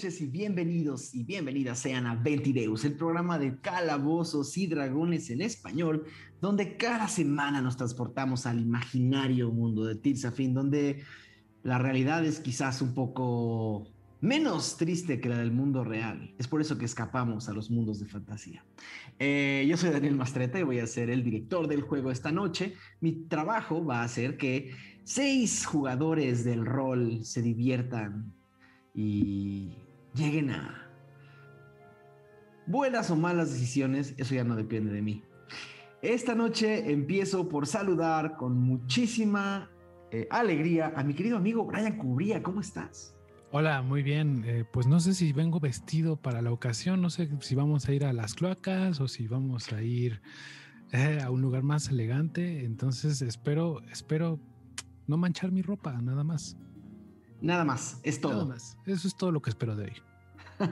Noches y bienvenidos y bienvenidas sean a Ventideus, el programa de calabozos y dragones en español, donde cada semana nos transportamos al imaginario mundo de Tirzafin, donde la realidad es quizás un poco menos triste que la del mundo real. Es por eso que escapamos a los mundos de fantasía. Eh, yo soy Daniel Mastreta y voy a ser el director del juego esta noche. Mi trabajo va a ser que seis jugadores del rol se diviertan y lleguen a buenas o malas decisiones. Eso ya no depende de mí. Esta noche empiezo por saludar con muchísima eh, alegría a mi querido amigo Brian Cubría. ¿Cómo estás? Hola, muy bien. Eh, pues no sé si vengo vestido para la ocasión, no sé si vamos a ir a las cloacas o si vamos a ir eh, a un lugar más elegante. Entonces espero, espero no manchar mi ropa, nada más. Nada más, es todo. Nada más. Eso es todo lo que espero de hoy.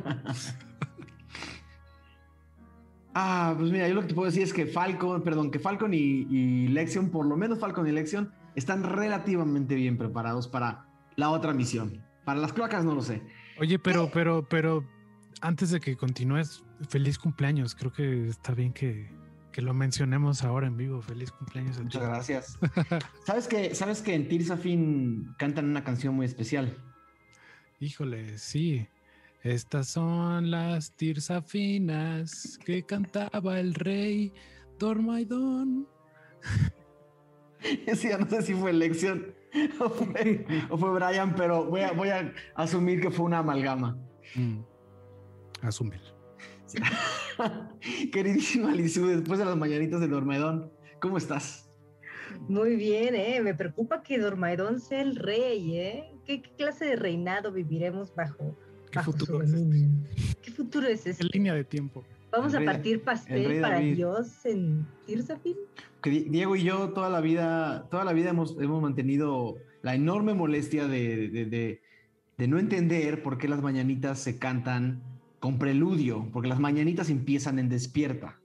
ah, pues mira, yo lo que te puedo decir es que Falcon, perdón, que Falcon y, y Lexion, por lo menos Falcon y Lexion, están relativamente bien preparados para la otra misión. Para las cloacas no lo sé. Oye, pero, pero, pero antes de que continúes, feliz cumpleaños. Creo que está bien que, lo mencionemos ahora en vivo. Feliz cumpleaños. Muchas gracias. ¿Sabes que, ¿Sabes que en Tirzafin cantan una canción muy especial? Híjole, sí. Estas son las Tirsafinas que cantaba el rey Dormaidón. Sí, no sé si fue elección o, fue, Brian, pero voy a, voy a asumir que fue una amalgama. Mm. Queridísima Lizu, después de las mañanitas de Dormaidón, ¿cómo estás? Muy bien, ¿eh? Me preocupa que Dormaidón sea el rey, ¿eh? ¿Qué, clase de reinado viviremos bajo, ¿Qué futuro es este? ¿Qué futuro es este? En línea de tiempo. ¿Vamos a partir pastel para Dios en Tirzafin? Diego y yo toda la vida, toda la vida hemos, hemos mantenido la enorme molestia de, de, de, no entender por qué las mañanitas se cantan con preludio, porque las mañanitas empiezan en despierta.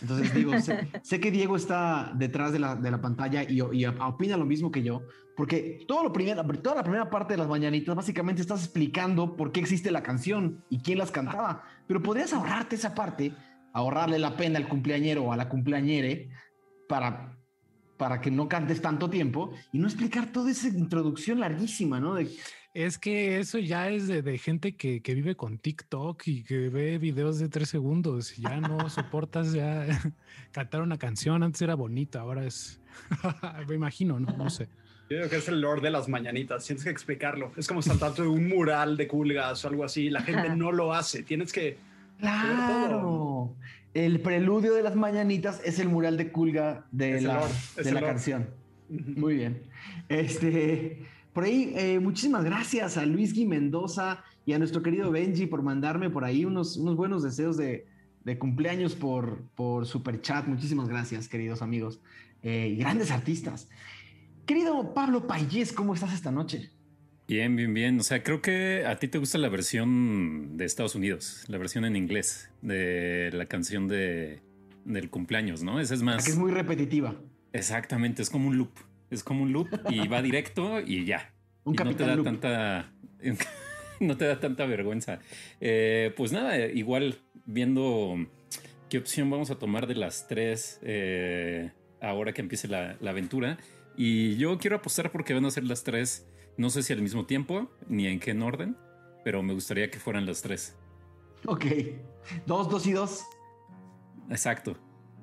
Entonces digo, sé, que Diego está detrás de la, de la pantalla y, y, opina lo mismo que yo, porque todo lo primero, toda la primera parte de las mañanitas básicamente estás explicando por qué existe la canción y quién las cantaba, pero podrías ahorrarte esa parte, ahorrarle la pena al cumpleañero o a la cumpleañere para, para que no cantes tanto tiempo y no explicar toda esa introducción larguísima, ¿no? Es que eso ya es de, gente que, vive con TikTok y que ve videos de tres segundos y ya no soportas ya cantar una canción. Antes era bonita, ahora es, me imagino, no, no sé. Yo creo que es el lord de las mañanitas, tienes que explicarlo. Es como saltar de un mural de culgas o algo así. La gente no lo hace, tienes que... Claro. El preludio de las mañanitas es el mural de Culga de la, de la canción. Muy bien. Este, por ahí, eh, muchísimas gracias a Luis Gui Mendoza y a nuestro querido Benji por mandarme por ahí unos, unos buenos deseos de, cumpleaños por, por super chat. Muchísimas gracias, queridos amigos. Eh, grandes artistas. Querido Pablo Payés, ¿cómo estás esta noche? Bien, bien, bien. O sea, creo que a ti te gusta la versión de Estados Unidos, la versión en inglés de la canción de, del cumpleaños, ¿no? Esa es más. es muy repetitiva. Exactamente, es como un loop. Es como un loop y va directo y ya. Un no te da tanta. no te da tanta vergüenza. Eh, pues nada, igual viendo qué opción vamos a tomar de las tres eh, ahora que empiece la, la aventura. Y yo quiero apostar porque van a ser las tres no sé si al mismo tiempo ni en qué orden, pero me gustaría que fueran las tres. Ok. Dos, dos y dos. Exacto.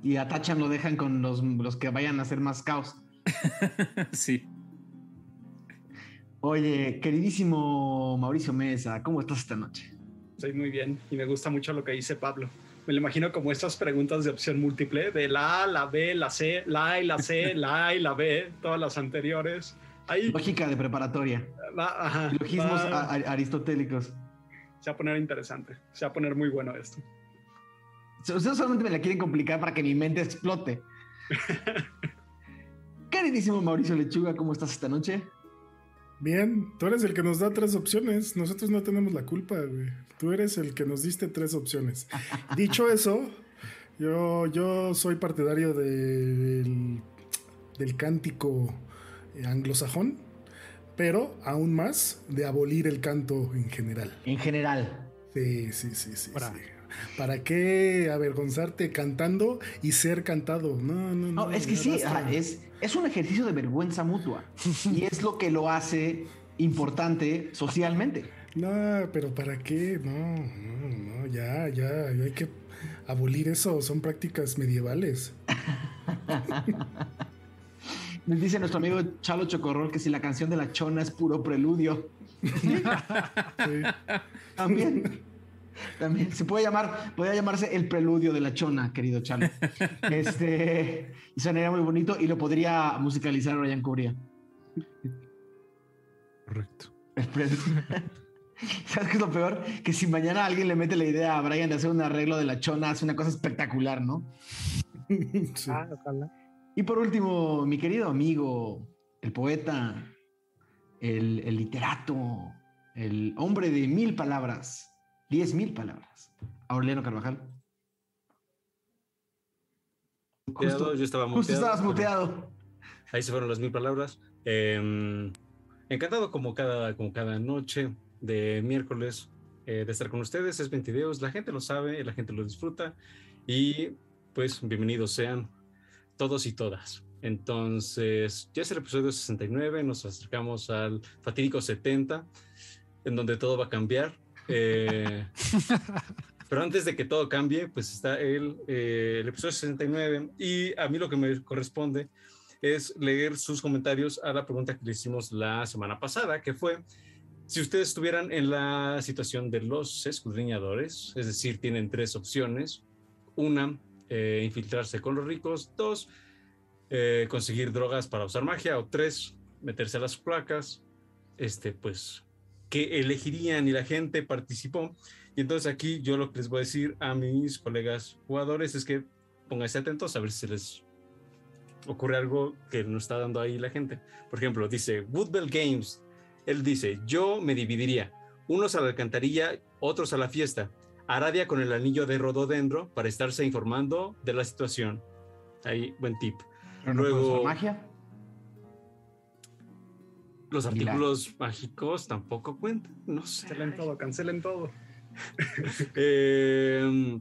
Y a Tachan lo dejan con los, los que vayan a hacer más caos. sí. Oye, queridísimo Mauricio Mesa, ¿cómo estás esta noche? Estoy muy bien y me gusta mucho lo que dice Pablo. Me lo imagino como estas preguntas de opción múltiple, de la A, la B, la C, la A y la C, la A y la B, todas las anteriores. Lógica de preparatoria. Logismos aristotélicos. Se va a poner interesante. Se va a poner muy bueno esto. Ustedes solamente me la quieren complicar para que mi mente explote. Queridísimo Mauricio Lechuga, ¿cómo estás esta noche? Bien, tú eres el que nos da tres opciones. Nosotros no tenemos la culpa, güey. Tú eres el que nos diste tres opciones. Dicho eso, yo, yo soy partidario del, del cántico anglosajón, pero aún más de abolir el canto en general. En general. Sí, sí, sí, sí. Para- sí. ¿Para qué avergonzarte cantando y ser cantado? No, no, no. No, es que sí, ajá, es, es un ejercicio de vergüenza mutua. y es lo que lo hace importante socialmente. No, pero ¿para qué? No, no, no, ya, ya, hay que abolir eso. Son prácticas medievales. Nos dice nuestro amigo Chalo Chocorrol que si la canción de la chona es puro preludio. Sí. También. También se puede llamar, podría llamarse el preludio de la chona, querido Chalo. Este, y sonaría muy bonito y lo podría musicalizar Ryan Curia. Correcto. El preludio. ¿Sabes qué es lo peor? Que si mañana alguien le mete la idea a Brian de hacer un arreglo de la chona, hace una cosa espectacular, ¿no? Sí. Ah, ojalá. Y por último, mi querido amigo, el poeta, el, el literato, el hombre de mil palabras, diez mil palabras, Aureliano Carvajal. Muteado, Justo, yo estaba justo muteado. estabas muteado. Ahí se fueron las mil palabras. Eh, encantado como cada, como cada noche de miércoles eh, de estar con ustedes. Es 20 videos, la gente lo sabe, la gente lo disfruta. Y pues bienvenidos sean todos y todas. Entonces, ya es el episodio 69, nos acercamos al fatídico 70, en donde todo va a cambiar. Eh, pero antes de que todo cambie, pues está el, eh, el episodio 69 y a mí lo que me corresponde es leer sus comentarios a la pregunta que le hicimos la semana pasada, que fue si ustedes estuvieran en la situación de los escudriñadores, es decir, tienen tres opciones. Una, eh, infiltrarse con los ricos. Dos, eh, conseguir drogas para usar magia. O tres, meterse a las placas. Este, pues, ¿qué elegirían? Y la gente participó. Y entonces aquí yo lo que les voy a decir a mis colegas jugadores es que pónganse atentos a ver si les ocurre algo que no está dando ahí la gente. Por ejemplo, dice Woodbell Games. Él dice, yo me dividiría, unos a la alcantarilla, otros a la fiesta. Aradia con el anillo de rododendro para estarse informando de la situación. Ahí, buen tip. Pero Luego- magia. Los la- artículos mágicos tampoco cuentan, no sé. Cancelen todo, cancelen todo. Eh,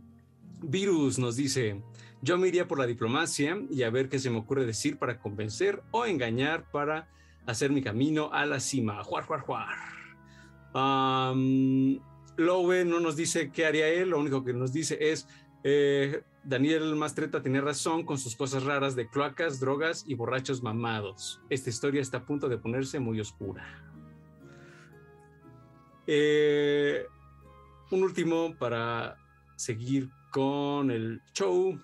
Virus nos dice, yo me iría por la diplomacia y a ver qué se me ocurre decir para convencer o engañar para hacer mi camino a la cima. Juar, juar, juar. Um, Lowe no nos dice qué haría él, lo único que nos dice es, eh, Daniel Mastreta tenía razón con sus cosas raras de cloacas, drogas y borrachos mamados. Esta historia está a punto de ponerse muy oscura. Eh, un último para seguir con el show.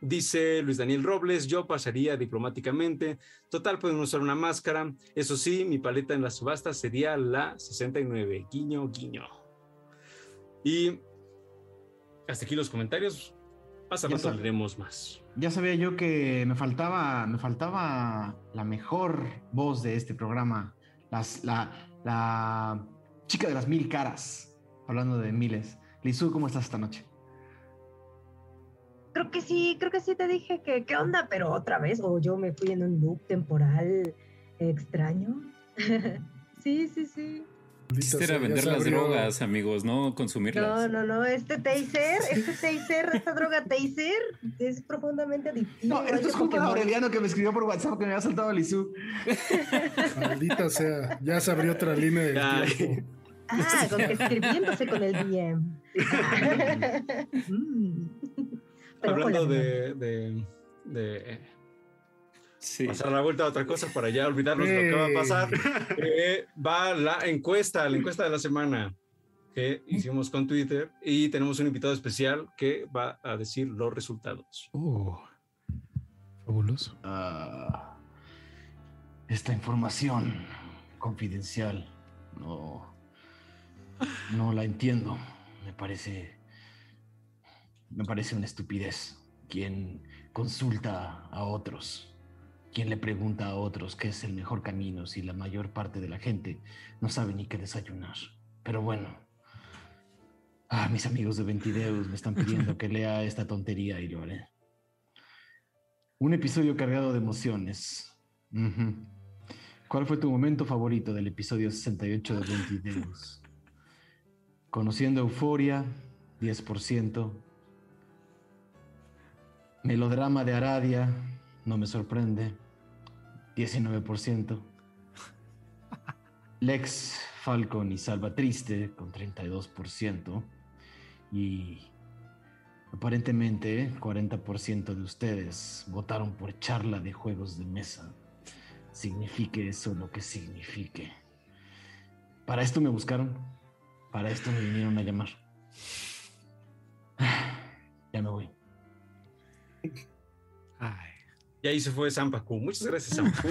Dice Luis Daniel Robles, yo pasaría diplomáticamente. Total, pueden usar una máscara. Eso sí, mi paleta en la subasta sería la 69. Guiño, guiño. Y hasta aquí los comentarios. Más rato leeremos más. Ya sabía yo que me faltaba, me faltaba la mejor voz de este programa, las, la, la chica de las mil caras, hablando de miles. Lizu, ¿cómo estás esta noche? Creo que sí, creo que sí te dije que qué onda, pero otra vez, o yo me fui en un loop temporal extraño. sí, sí, sí. Sea, era vender las drogas, amigos, no consumirlas. No, no, no, este taser, este taser, esta droga taser es profundamente adictiva. No, esto es que culpa de Pokémon. Aureliano que me escribió por WhatsApp que me había saltado Lizu. Maldita sea, ya se abrió otra línea del Ay. tiempo. Ah, con, escribiéndose con el DM. Mm. Hablando de, de, de, Sí. pasar la vuelta a otra cosa para ya olvidarnos lo que va a pasar. Eh, va la encuesta, la encuesta de la semana que hicimos con Twitter y tenemos un invitado especial que va a decir los resultados. Oh, fabuloso. Ah, esta información confidencial no, no la entiendo. Me parece, me parece una estupidez. Quien consulta a otros, quien le pregunta a otros qué es el mejor camino si la mayor parte de la gente no sabe ni qué desayunar. Pero bueno, ah, mis amigos de Ventideus me están pidiendo que lea esta tontería y lo haré. Un episodio cargado de emociones. ¿Cuál fue tu momento favorito del episodio 68 de 22? Conociendo Euforia, 10%. Melodrama de Aradia, no me sorprende, 19%. Lex Falcon y Salva Triste con 32%. Y aparentemente 40% de ustedes votaron por charla de juegos de mesa signifique eso lo que signifique. Para esto me buscaron, para esto me vinieron a llamar. Ya me voy. Ay. Y ahí se fue Sampaku. Muchas gracias, Sampaku.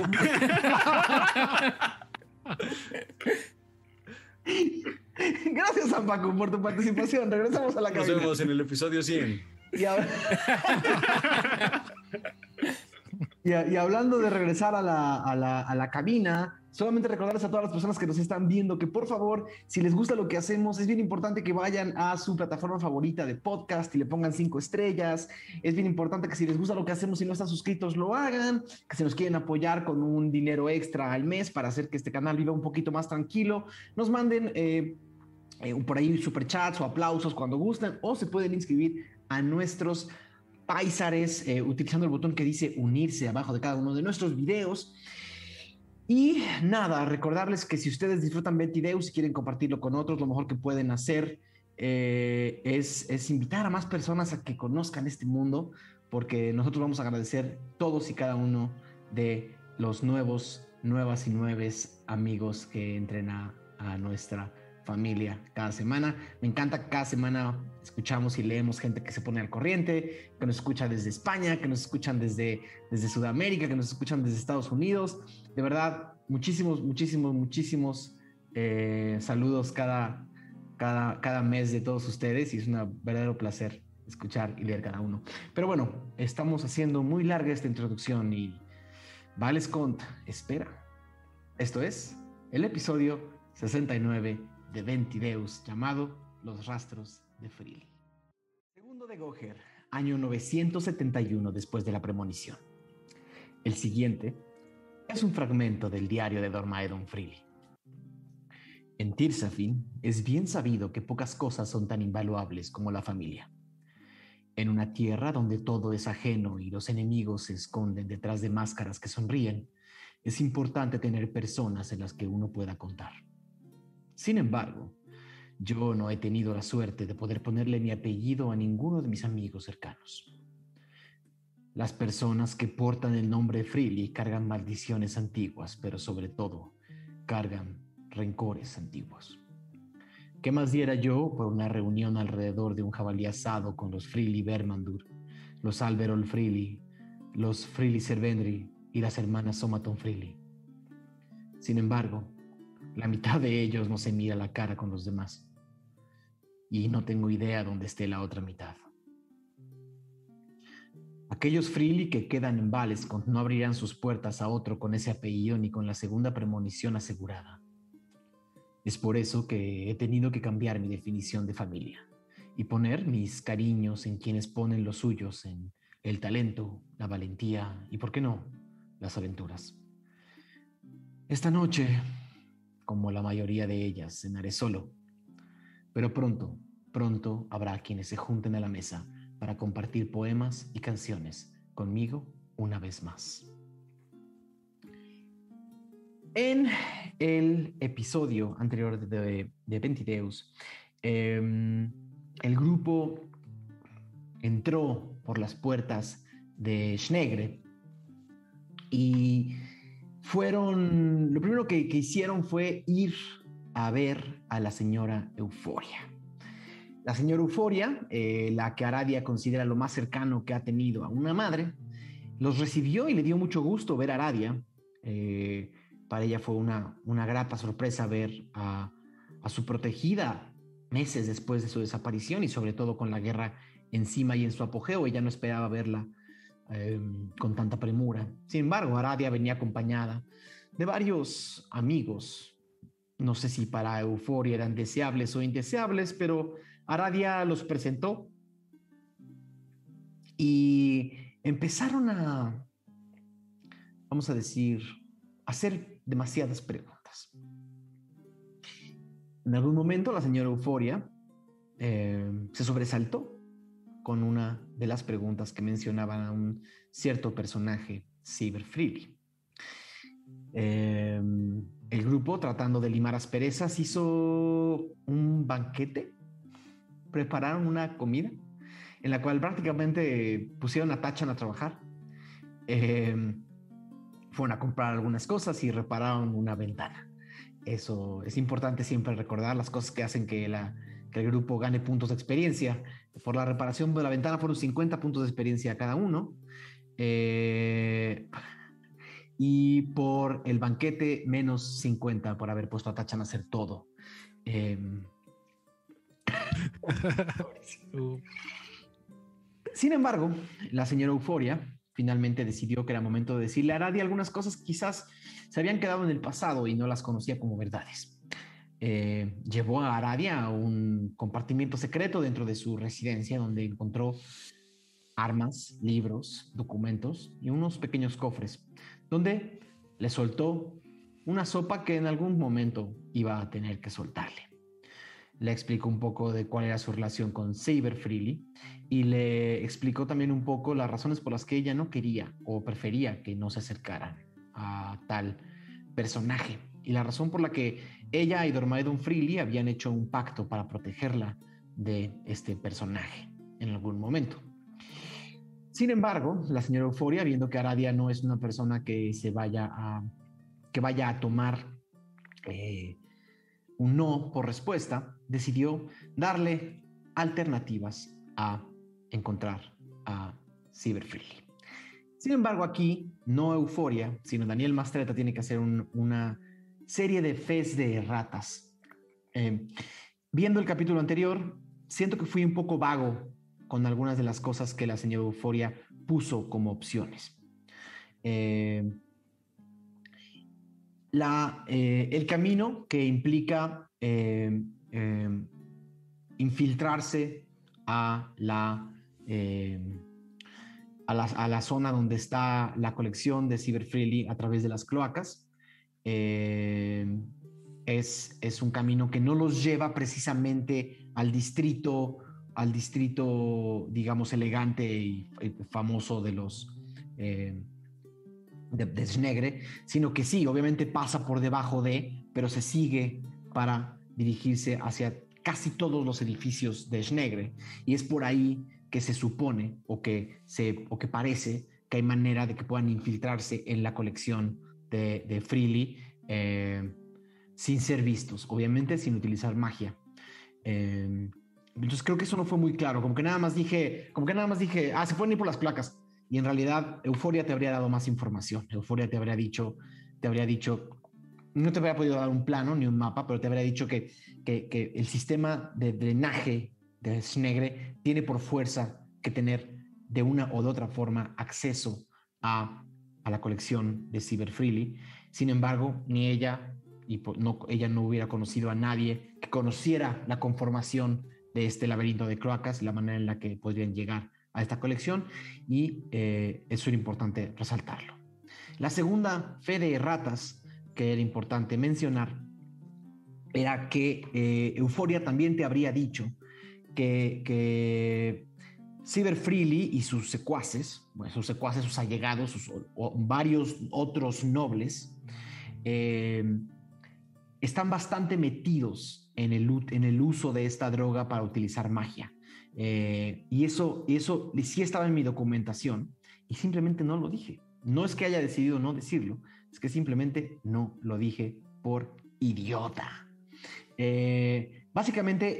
Gracias, Sampaku, por tu participación. Regresamos a la cabina. Nos vemos en el episodio 100. Y ahora... Y, hablando de regresar a la, cabina, solamente recordarles a todas las personas que nos están viendo que por favor, si les gusta lo que hacemos, es bien importante que vayan a su plataforma favorita de podcast y le pongan cinco estrellas. Es bien importante que si les gusta lo que hacemos y no están suscritos, lo hagan. Que si nos quieren apoyar con un dinero extra al mes para hacer que este canal viva un poquito más tranquilo, nos manden eh, eh, por ahí superchats o aplausos cuando gusten o se pueden inscribir a nuestros Paisares eh, utilizando el botón que dice unirse abajo de cada uno de nuestros videos. Y nada, recordarles que si ustedes disfrutan Deus y quieren compartirlo con otros, lo mejor que pueden hacer eh, es, es, invitar a más personas a que conozcan este mundo, porque nosotros vamos a agradecer todos y cada uno de los nuevos, nuevas y nueves amigos que entren a, a nuestra familia cada semana. Me encanta cada semana escuchamos y leemos gente que se pone al corriente, que nos escucha desde España, que nos escuchan desde, desde Sudamérica, que nos escuchan desde Estados Unidos. De verdad, muchísimos, muchísimos, muchísimos eh, saludos cada, cada, cada mes de todos ustedes y es un verdadero placer escuchar y leer cada uno. Pero bueno, estamos haciendo muy larga esta introducción y Vales Cont espera. Esto es el episodio 69 de Ventideus llamado Los rastros de Freely. Segundo de Goher, año 971 después de la premonición. El siguiente es un fragmento del diario de Dormaedon Freely. En Tirsafin es bien sabido que pocas cosas son tan invaluables como la familia. En una tierra donde todo es ajeno y los enemigos se esconden detrás de máscaras que sonríen, es importante tener personas en las que uno pueda contar. Sin embargo, yo no he tenido la suerte de poder ponerle mi apellido a ninguno de mis amigos cercanos. Las personas que portan el nombre Freely cargan maldiciones antiguas, pero sobre todo cargan rencores antiguos. ¿Qué más diera yo por una reunión alrededor de un jabalí asado con los Freely Bermandur, los Alberol Freely, los Freely Servendri y las hermanas Somaton Freely? Sin embargo, la mitad de ellos no se mira la cara con los demás. Y no tengo idea dónde esté la otra mitad. Aquellos Freely que quedan en Vales no abrirán sus puertas a otro con ese apellido ni con la segunda premonición asegurada. Es por eso que he tenido que cambiar mi definición de familia y poner mis cariños en quienes ponen los suyos en el talento, la valentía y, por qué no, las aventuras. Esta noche como la mayoría de ellas, cenaré solo. Pero pronto, pronto habrá quienes se junten a la mesa para compartir poemas y canciones conmigo una vez más. En el episodio anterior de, de Ventideus, em, el grupo entró por las puertas de Schnegre y fueron, lo primero que, hicieron fue ir a ver a la señora Euforia. La señora Euforia, eh, la que Aradia considera lo más cercano que ha tenido a una madre, los recibió y le dio mucho gusto ver a Aradia. Eh, para ella fue una, una grata sorpresa ver a, a, su protegida meses después de su desaparición y sobre todo con la guerra encima y en su apogeo. Ella no esperaba verla Em, con tanta premura. Sin embargo, Aradia venía acompañada de varios amigos. No sé si para Euforia eran deseables o indeseables, pero Aradia los presentó y empezaron a, vamos a decir, a ser demasiadas preguntas. En algún momento la señora Euforia eh, se sobresaltó con una de las preguntas que mencionaban a un cierto personaje, Cyber Freely. Eh, el grupo, tratando de limar asperezas, hizo un banquete, prepararon una comida en la cual prácticamente pusieron a Tachan a trabajar. Eh, fueron a comprar algunas cosas y repararon una ventana. Eso es importante siempre recordar las cosas que hacen que, la, que el grupo gane puntos de experiencia. Por la reparación de la ventana fueron 50 puntos de experiencia cada uno. Eh, y por el banquete menos 50 por haber puesto a Tachan a hacer todo. Em, sin embargo, la señora Euforia finalmente decidió que era momento de decirle a Aradia algunas cosas que quizás se habían quedado en el pasado y no las conocía como verdades. Eh, llevó a Aradia a un compartimiento secreto dentro de su residencia donde encontró armas, libros, documentos y unos pequeños cofres donde le soltó una sopa que en algún momento iba a tener que soltarle. Le explicó un poco de cuál era su relación con Saber Freely y le explicó también un poco las razones por las que ella no quería o prefería que no se acercaran a tal personaje y la razón por la que ella y Dormaedon Freely habían hecho un pacto para protegerla de este personaje en algún momento. Sin embargo, la señora Euforia, viendo que Aradia no es una persona que se vaya a, que vaya a tomar eh, un no por respuesta, decidió darle alternativas a encontrar a Cyberfreely. Sin embargo, aquí no Euforia, sino Daniel Mastreta tiene que hacer una serie de fes de ratas. Eh, viendo el capítulo anterior, siento que fui un poco vago con algunas de las cosas que la señora Euforia puso como opciones. Eh, la, eh, el camino que implica eh, infiltrarse a la, a la, a, la, zona donde está la colección de Cyber Freely a través de las cloacas es, es un camino que no los lleva precisamente al distrito al distrito, digamos, elegante y, famoso de los eh, de, sino que sí, obviamente pasa por debajo de, pero se sigue para dirigirse hacia casi todos los edificios de Snegre. Y es por ahí que se supone o que, se, o que parece que hay manera de que puedan infiltrarse en la colección de, de Freely eh, sin ser vistos, obviamente sin utilizar magia. Eh, entonces creo que eso no fue muy claro, como que nada más dije, como que nada más dije, ah, se pueden ir por las placas. Y en realidad Euforia te habría dado más información. Euforia te habría dicho, te habría dicho, no te habría podido dar un plano ni un mapa, pero te habría dicho que, que, el sistema de drenaje de Snegre tiene por fuerza que tener de una o de otra forma acceso a, a la colección de Cyber Freely. Sin embargo, ni ella, y no, ella no hubiera conocido a nadie que conociera la conformación de este laberinto de cloacas, la manera en la que podrían llegar a esta colección y eh, eso importante resaltarlo. La segunda fe de ratas que era importante mencionar era que eh, Euforia también te habría dicho que, que Cyber Freely y sus secuaces, bueno, sus secuaces, sus allegados, sus, varios otros nobles, eh, están bastante metidos en el uso de esta droga para utilizar magia. Eh, y eso, eso sí estaba en mi documentación y simplemente no lo dije. No es que haya decidido no decirlo, es que simplemente no lo dije por idiota. Eh, básicamente,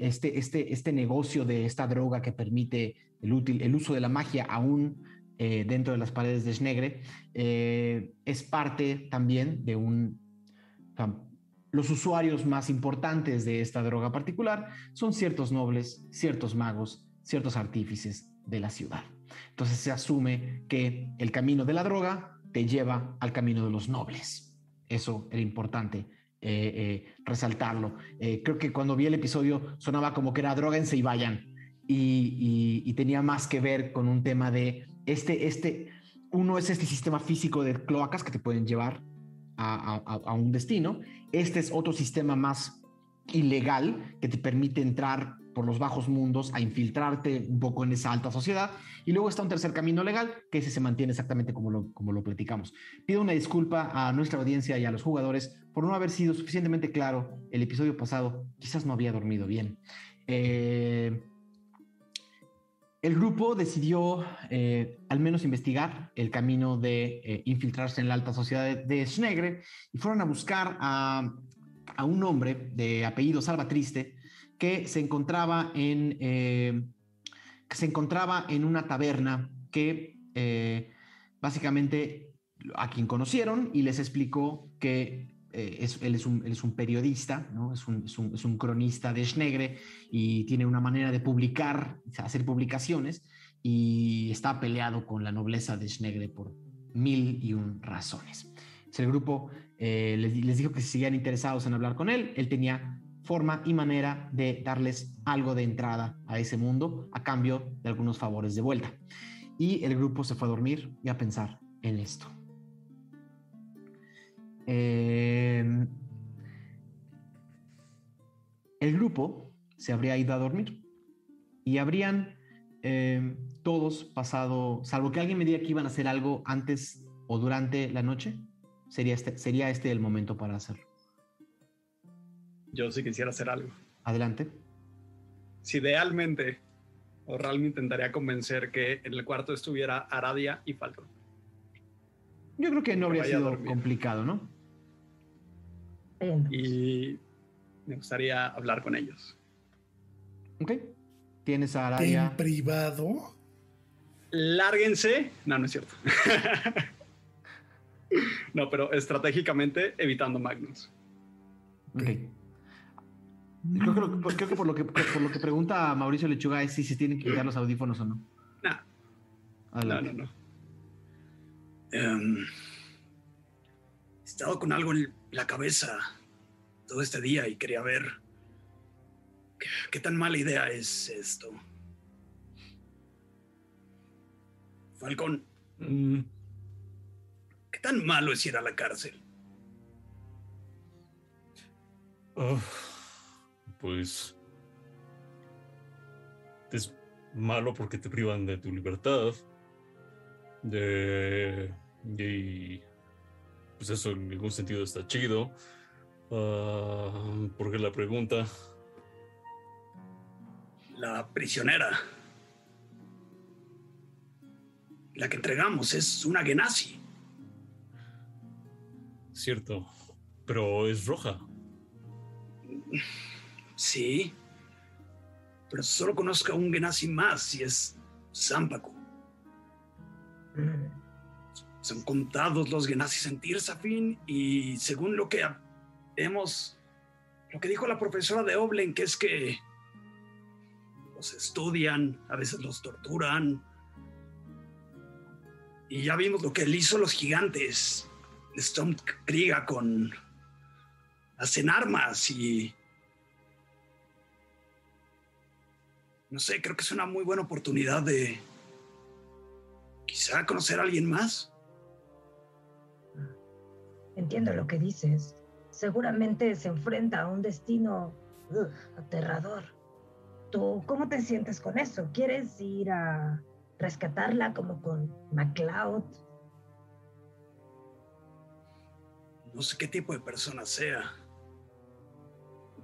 este, este, este negocio de esta droga que permite el, útil, el uso de la magia aún eh, dentro de las paredes de Snegre es parte también de un los usuarios más importantes de esta droga particular son ciertos nobles, ciertos magos, ciertos artífices de la ciudad. Entonces se asume que el camino de la droga te lleva al camino de los nobles. Eso era importante eh, eh, resaltarlo. Eh, creo que cuando vi el episodio sonaba como que era droguense y vayan. Y, y, tenía más que ver con un tema de este, este, uno es este sistema físico de cloacas que te pueden llevar a, un destino. Este es otro sistema más ilegal que te permite entrar por los bajos mundos a infiltrarte un poco en esa alta sociedad. Y luego está un tercer camino legal, que ese se mantiene exactamente como lo, como lo platicamos. Pido una disculpa a nuestra audiencia y a los jugadores por no haber sido suficientemente claro el episodio pasado. Quizás no había dormido bien. Eh, el grupo decidió eh, al menos investigar el camino de eh, infiltrarse en la alta sociedad de, Schnegre y fueron a buscar a, un hombre de apellido Salvatriste que se encontraba en, eh, que se encontraba en una taberna que básicamente a quien conocieron y les explicó que eh, él, es un, periodista, ¿no? es, un, cronista de Schnegre y tiene una manera de publicar, hacer publicaciones y está peleado con la nobleza de Schnegre por mil y un razones. el grupo eh, les, dijo que si seguían interesados en hablar con él, él tenía forma y manera de darles algo de entrada a ese mundo a cambio de algunos favores de vuelta. Y el grupo se fue a dormir y a pensar en esto. Em, el grupo se habría ido a dormir y habrían em, todos pasado, salvo que alguien me diga que iban a hacer algo antes o durante la noche, sería este, sería este el momento para hacerlo. Yo sí quisiera hacer algo. Adelante. Si idealmente, o realmente intentaría convencer que en el cuarto estuviera Aradia y Falcon. Yo creo que no habría sido complicado, ¿no? Y me gustaría hablar con ellos. Ok. ¿Tienes a Araya? ¿En privado? Lárguense. No, no es cierto. no, pero estratégicamente evitando Magnus. Ok. Creo que, lo, creo que, por, lo que por lo que pregunta Mauricio Lechuga es si se tienen que quitar los audífonos o no. No, no, no. Em, he estado con algo en la cabeza todo este día y quería ver qué, tan mala idea es esto. Falcón, mm. ¿qué tan malo es ir a la cárcel? Pues es malo porque te privan de tu libertad. De, y pues eso en ningún sentido está chido. Uh, ¿Por la pregunta? La prisionera. La que entregamos es una Genasi. Cierto, pero es roja. Sí, pero solo conozco a un Genasi más y es Zampaku. Mm. Son contados los Genasi en Tirsafin y según lo que vemos lo que dijo la profesora de Oblen, que es que los estudian, a veces los torturan. Y ya vimos lo que le hizo los gigantes. Storm Kriga con. hacen armas y. No sé, creo que es una muy buena oportunidad de. quizá conocer a alguien más. Entiendo lo que dices seguramente se enfrenta a un destino aterrador. ¿Tú cómo te sientes con eso? ¿Quieres ir a rescatarla como con MacLeod? No sé qué tipo de persona sea.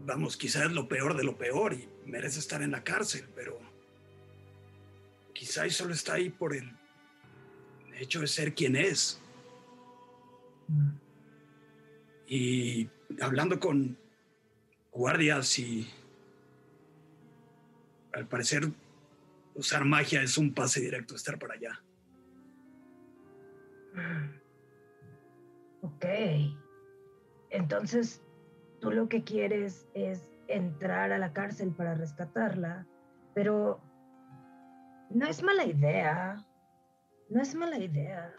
Vamos, quizás es lo peor de lo peor y merece estar en la cárcel, pero quizás solo está ahí por el hecho de ser quien es. Mm. Y hablando con guardias y al parecer usar magia es un pase directo estar para allá. Ok. Entonces, tú lo que quieres es entrar a la cárcel para rescatarla, pero no es mala idea. No es mala idea.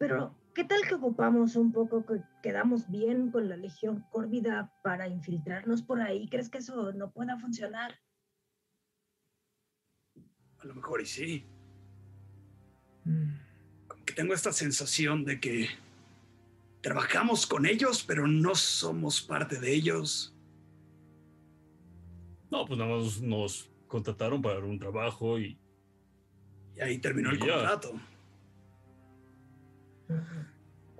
Pero ¿Qué tal que ocupamos un poco, quedamos bien con la Legión Córvida para infiltrarnos por ahí? ¿Crees que eso no pueda funcionar? A lo mejor y sí. Mm. que tengo esta sensación de que trabajamos con ellos, pero no somos parte de ellos. No, pues nada más nos contrataron para un trabajo y... Y ahí terminó el ya. contrato.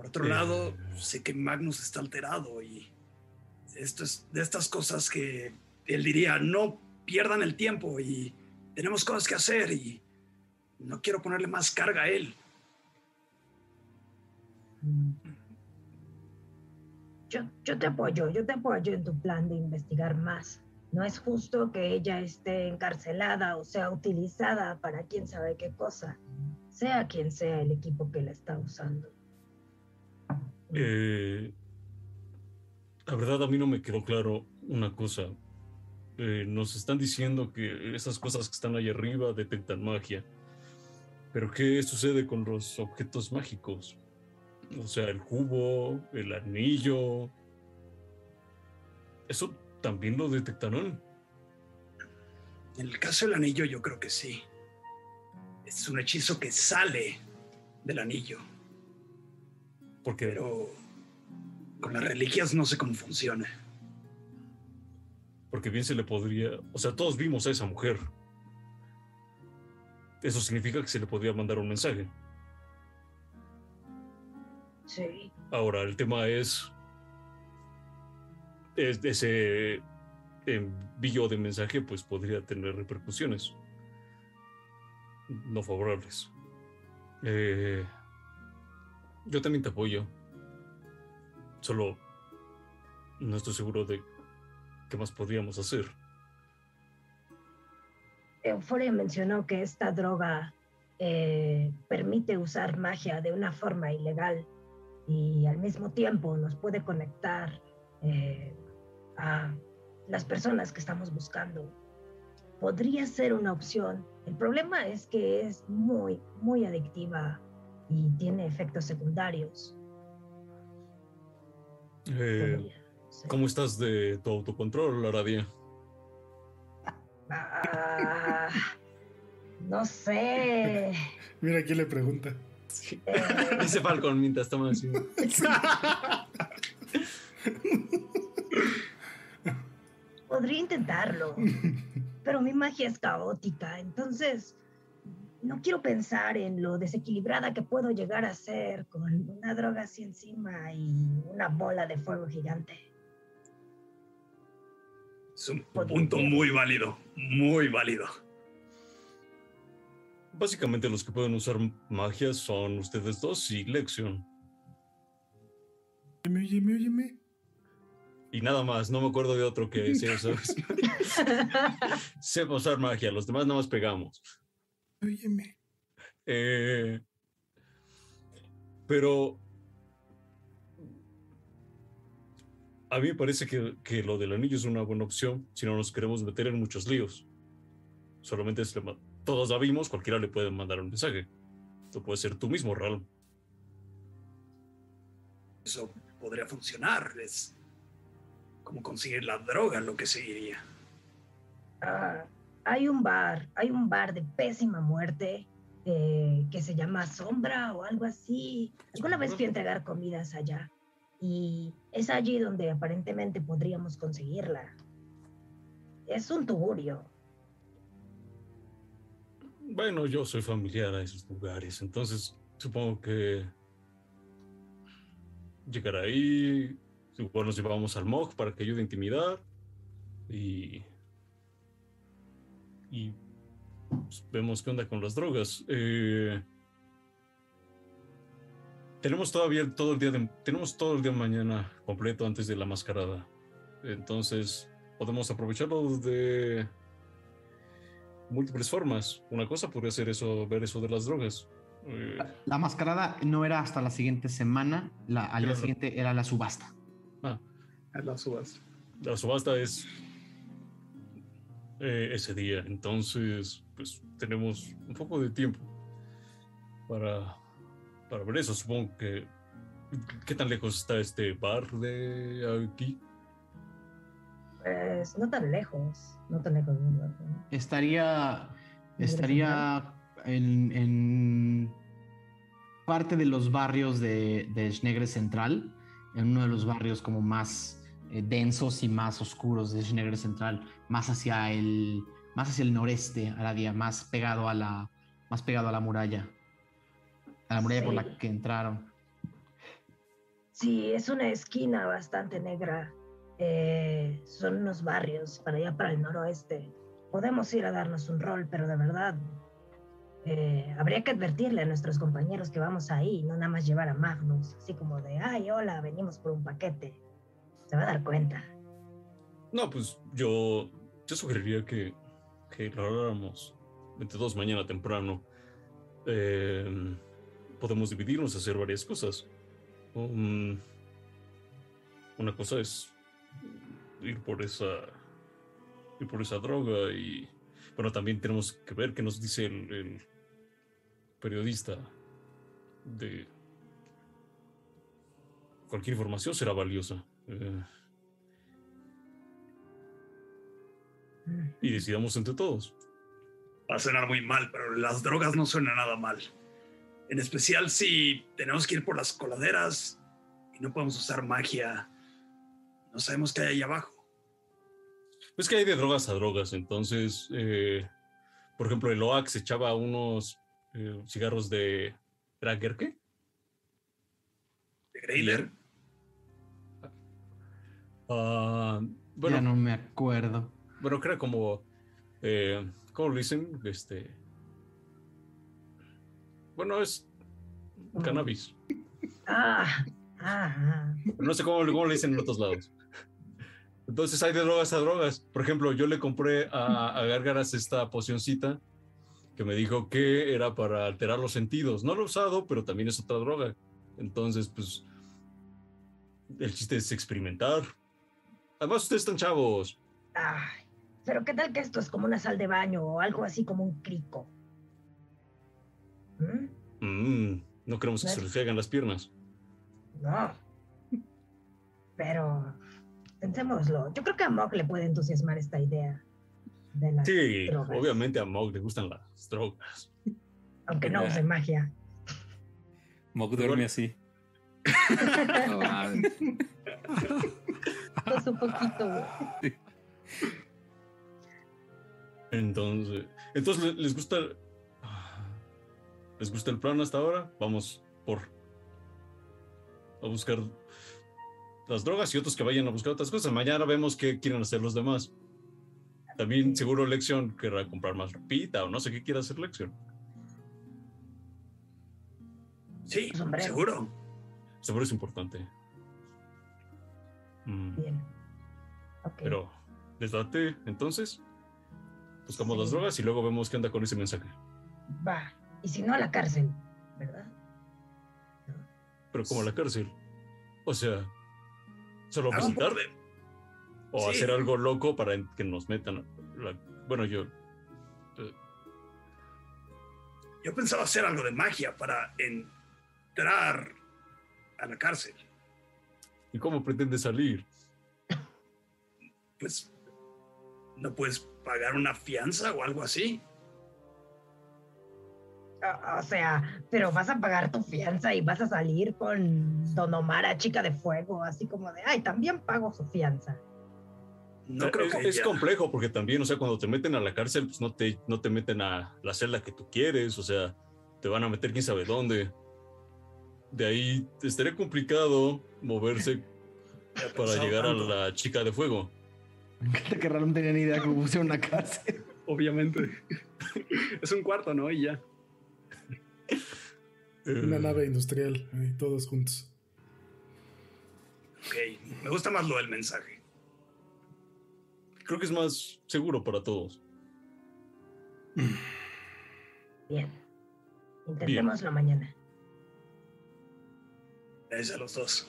Por otro lado, sé que Magnus está alterado y esto es de estas cosas que él diría, no pierdan el tiempo y tenemos cosas que hacer y no quiero ponerle más carga a él. Yo, yo te apoyo, yo te apoyo en tu plan de investigar más. No es justo que ella esté encarcelada o sea utilizada para quién sabe qué cosa, sea quien sea el equipo que la está usando. Eh, la verdad a mí no me quedó claro una cosa. Eh, nos están diciendo que esas cosas que están ahí arriba detectan magia. Pero ¿qué sucede con los objetos mágicos? O sea, el cubo, el anillo. ¿Eso también lo detectaron? En el caso del anillo yo creo que sí. Es un hechizo que sale del anillo, Porque pero con las reliquias no sé cómo funciona. Porque bien se le podría. O sea, todos vimos a esa mujer. Eso significa que se le podría mandar un mensaje. Sí, Ahora, el tema es. es- ese envío de mensaje, pues podría tener repercusiones no favorables. Eh, yo también te apoyo. Solo no estoy seguro de qué más podríamos hacer. Euforia mencionó que esta droga eh, permite usar magia de una forma ilegal y al mismo tiempo nos puede conectar eh, a las personas que estamos buscando. Podría ser una opción. El problema es que es muy, muy adictiva y tiene efectos secundarios. Eh. ¿Cómo estás de tu autocontrol, Aradia? Ah, no sé. Mira quién le pregunta. Eh, Dice Falcon mientras toma así. Podría intentarlo, pero mi magia es caótica, entonces no quiero pensar en lo desequilibrada que puedo llegar a ser con una droga así encima y una bola de fuego gigante. Es un punto muy válido, muy válido. Básicamente los que pueden usar magia son ustedes dos y Lexion. Óyeme, óyeme, óyeme. Y nada más, no me acuerdo de otro que sea eso. Sepa usar magia, los demás nada más pegamos. Óyeme. Eh, pero a mí me parece que, que lo del anillo es una buena opción si no nos queremos meter en muchos líos. Solamente es todos la vimos, cualquiera le puede mandar un mensaje. Esto puede ser tú mismo, Ral. Eso podría funcionar. Es como conseguir la droga, lo que seguiría. Ah, hay un bar, hay un bar de pésima muerte eh, que se llama Sombra o algo así. Alguna vez fui a entregar comidas allá y es allí donde aparentemente podríamos conseguirla. Es un tugurio. Bueno, yo soy familiar a esos lugares, entonces supongo que llegar ahí, igual nos llevamos al MOG para que ayude a intimidar y, y pues, vemos qué onda con las drogas. Eh, tenemos todavía todo el día de, tenemos todo el día de mañana completo antes de la mascarada, entonces podemos aprovecharlo de múltiples formas. Una cosa podría ser eso, ver eso de las drogas. Eh, La mascarada no era hasta la siguiente semana, la, al día siguiente era la subasta. ah, A las uvas. la subasta es eh, ese día, entonces pues tenemos un poco de tiempo para, para ver eso. Supongo que ¿qué tan lejos está este bar de aquí? Pues no tan lejos, no tan lejos. no. Estaría, ¿Libre estaría en, en parte de los barrios de, de Schnegre Central, en uno de los barrios como más eh, densos y más oscuros de Schnegre Central, más hacia el, más hacia el noreste, Aradia, más pegado a la, más pegado a la muralla, a la muralla por la Sí. que entraron. Sí, es una esquina bastante negra. Eh, son unos barrios para allá, para el noroeste. Podemos ir a darnos un rol, pero de verdad eh, habría que advertirle a nuestros compañeros que vamos ahí, no nada más llevar a Magnus, así como de, ay, hola, venimos por un paquete. Se va a dar cuenta. No, pues yo, yo sugeriría que, que lo habláramos entre todos mañana temprano. Eh, podemos dividirnos, hacer varias cosas. Um, una cosa es ir por esa ir por esa droga y bueno también tenemos que ver qué nos dice el, el periodista de cualquier información será valiosa y decidamos entre todos. Va a sonar muy mal, pero las drogas no suenan nada mal. En especial si tenemos que ir por las coladeras y no podemos usar magia. No sabemos qué hay ahí abajo. Es que hay de drogas a drogas, entonces, eh, por ejemplo, el OAX echaba unos eh, cigarros de Drager, ¿qué? De Greyler. Ah, bueno, ya no me acuerdo. bueno, que era como, eh, ¿cómo lo dicen? Este, bueno, es cannabis. Ah, ah, ah. Pero no sé cómo, cómo le dicen en otros lados. Entonces hay de drogas a drogas. Por ejemplo, yo le compré a, a Gárgaras esta pocioncita que me dijo que era para alterar los sentidos. No lo he usado, pero también es otra droga. Entonces, pues, el chiste es experimentar. Además, ustedes están chavos. Ay, pero ¿qué tal que esto es como una sal de baño o algo así como un crico? ¿Mm? Mm, no queremos que se les caigan las piernas. No. Pero pensémoslo. Yo creo que a Mog le puede entusiasmar esta idea de las Sí, drogas, obviamente a Mog le gustan las drogas. aunque no use magia. Mog duerme así. Pues un poquito, güey. Entonces, entonces ¿le- les gusta les gusta el plan hasta ahora. Vamos por a buscar las drogas y otros que vayan a buscar otras cosas. Mañana vemos qué quieren hacer los demás. También seguro Lexion querrá comprar más ropita o no sé qué quiera hacer Lexion. Sí, seguro. Seguro es importante. Mm, Bien. Ok. pero, ¿les date entonces? Buscamos las drogas y luego vemos qué anda con ese mensaje. Va. Y si no, a la cárcel, ¿verdad? Pero como a la cárcel. O sea, solo Hagamos un visitar poco de- o Sí. hacer algo loco para que nos metan. la- bueno, yo. Yo pensaba hacer algo de magia para entrar a la cárcel. ¿Y cómo pretende salir? Pues, ¿no puedes pagar una fianza o algo así? O, o sea, pero vas a pagar tu fianza y vas a salir con Don Omar a Chica de Fuego, así como de, ay, también pago su fianza. No creo es, que es complejo porque también, o sea, cuando te meten a la cárcel, pues no te, no te meten a la celda que tú quieres, o sea, te van a meter quién sabe dónde. De ahí estaría complicado moverse para llegar tanto. a la chica de fuego. Me encanta que no tenía ni idea que hubiese una cárcel. Obviamente. es un cuarto, ¿no? Y ya. Una Eh, nave industrial, ahí, todos juntos. Ok, me gusta más lo del mensaje. Creo que es más seguro para todos. Bien. Intentémoslo mañana. Gracias a los dos.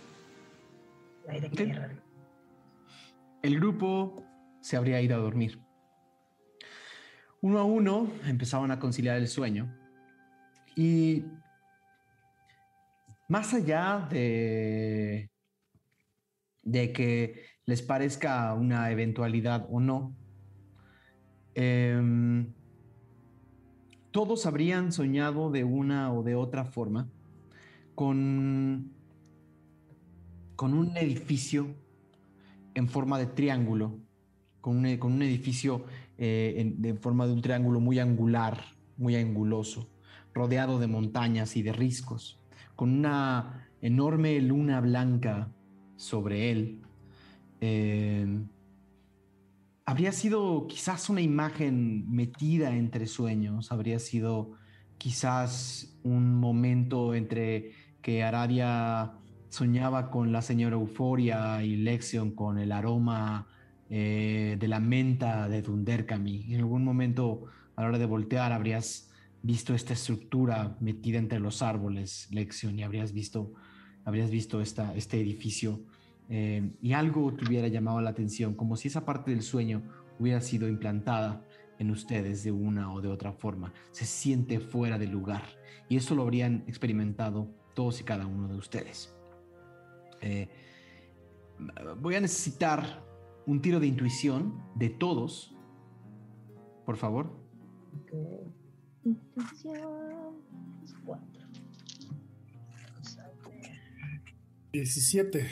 El grupo se habría ido a dormir. Uno a uno empezaban a conciliar el sueño. Y más allá de, de que les parezca una eventualidad o no, em, todos habrían soñado de una o de otra forma con, con un edificio en forma de triángulo, con un, con un edificio eh, en, forma de un triángulo muy angular, muy anguloso, rodeado de montañas y de riscos, con una enorme luna blanca sobre él. Eh, habría sido quizás una imagen metida entre sueños, habría sido quizás un momento entre que Aradia soñaba con la señora Euforia y Lexion con el aroma eh, de la menta de Dunderkami. En algún momento, a la hora de voltear, habrías visto esta estructura metida entre los árboles, Lexion, y habrías visto, habrías visto esta, este edificio eh, y algo te hubiera llamado la atención, como si esa parte del sueño hubiera sido implantada en ustedes de una o de otra forma. Se siente fuera de lugar y eso lo habrían experimentado todos y cada uno de ustedes. Eh, voy a necesitar un tiro de intuición de todos, por favor. Intuición. Cuatro. Vamos a ver. 17.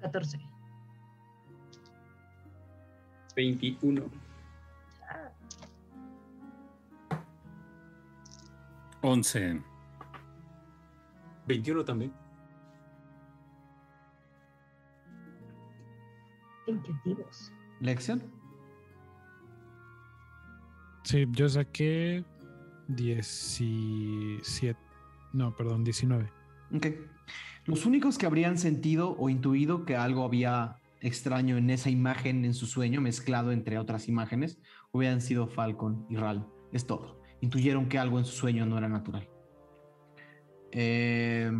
14. 21. Ah, 11. 21 también. Intuitivos. Lección. Sí, yo saqué 17. No, perdón, 19. Ok. Los únicos que habrían sentido o intuido que algo había extraño en esa imagen en su sueño, mezclado entre otras imágenes, hubieran sido Falcon y Ral. Es todo. Intuyeron que algo en su sueño no era natural. Eh,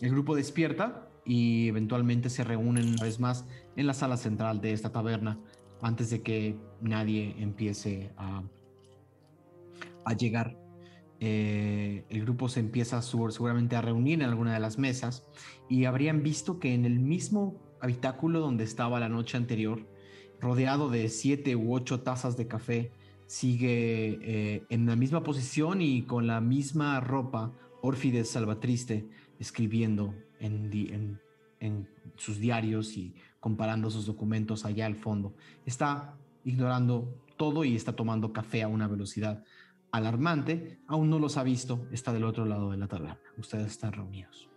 el grupo despierta y eventualmente se reúnen una vez más en la sala central de esta taberna antes de que nadie empiece a, a llegar. Eh, el grupo se empieza su- seguramente a reunir en alguna de las mesas y habrían visto que en el mismo habitáculo donde estaba la noche anterior, rodeado de siete u ocho tazas de café, sigue eh, en la misma posición y con la misma ropa Orfides Salvatriste escribiendo en, di- en- en sus diarios y comparando sus documentos allá al fondo. Está ignorando todo y está tomando café a una velocidad alarmante. Aún no los ha visto, está del otro lado de la taberna. Ustedes están reunidos.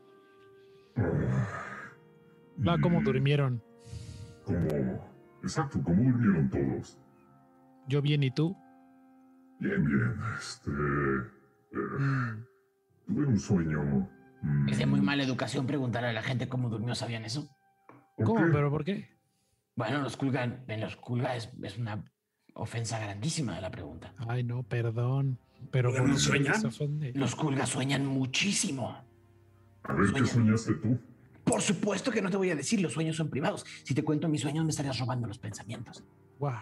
Va como durmieron. Como, exacto, como durmieron todos. Yo bien y tú. Bien, bien, este... eh, Mm, tuve un sueño... mm, Es de muy mala educación preguntarle a la gente cómo durmió, ¿sabían eso? ¿por ¿Cómo? qué? ¿Pero por qué? Bueno, los culgan, en los culga es, es una ofensa grandísima de la pregunta. Ay, no, perdón. Pero ¿Pero ¿por no qué sueñan? Los culgas sueñan muchísimo. A ver, ¿qué Sueña. soñaste tú? Por supuesto que no te voy a decir, los sueños son privados. Si te cuento mis sueños, me estarías robando los pensamientos. Guau.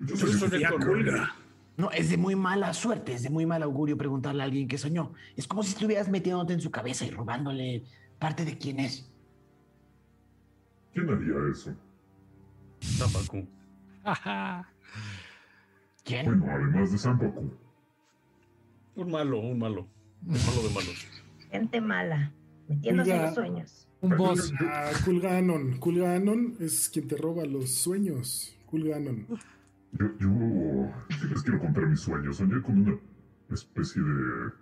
Yo soñé con- Culga. No, es de muy mala suerte, es de muy mal augurio preguntarle a alguien que soñó. Es como si estuvieras metiéndote en su cabeza y robándole parte de quién es. ¿Quién haría eso? Zapacu. Ajá. ¿Quién? Bueno, además de Zampacu. Un malo, un malo. Un malo de malos. Gente mala, metiéndose en los sueños. Un boss. Ah, Kulganon. Kulganon es quien te roba los sueños. Kulganon. Yo, yo les quiero contar mis sueños. Soñé con una especie de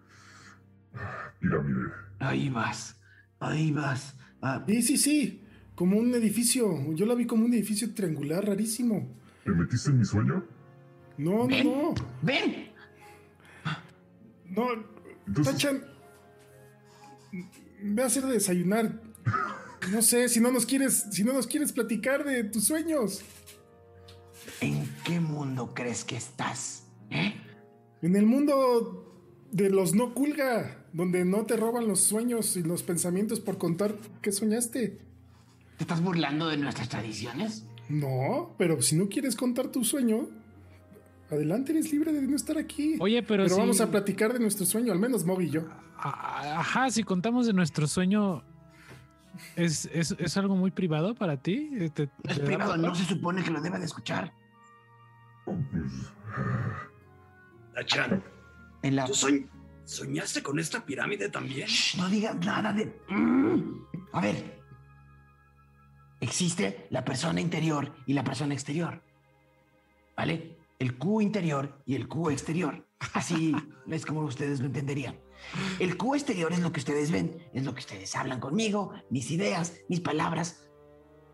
ah, pirámide. Ahí vas, ahí vas. Ah, Sí, sí, sí. Como un edificio. Yo la vi como un edificio triangular rarísimo. ¿Te metiste en mi sueño? No, no, ¿Ven? no. ven, No, Entonces- Tachan. Ve a hacer de desayunar. No sé, si no nos quieres, si no nos quieres platicar de tus sueños. ¿En qué mundo crees que estás? ¿Eh? En el mundo de los no culga, donde no te roban los sueños y los pensamientos por contar qué soñaste. ¿Te estás burlando de nuestras tradiciones? No, pero si no quieres contar tu sueño, adelante, eres libre de no estar aquí. Oye, pero, pero si- vamos a platicar de nuestro sueño, al menos Moby y yo. Ajá, si contamos de nuestro sueño, ¿es, es, es algo muy privado para ti? ¿Te- No es privado, no se supone que lo deba de escuchar. Tachan, En la, tú soñ- ¿Soñaste con esta pirámide también? Shh, no digas nada de... Mm. A ver. Existe la persona interior y la persona exterior. ¿Vale? El Q interior y el Q exterior. Así es como ustedes lo entenderían. El Q exterior es lo que ustedes ven, es lo que ustedes hablan conmigo, mis ideas, mis palabras,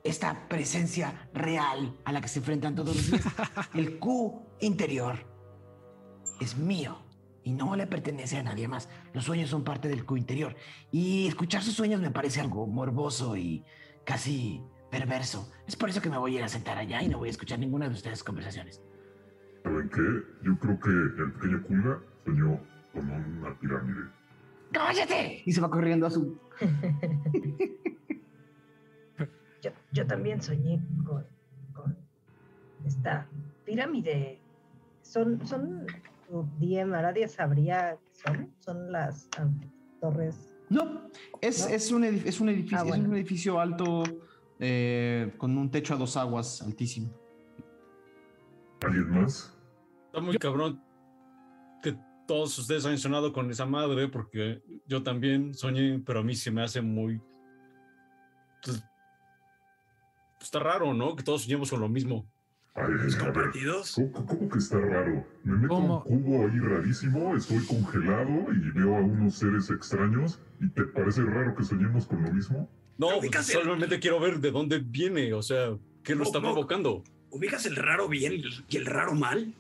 esta presencia real a la que se enfrentan todos los días. El Q interior es mío y no le pertenece a nadie más. Los sueños son parte del Q interior y escuchar sus sueños me parece algo morboso y casi perverso. Es por eso que me voy a ir a sentar allá y no voy a escuchar ninguna de ustedes conversaciones. ¿Saben qué? Yo creo que el pequeño Kulga soñó con una pirámide. ¡Cállate! Y se va corriendo a su. Yo, yo también soñé con, con esta pirámide. Son, son, Diem Aradia sabría qué son, son las ah, torres. No, es, ¿No? es, un, edif- es un edificio, Ah, es bueno. un edificio alto eh, con un techo a dos aguas altísimo. ¿Alguien más? Está muy cabrón todos ustedes hayan sonado con esa madre, porque yo también soñé, pero a mí se me hace muy. pues, está raro, ¿no? Que todos soñemos con lo mismo. Ay, ¿Los a ver? ¿cómo, cómo que está raro? Me meto a un ¿Cómo? cubo ahí rarísimo, estoy congelado y veo a unos seres extraños. ¿Y te parece raro que soñemos con lo mismo? No, pues, solamente quiero ver de dónde viene, o sea, qué lo No, está no. provocando. ¿Ubicas el raro bien y el raro mal?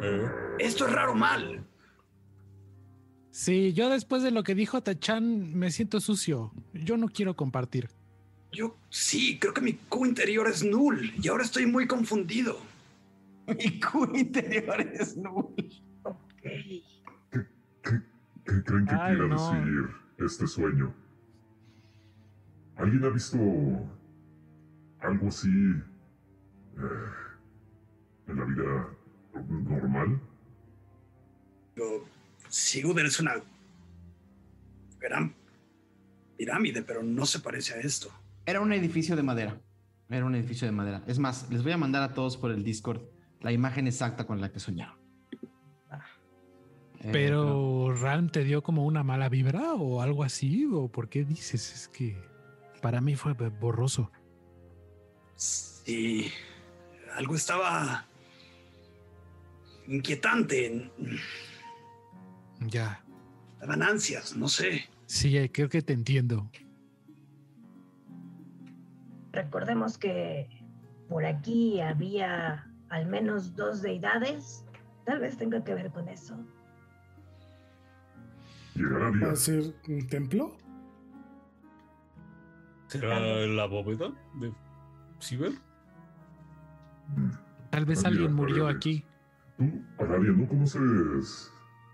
Eh, Esto es raro mal. Sí, yo después de lo que dijo Tachan me siento sucio. Yo no quiero compartir. Yo sí, creo que mi Q interior es null y ahora estoy muy confundido. Mi Q interior es nulo. Ok. ¿Qué, qué creen que Ay, quiera no. decir este sueño? ¿Alguien ha visto algo así eh, en la vida normal? Yo, Sigurd es una gran pirámide, pero no se parece a esto. Era un edificio de madera. Era un edificio de madera. Es más, les voy a mandar a todos por el Discord la imagen exacta con la que soñaron. Eh, Pero Ralm te dio como una mala vibra o algo así, o por qué dices es que para mí fue borroso. Sí, algo estaba inquietante. Ya, Daban ansias, no sé. sí, eh, creo que te entiendo. Recordemos que por aquí había al menos dos deidades. Tal vez tenga que ver con eso. Llegará ¿Va a ser un templo? ¿Será la bóveda de Ciber? Tal vez alguien murió aquí. ¿Tú, Aradia, no conoces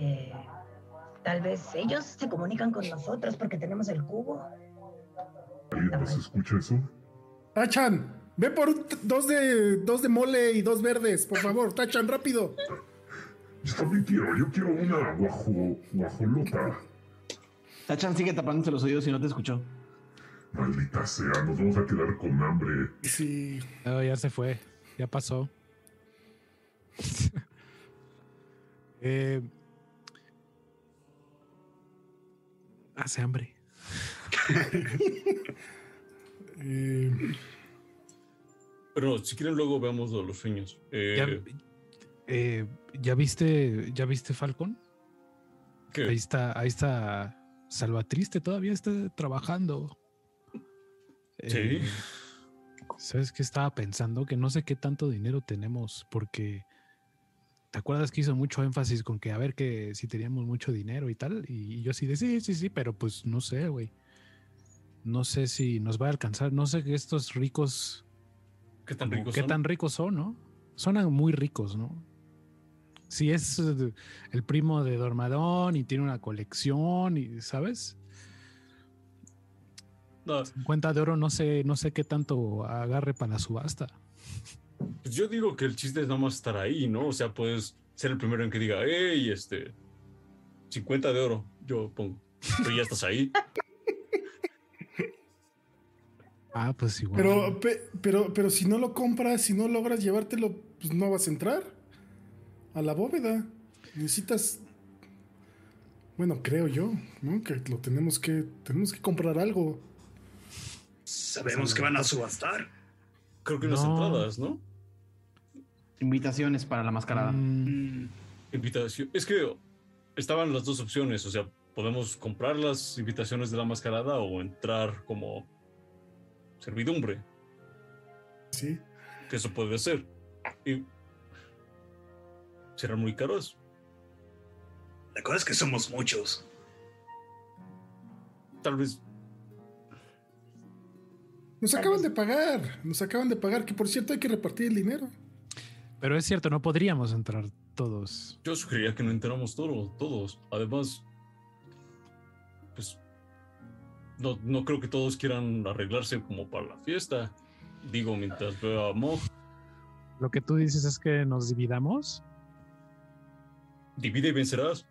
Eh, tal vez ellos se comunican con nosotros porque tenemos el cubo. ¿Alguien más escucha eso? Tachan, ve por dos de, dos de mole y dos verdes, por favor. Tachan, rápido. Yo también quiero, yo quiero una guajo, guajolota. Tachan sigue tapándose los oídos y no te escuchó. Maldita sea, nos vamos a quedar con hambre. Sí. Oh, ya se fue, ya pasó. Eh, hace hambre. Eh, Pero si quieren luego veamos los sueños. Eh, ¿Ya, eh, ¿ya viste, ya viste Falcon? ¿qué? Ahí está, ahí está Salvatriste, todavía está trabajando. Sí. Eh, ¿Sabes qué estaba pensando? Que no sé qué tanto dinero tenemos, porque ¿te acuerdas que hizo mucho énfasis con que a ver que si teníamos mucho dinero y tal? Y, yo así de sí, sí, sí, pero pues no sé, güey. No sé si nos va a alcanzar. No sé que estos ricos, ¿Qué tan ricos qué son? tan ricos son, ¿no? Suenan muy ricos, ¿no? Si es eh, el primo de Dormadón y tiene una colección y, ¿sabes? No, 50 de oro no sé, no sé qué tanto agarre para la subasta. Pues yo digo que el chiste es nada más estar ahí, ¿no? O sea, puedes ser el primero en que diga, hey, este, 50 de oro, yo pongo. Pero ya estás ahí. Ah, pues igual. Pero, pe- pero, pero si no lo compras, si no logras llevártelo, pues no vas a entrar a la bóveda. Necesitas. Bueno, creo yo, ¿no? Que lo tenemos que. Tenemos que comprar algo. Sabemos que van a subastar. Creo que unas No. entradas, ¿no? Invitaciones para la mascarada. Mm, Invitación. Es que estaban las dos opciones, o sea, podemos comprar las invitaciones de la mascarada o entrar como servidumbre, Sí. que eso puede ser. Y serán muy caros. La cosa es que somos muchos. Tal vez Nos acaban de pagar. Nos acaban de pagar. Que por cierto hay que repartir el dinero. Pero es cierto, no podríamos entrar todos. yo sugeriría que no enteramos todo, todos. Además, pues no, no creo que todos quieran arreglarse como para la fiesta. Digo, mientras veo a Mog, Lo que tú dices es que nos dividamos. divide y vencerás.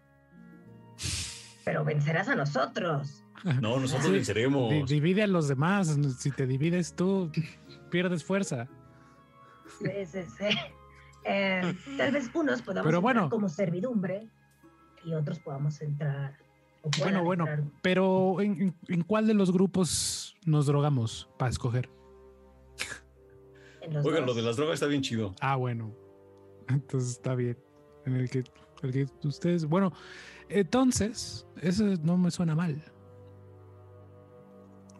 Pero vencerás a nosotros. No, nosotros Sí. venceremos. Di- divide a los demás. Si te divides tú, pierdes fuerza. Sí, sí, sí. Eh, tal vez unos podamos Pero entrar como servidumbre y otros podamos entrar. o Bueno, bueno, entrar. pero ¿en, en- en cuál de los grupos nos drogamos para escoger? Oigan, lo de las drogas está bien chido. Ah, bueno. Entonces está bien. En el que, el que ustedes. Bueno, entonces, eso no me suena mal.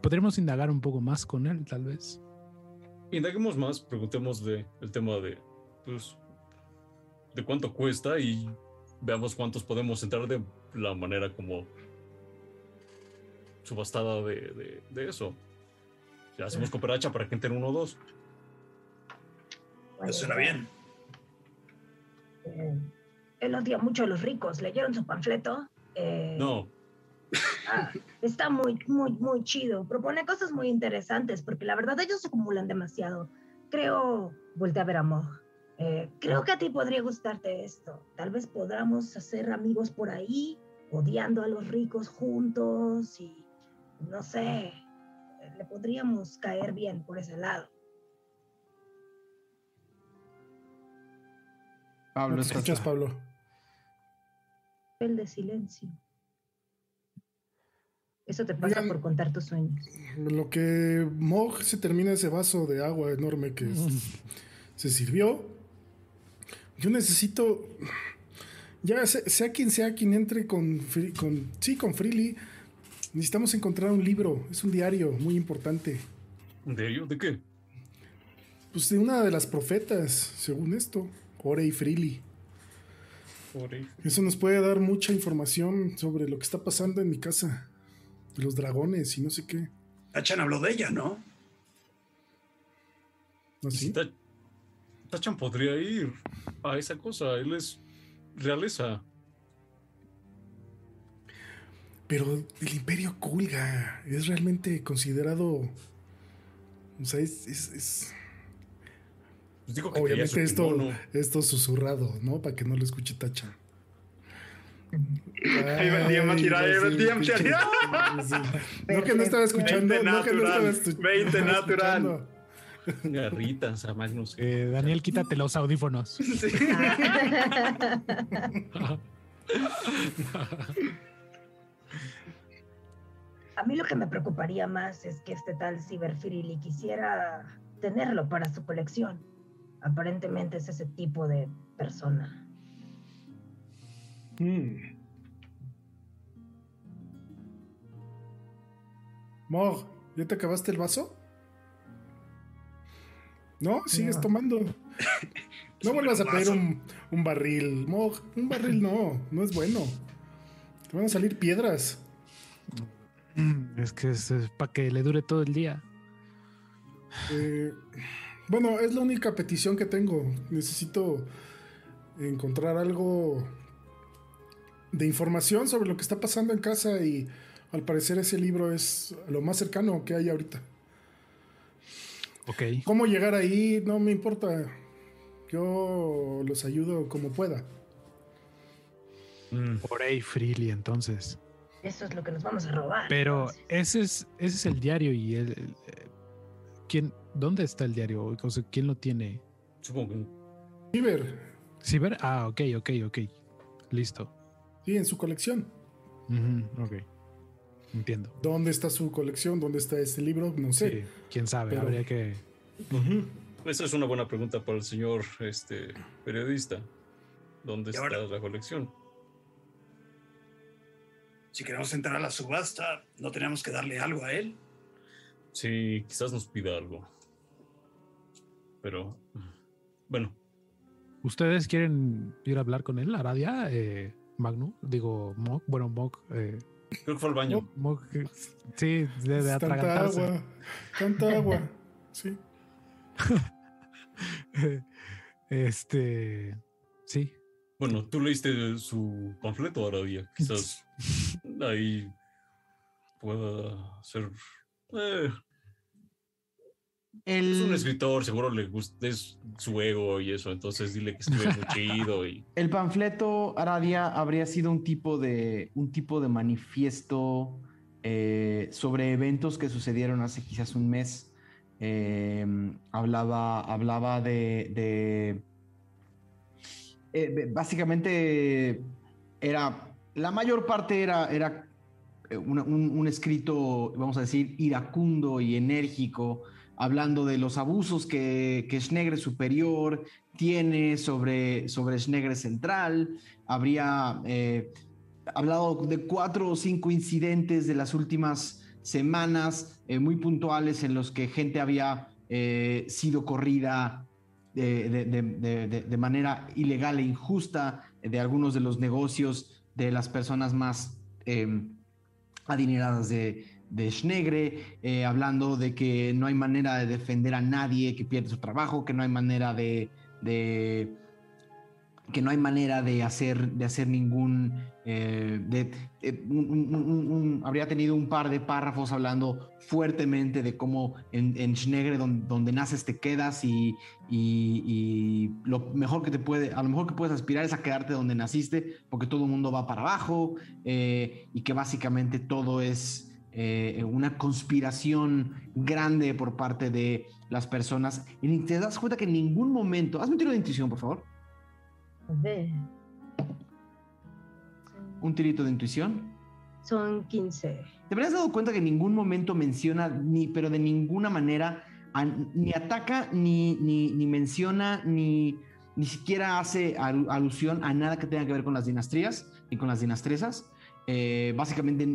Podríamos indagar un poco más con él, tal vez. Indaguemos más, preguntemos de el tema de, pues, de cuánto cuesta y veamos cuántos podemos entrar de la manera como subastada de, de, de eso. Ya hacemos cooperacha para que entren uno o dos. Eso suena idea. bien. Eh, él odia mucho a los ricos. ¿Leyeron su panfleto? Eh, No, ah, está muy, muy, muy chido. Propone cosas muy interesantes porque la verdad ellos acumulan demasiado. Creo, voltea a ver a Mog. Eh, creo que a ti podría gustarte esto. Tal vez podamos hacer amigos por ahí, odiando a los ricos juntos y no sé, le podríamos caer bien por ese lado. Pablo, ¿No te estás- escuchas, Pablo? El de silencio. Eso te pasa Oigan. por contar tus sueños. Lo que Mog se termina ese vaso de agua enorme que se sirvió. Yo necesito. Ya sea, sea quien sea quien entre con, con. Sí, con Freely. Necesitamos encontrar un libro. Es un diario muy importante. ¿de ello? ¿De qué? Pues de una de las profetas, según esto. Ore y Freely. Eso nos puede dar mucha información sobre lo que está pasando en mi casa. De los dragones y no sé qué. Tachan habló de ella, ¿no? ¿No si sí? Ta- Tachan podría ir a esa cosa. Él es realeza. Pero el imperio Kulga es realmente considerado. O sea, es. es- es- Pues dijo que obviamente esto, kimono. esto susurrado, ¿no? Para que no lo escuche Tacha. Ahí va el DM a tirar, ahí va el DM a pinche- tirar. sí. No que no estaba escuchando. 20 No que no estaba natural, estu- 20 estaba natural. Garritas a Magnus. Eh, Daniel, quítate los audífonos. A mí lo que me preocuparía más es que este tal Cyberfrili quisiera tenerlo para su colección. Aparentemente es ese tipo de persona. Mm. Mog, ¿ya te acabaste el vaso? No, sigues No. tomando. No vuelvas a pedir un, un barril. Mog, un barril no, no es bueno. Te van a salir piedras. Mm, Es que es, para que le dure todo el día. Eh, bueno, es la única petición que tengo. Necesito encontrar algo de información sobre lo que está pasando en casa y al parecer ese libro es lo más cercano que hay ahorita. Ok. ¿Cómo llegar ahí? No me importa. Yo los ayudo como pueda. Mm. Por ahí, Freely, entonces. Eso es lo que nos vamos a robar. Pero ese es, ese es el diario y el, el- ¿quién, ¿dónde está el diario? O sea, ¿quién lo tiene? Supongo que Ciber, ¿Ciber? Ah, ok, ok, ok. Listo. sí, en su colección. Ujú, ok. Entiendo. ¿Dónde está su colección? ¿Dónde está este libro? No sé. Sí, quién sabe, Pero- habría que. Esa es una buena pregunta para el señor este, periodista. ¿Dónde está ahora- la colección? Si queremos entrar a la subasta, ¿no tenemos que darle algo a él? Sí, quizás nos pida algo. Pero, bueno, ¿Ustedes quieren ir a hablar con él, Aradia? Eh, Magno, digo, Mok, bueno, Mok, eh, creo que fue al baño. Sí, de, de Tanta agua. Tanta agua. Sí. este, sí, Bueno, tú leíste su panfleto ahora día. Quizás ahí pueda ser. eh, es un escritor, seguro le gusta es su ego y eso. Entonces dile que escribe muy chido y. el panfleto Aradia habría sido un tipo de, un tipo de manifiesto eh, sobre eventos que sucedieron hace quizás un mes. Eh, hablaba, hablaba de, de- eh, básicamente era la mayor parte era, era eh, un escrito, vamos a decir, iracundo y enérgico, hablando de los abusos que, que Schnegre Superior tiene sobre, sobre Schnegre Central. Habría eh, hablado de cuatro o cinco incidentes de las últimas semanas eh, muy puntuales en los que gente había eh, sido corrida de, de- manera ilegal e injusta de algunos de los negocios de las personas más adineradas de, de Schnegre, eh, hablando de que no hay manera de defender a nadie que pierde su trabajo, que no hay manera de, que no hay manera de hacer, de hacer ningún... eh, eh, habría tenido un par de párrafos hablando fuertemente de cómo en, en Schnegre, donde, naces, te quedas y, lo mejor que te puede, a lo mejor que puedes aspirar es a quedarte donde naciste, porque todo el mundo va para abajo y que básicamente todo es eh, una conspiración grande por parte de las personas. Y te das cuenta que en ningún momento, hazme un tiro de intuición, por favor. A ver, Un tirito de intuición. son 15. ¿Te habrías dado cuenta que en ningún momento menciona, ni, pero de ninguna manera, a- ni ataca, ni, ni, ni menciona, ni, ni siquiera hace alu- alusión a nada que tenga que ver con las dinastías y con las dinastresas? Eh, básicamente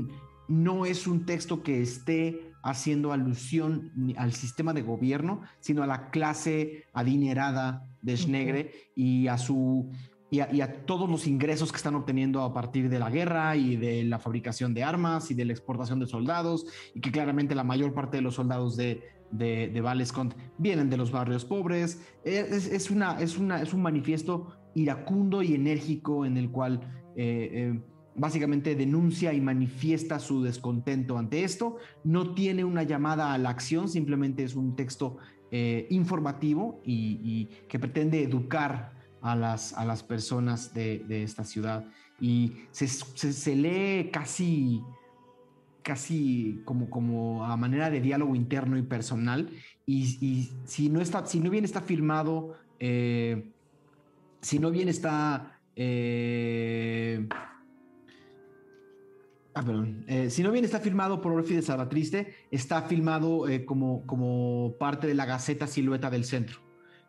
no es un texto que esté haciendo alusión al sistema de gobierno, sino a la clase adinerada de Schnegre y a su y a, y a todos los ingresos que están obteniendo a partir de la guerra y de la fabricación de armas y de la exportación de soldados, y que claramente la mayor parte de los soldados de, de, de Valescont vienen de los barrios pobres. Es, es una, es, una, es un manifiesto iracundo y enérgico en el cual eh, eh, básicamente denuncia y manifiesta su descontento ante esto. No tiene una llamada a la acción, simplemente es un texto eh, informativo y, que pretende educar a las, a las personas de, esta ciudad. Y se, se- lee casi, casi como, como a manera de diálogo interno y personal. Y, y si, no está, si no bien está firmado, eh, si no bien está... eh, Ah, perdón. Eh, si no bien está firmado por Orfi de Salvatriste, está filmado eh, como, como parte de la Gaceta Silueta del Centro.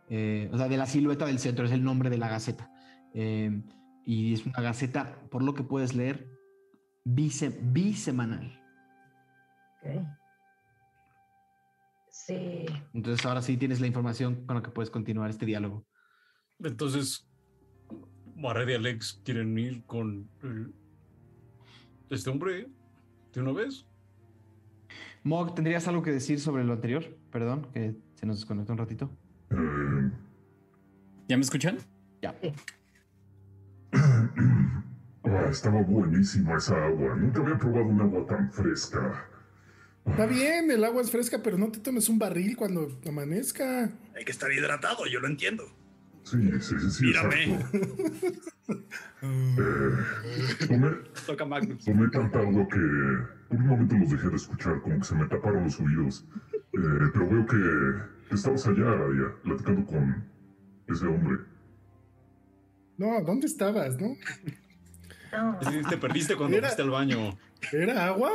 Eh, o sea, de la Silueta del Centro es el nombre de la Gaceta. Eh, y es una Gaceta, por lo que puedes leer, bise- bisemanal. Ok. Sí. Entonces ahora sí tienes la información con la que puedes continuar este diálogo. Entonces, Barret y Alex quieren ir con el- este hombre de una vez. Mog, ¿tendrías algo que decir sobre lo anterior? Perdón, que se nos desconectó un ratito. Eh, ¿Ya me escuchan? Ya. Ah, estaba buenísima esa agua. Nunca había probado un agua tan fresca. Está bien, el agua es fresca, pero no te tomes un barril cuando amanezca. Hay que estar hidratado, yo lo entiendo. Sí, sí, sí, sí. Mírame. Eh, tomé, Toca Magnus. tomé tanta agua que por un momento los dejé de escuchar, como que se me taparon los oídos. Eh, pero veo que, estabas allá, Aradia, platicando con ese hombre. No, ¿dónde estabas, no? No. Te perdiste cuando Era- fuiste al baño. ¿Era agua?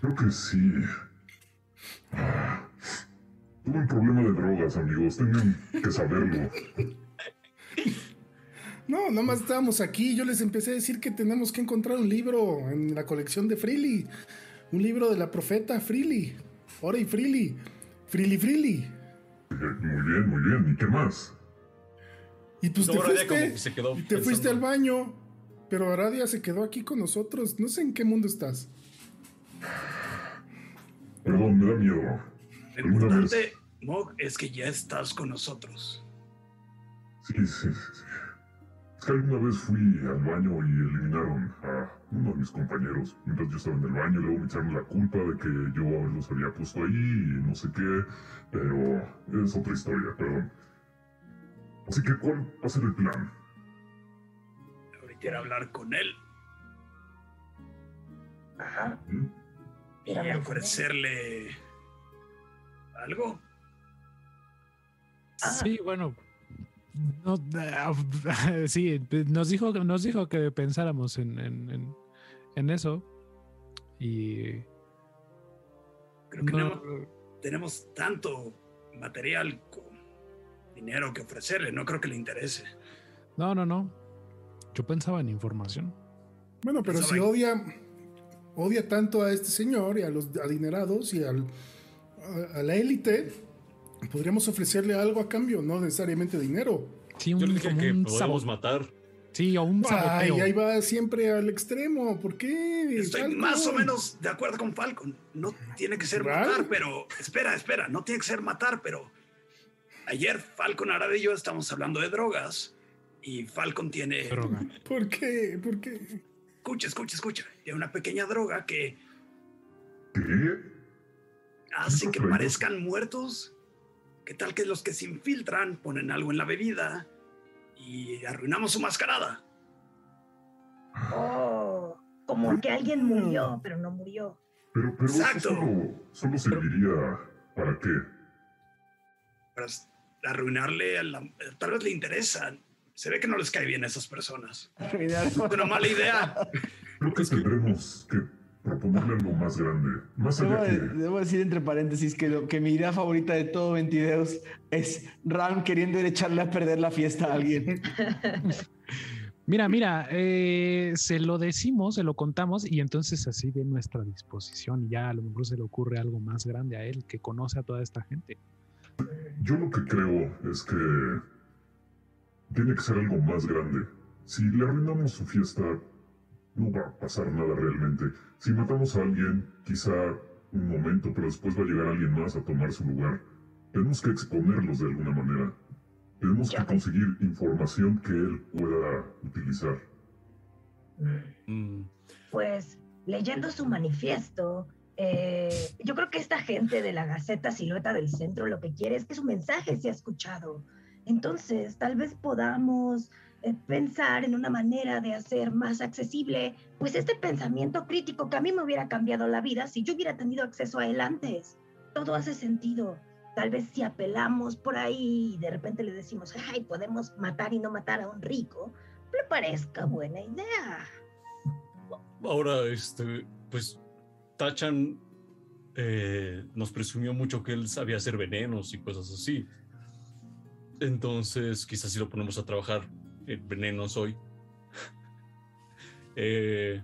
Creo que sí. Ah, Tuve un problema de drogas, amigos. Tienen que saberlo. No, nomás estábamos aquí. Yo les empecé a decir que tenemos que encontrar un libro en la colección de Freely. Un libro de la profeta Freely. Ora y Freely. Freely Freely. Muy bien, muy bien. ¿Y qué más? Y pues No, te fuiste. que se quedó y te fuiste al baño. Pero Aradia se quedó aquí con nosotros. No sé en qué mundo estás. Perdón, me da miedo. Lo ¿Alguna vez? importante, Mog, es que ya estás con nosotros. Sí, sí, sí. Es que alguna vez fui al baño y eliminaron a uno de mis compañeros mientras yo estaba en el baño. Luego me echaron la culpa de que yo los había puesto ahí y no sé qué. Pero es otra historia, perdón. Así que, ¿cuál va a ser el plan? Ahorita hablar con él Ajá. ¿Mm? y ofrecerle algo. Ah. Sí, bueno. No, sí, nos dijo, nos dijo que pensáramos en, en, en- en eso. Y. Creo que no- no- tenemos tanto material con dinero que ofrecerle. No creo que le interese. no, no, no. Yo pensaba en información. Bueno, pero Pensaba si en- odia, odia tanto a este señor y a los adinerados y al, a, a la élite, podríamos ofrecerle algo a cambio, no necesariamente dinero. Sí, Yo un, le dije que un podemos matar. Sí, o un saboteo. Ay, ahí va siempre al extremo. ¿Por qué? Estoy Falcon? más o menos de acuerdo con Falcon. No tiene que ser matar, pero. Espera, espera. No tiene que ser matar, pero. Ayer Falcon, Arad y yo estamos hablando de drogas. Y Falcon tiene. Droga. ¿Por qué? ¿Por qué? Escucha, escucha, escucha. Tiene una pequeña droga que ¿Qué? hace que parezcan muertos. ¿Qué tal que los que se infiltran ponen algo en la bebida y arruinamos su mascarada? Oh, como que alguien murió, pero no murió. Pero, pero eso solo, solo serviría para qué? Para arruinarle a la... Tal vez le interesa. Se ve que no les cae bien a esas personas. Es una mala idea. Creo que tendremos que proponerle algo más grande. Más Debo, allá de- que... debo decir entre paréntesis que, lo, que mi idea favorita de todo Ventideos es Ram queriendo ir a echarle a perder la fiesta a alguien. Mira, mira, eh, se lo decimos, se lo contamos y entonces así de nuestra disposición y ya a lo mejor se le ocurre algo más grande a él que conoce a toda esta gente. Yo lo que creo es que tiene que ser algo más grande. Si le arruinamos su fiesta, no va a pasar nada realmente. Si matamos a alguien, quizá un momento, pero después va a llegar alguien más a tomar su lugar. Tenemos que exponerlos de alguna manera. Tenemos Ya que conseguir información que él pueda utilizar. Mm, Pues leyendo su manifiesto, eh, yo creo que esta gente de la Gaceta Silueta del Centro lo que quiere es que su mensaje sea escuchado. Entonces, tal vez podamos eh, pensar en una manera de hacer más accesible, pues este pensamiento crítico que a mí me hubiera cambiado la vida si yo hubiera tenido acceso a él antes. Todo hace sentido. Tal vez si apelamos por ahí y de repente le decimos, ay, podemos matar y no matar a un rico, le parezca buena idea. Ahora, este, pues, Tachan eh, nos presumió mucho que él sabía hacer venenos y cosas así. Entonces, quizás si lo ponemos a trabajar en venenos hoy, eh,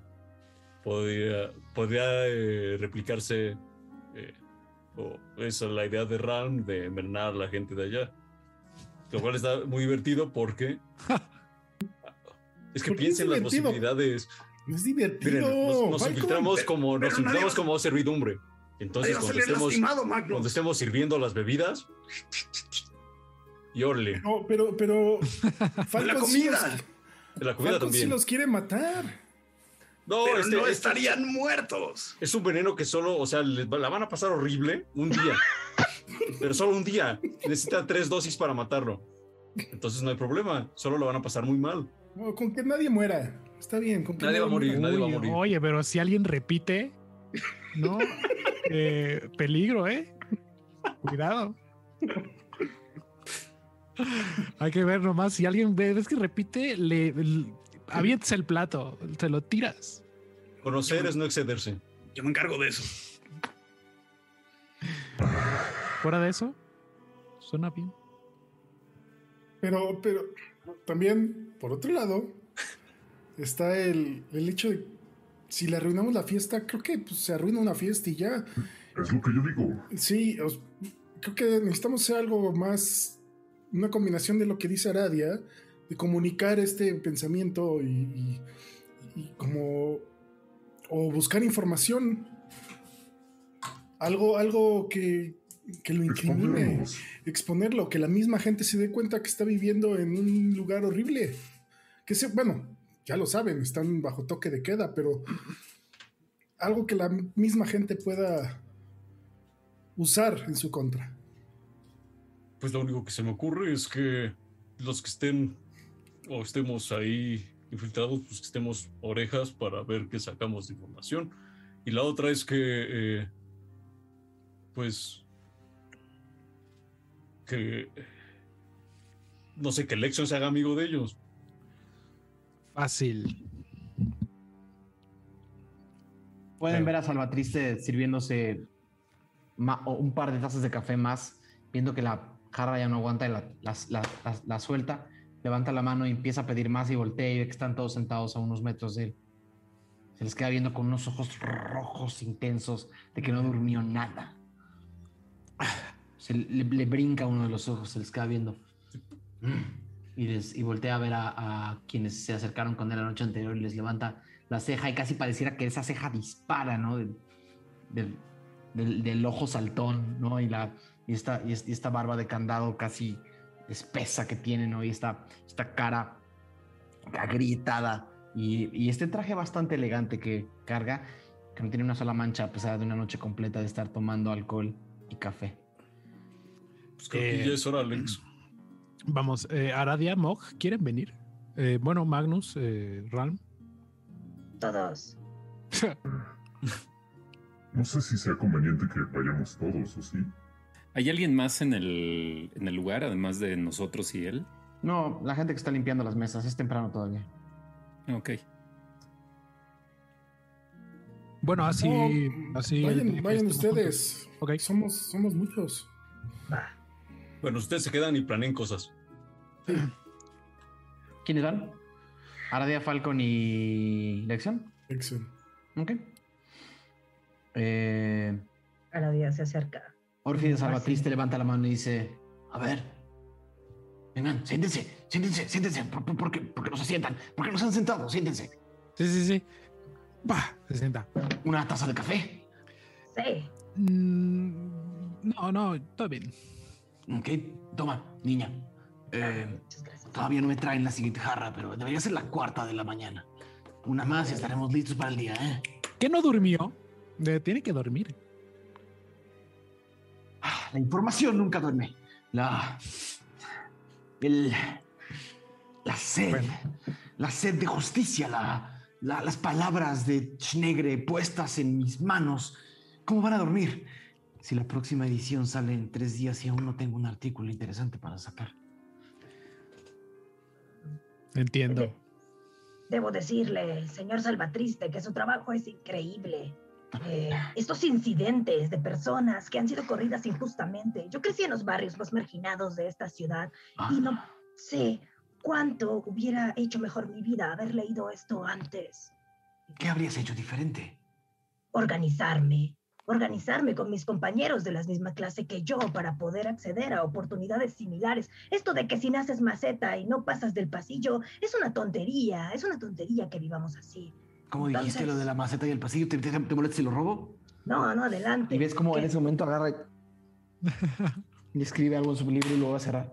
podría, podría eh, replicarse eh, o esa la idea de Ram de envenenar a la gente de allá. Lo cual está muy divertido porque es que ¿Por qué es piensen las posibilidades. Es divertido. Miren, nos, nos infiltramos como, nos nadie infiltramos va- como servidumbre. Nadie Entonces, cuando estemos, lastimado, cuando estemos sirviendo las bebidas, y orle. No, pero, pero. la Falcon sí, comida. sea, La comida Falcon sí también. los quiere matar. No, Pero este- no este estarían muertos. Es un veneno que solo, o sea, les la van a pasar horrible un día. pero solo un día. Necesita tres dosis para matarlo. Entonces no hay problema. Solo lo van a pasar muy mal. No, con que nadie muera. Está bien. Con que Nadie va a morir, nadie va a morir. Oye, pero si alguien repite, no, Eh, peligro, ¿eh? Cuidado. Hay que ver nomás, si alguien ve, ves que repite, le, le avientes el plato, te lo tiras. Conocer es no excederse. Yo me encargo de eso. Fuera de eso, suena bien. Pero, pero también, por otro lado, está el, el hecho de si le arruinamos la fiesta, creo que pues, se arruina una fiesta y ya. Es lo que yo digo. Sí, os- creo que necesitamos hacer algo más, una combinación de lo que dice Aradia, de comunicar este pensamiento y, y- y como, o buscar información, algo, algo que, que lo incrimine, Exponernos. exponerlo, que la misma gente se dé cuenta que está viviendo en un lugar horrible. Que se, bueno, ya lo saben, están bajo toque de queda, pero algo que la misma gente pueda usar en su contra. Pues lo único que se me ocurre es que los que estén o estemos ahí infiltrados, pues que estemos orejas para ver qué sacamos de información. Y la otra es que, eh, pues, que, no sé, que Lexion se haga amigo de ellos. Fácil. Pueden ver a Salvatriste sirviéndose un par de tazas de café más, viendo que la jarra ya no aguanta y la, suelta. Levanta la mano y empieza a pedir más y voltea y ve que están todos sentados a unos metros de él. Se les queda viendo con unos ojos rojos intensos de que no durmió nada. Se le, brinca uno de los ojos, se les queda viendo. Y, les, y voltea a ver a, a quienes se acercaron con él la noche anterior y les levanta la ceja y casi pareciera que esa ceja dispara, ¿no? Del- del ojo saltón, ¿no? Y, la, y, esta, y, es- y esta barba de candado casi espesa que tiene, ¿no? Y esta, esta cara agrietada y, y este traje bastante elegante que carga, que no tiene una sola mancha a pesar de una noche completa de estar tomando alcohol y café. Pues creo que Eh, ya es hora, Alex. Vamos, eh, Aradia, Mog, ¿quieren venir? Eh, bueno, Magnus, eh, Ralm. Todos. No sé si sea conveniente que vayamos todos, ¿o sí? ¿Hay alguien más en el, en el lugar, además de nosotros y él? No, la gente que está limpiando las mesas, es temprano todavía. Ok. Bueno, así, No, así. vayan el- vayan ustedes. juntos. Ok. Somos, somos muchos. Bueno, ustedes se quedan y planeen cosas. ¿Quiénes van? Aradia, Falcon y Lexion. Excel. Ok. Eh, A la día se acerca. Orfi de Fácil. Salvatriste levanta la mano y dice: A ver, vengan, siéntense, siéntense, siéntense. ¿Por, por- por qué, por qué no se sientan? ¿Por qué no se han sentado? Siéntense. Sí, sí, sí. Va, se sienta. Una taza de café. Sí. Mm, no, no, está bien. Ok, toma, niña. Eh, gracias. todavía no me traen la siguiente jarra, pero debería ser la cuarta de la mañana. Una más y estaremos listos para el día, ¿eh? ¿Qué no durmió? Eh, tiene que dormir. La información nunca duerme. La. El. La sed. Bueno. La sed de justicia. La, la- las palabras de Schnegre puestas en mis manos. ¿Cómo van a dormir? Si la próxima edición sale en tres días y aún no tengo un artículo interesante para sacar. Entiendo. Debo decirle, señor Salvatriste, que su trabajo es increíble. Eh, estos incidentes de personas que han sido corridas injustamente. Yo crecí en los barrios más marginados de esta ciudad y no sé cuánto hubiera hecho mejor mi vida haber leído esto antes. ¿Qué habrías hecho diferente? Organizarme, organizarme con mis compañeros de la misma clase que yo para poder acceder a oportunidades similares. Esto de que si naces maceta y no pasas del pasillo es una tontería, es una tontería que vivamos así. ¿Cómo dijiste Entonces- lo de la maceta y el pasillo? ¿Te, te, te molesta si lo robo? No, no, adelante. Y ves cómo en ese momento agarra y- y escribe algo en su libro y luego va a cerrar.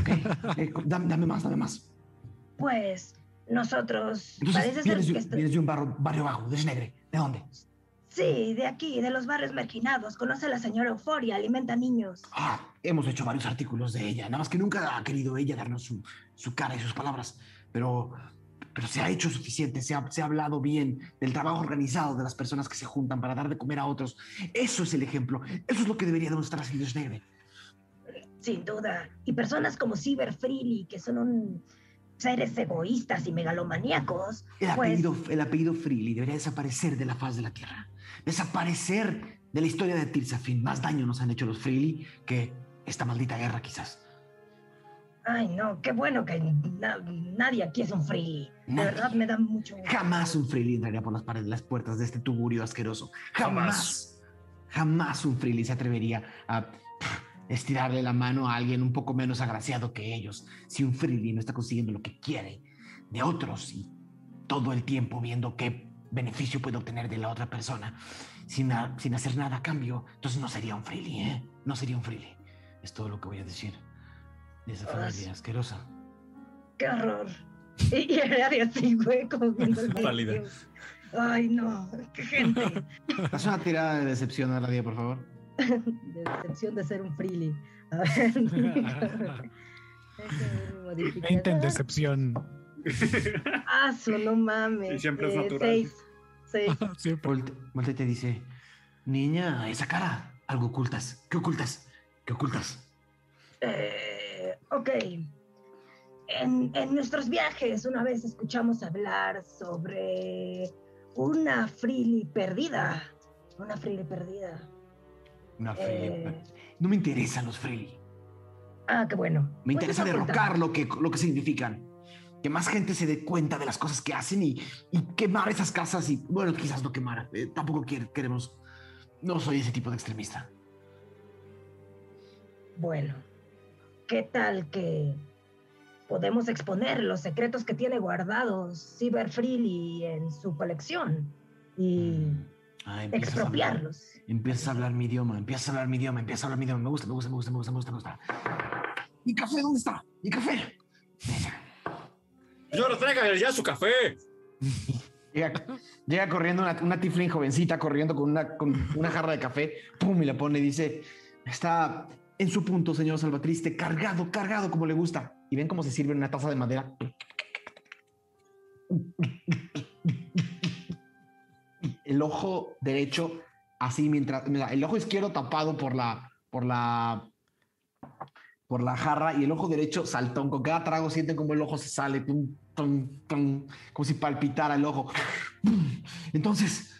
Ok, eh, dame, dame más, dame más. Pues nosotros Entonces, parece ser vienes, que de, esto- vienes de un barrio, barrio bajo, de Snegre. ¿De dónde? Sí, de aquí, de los barrios marginados. Conoce a la señora Euforia, alimenta niños. Ah, hemos hecho varios artículos de ella, nada más que nunca ha querido ella darnos su, su cara y sus palabras, pero, pero se ha hecho suficiente, se ha, se ha hablado bien del trabajo organizado de las personas que se juntan para dar de comer a otros. Eso es el ejemplo, eso es lo que debería demostrar haciendo Snegre. Sin duda. Y personas como Ciber Freely, que son un seres egoístas y megalomaníacos, El pues apellido, el apellido Freely debería desaparecer de la faz de la Tierra, desaparecer de la historia de Tirsafin. Más daño nos han hecho los Freely que esta maldita guerra quizás. Ay, no, qué bueno que na- nadie aquí es un Freely. De Nadie. verdad me da mucho gusto. Jamás un Freely entraría por las paredes, las puertas de este tuburio asqueroso. Jamás. Jamás un Freely se atrevería a estirarle la mano a alguien un poco menos agraciado que ellos. Si un Freely no está consiguiendo lo que quiere de otros y todo el tiempo viendo qué beneficio puede obtener de la otra persona sin, sin hacer nada a cambio, entonces no sería un Freely, ¿eh? No sería un Freely. Es todo lo que voy a decir de esa Ah, familia asquerosa. Qué horror. Y, y era de así, güey, como viendo el. Ay, no, qué gente. Haz una tirada de decepción a la día, por favor. De decepción de ser un freely. A ver. déjame modificar. 20 en decepción. Ah, su, no mames. Y siempre es Eh, natural. Seis. Seis. Siempre. Volte, y te dice, niña, esa cara, algo ocultas. ¿Qué ocultas? ¿Qué ocultas? Eh, ok. En, en nuestros viajes una vez escuchamos hablar sobre una freely perdida. Una freely perdida. Una Freely. Eh, No me interesan los Freely. ah, qué bueno. Me Pues interesa derrocar lo que, lo que significan. Que más gente se dé cuenta de las cosas que hacen y, y quemar esas casas y, bueno, quizás no quemar. eh, tampoco quiere- queremos... No soy ese tipo de extremista. Bueno, ¿qué tal que podemos exponer los secretos que tiene guardados Cyber Freely en su colección y Ah, empiezas, a hablar, expropiarlos? empiezas a hablar mi idioma, empiezas a hablar mi idioma, empiezas a hablar mi idioma. Me gusta, me gusta, me gusta, me gusta, me gusta, me gusta. ¿Mi café dónde está? ¿Mi café? Señora, tráigale ya su café. Llega, llega corriendo una, una tiflin jovencita, corriendo con una, con una jarra de café, pum, y la pone y dice, está en su punto, señor Salvatriste, cargado, cargado como le gusta. Y ven cómo se sirve una taza de madera. El ojo derecho, así mientras, el ojo izquierdo tapado por la, por la, por la jarra y el ojo derecho saltón. Con cada trago sienten como el ojo se sale, como si palpitara el ojo. Entonces,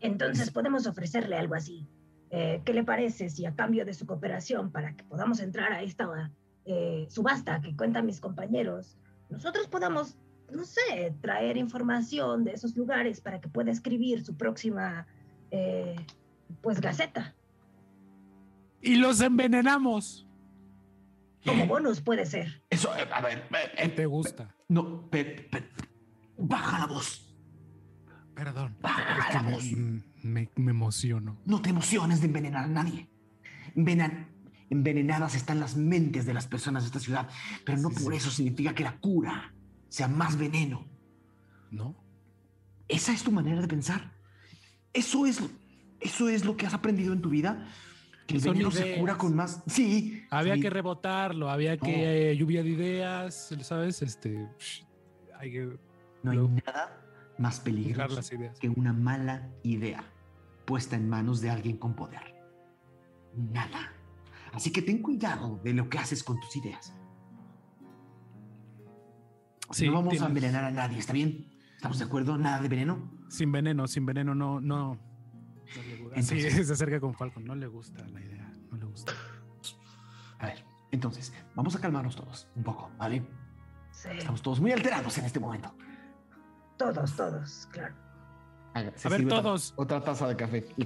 Entonces podemos ofrecerle algo así. Eh, ¿Qué le parece si a cambio de su cooperación para que podamos entrar a esta eh, subasta que cuentan mis compañeros, nosotros podamos, no sé, traer información de esos lugares para que pueda escribir su próxima, eh, pues, gaceta? Y los envenenamos. Como bonus puede ser. Eso, eh, a ver, eh, ¿Qué eh, te gusta? no, pe- pe- baja la voz, Perdón. baja Es la voz. Me, me- emociono. No te emociones de envenenar a nadie. Envenan- envenenadas están las mentes de las personas de esta ciudad, pero no Sí, por sí. eso significa que la cura sea más veneno. ¿No? ¿Esa es tu manera de pensar? ¿Eso es, eso es lo que has aprendido en tu vida? ¿Que el veneno se cura con más? Sí. Había sí. que rebotarlo, había que eh, lluvia de ideas, ¿sabes? Este, hay que No hay nada más peligroso las ideas. que una mala idea puesta en manos de alguien con poder. Nada. Así que ten cuidado de lo que haces con tus ideas. Sí, no vamos a envenenar a nadie, ¿está bien? ¿Estamos de acuerdo? ¿Nada de veneno? Sin veneno, sin veneno, no, no. no le gusta. Sí, se acerca con Falcon, no le gusta la idea, no le gusta. A ver, entonces, vamos a calmarnos todos un poco, ¿vale? Sí, Estamos todos muy alterados en este momento. Todos, todos, claro. haga- A ver, otra- todos. Otra taza de café.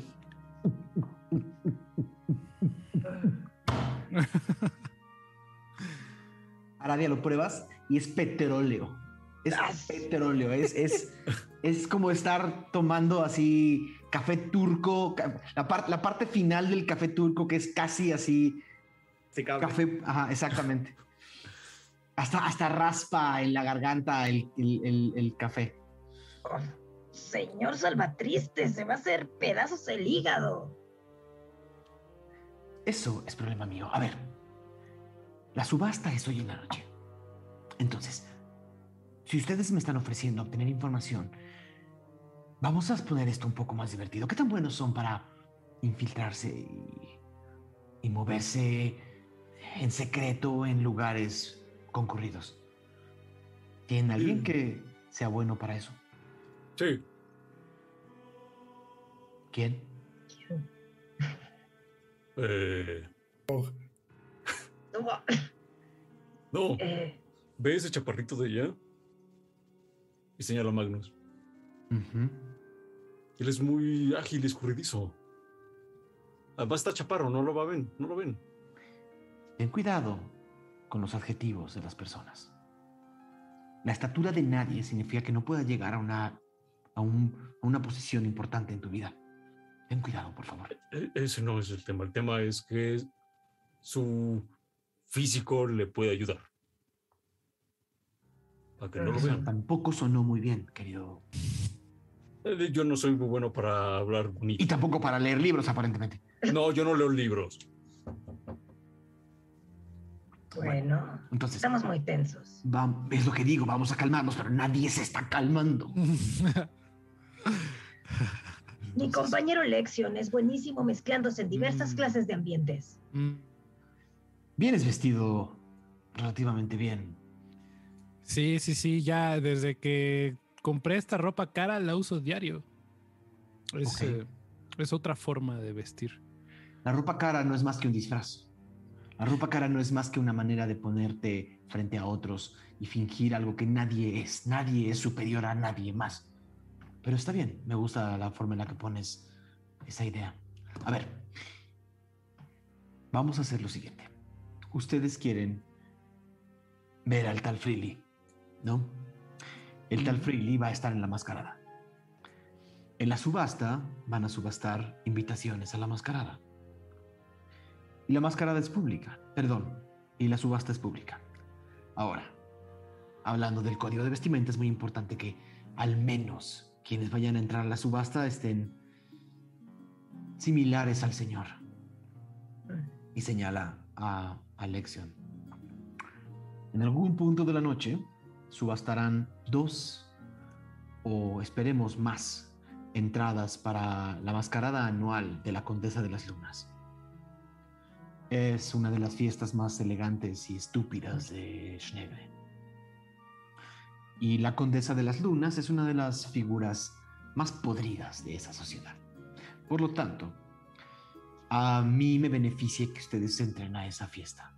Aradia lo pruebas y es petróleo. Es petróleo, es, es, es como estar tomando así café turco, la, par- la parte final del café turco que es casi así, Sí, café, ajá, exactamente. Hasta, hasta raspa en la garganta el, el- el café. Señor Salvatriste, se va a hacer pedazos el hígado. Eso es problema mío. A ver, la subasta es hoy en la noche. Entonces, si ustedes me están ofreciendo obtener información, vamos a poner esto un poco más divertido. ¿Qué tan buenos son para infiltrarse y, y moverse en secreto en lugares concurridos? ¿Tienen alguien que sea bueno para eso? Sí, ¿Quién? eh, No, no, eh, ¿ve ese chaparrito de allá? Y señala a Magnus. Ujú. Él es muy ágil y escurridizo. Además está chaparro, no lo va a ven, no lo ven. Ten cuidado con los adjetivos de las personas. La estatura de nadie significa que no pueda llegar a una, a un- a una posición importante en tu vida. Ten cuidado, por favor. E- Ese no es el tema. El tema es que su físico le puede ayudar. Para que no lo vean. tampoco sonó muy bien, querido. Eh, Yo no soy muy bueno para hablar bonito. Y tampoco para leer libros, aparentemente. No, yo no leo libros. bueno, Entonces, estamos muy tensos. va- es lo que digo, vamos a calmarnos, pero nadie se está calmando. Mi compañero Lexion es buenísimo mezclándose en diversas Mm. clases de ambientes. Mm, Vienes vestido relativamente bien. Sí, sí, sí, ya desde que compré esta ropa cara la uso diario. Es, eh, es otra forma de vestir. La ropa cara no es más que un disfraz. La ropa cara no es más que una manera de ponerte frente a otros y fingir algo que nadie es. Nadie es superior a nadie más. Pero está bien, me gusta la forma en la que pones esa idea. A ver, vamos a hacer lo siguiente. Ustedes quieren ver al tal Freely, ¿no? El tal. Freely va a estar en la mascarada. En la subasta van a subastar invitaciones a la mascarada. Y la mascarada es pública, perdón, y la subasta es pública. Ahora, hablando del código de vestimenta, es muy importante que al menos quienes vayan a entrar a la subasta estén similares al señor. Y señala a Alexion. En algún punto de la noche subastarán dos o esperemos más entradas para la mascarada anual de la Condesa de las Lunas. Es una de las fiestas más elegantes y estúpidas de Schneble. Y la Condesa de las Lunas es una de las figuras más podridas de esa sociedad. Por lo tanto, a mí me beneficia que ustedes entren a esa fiesta.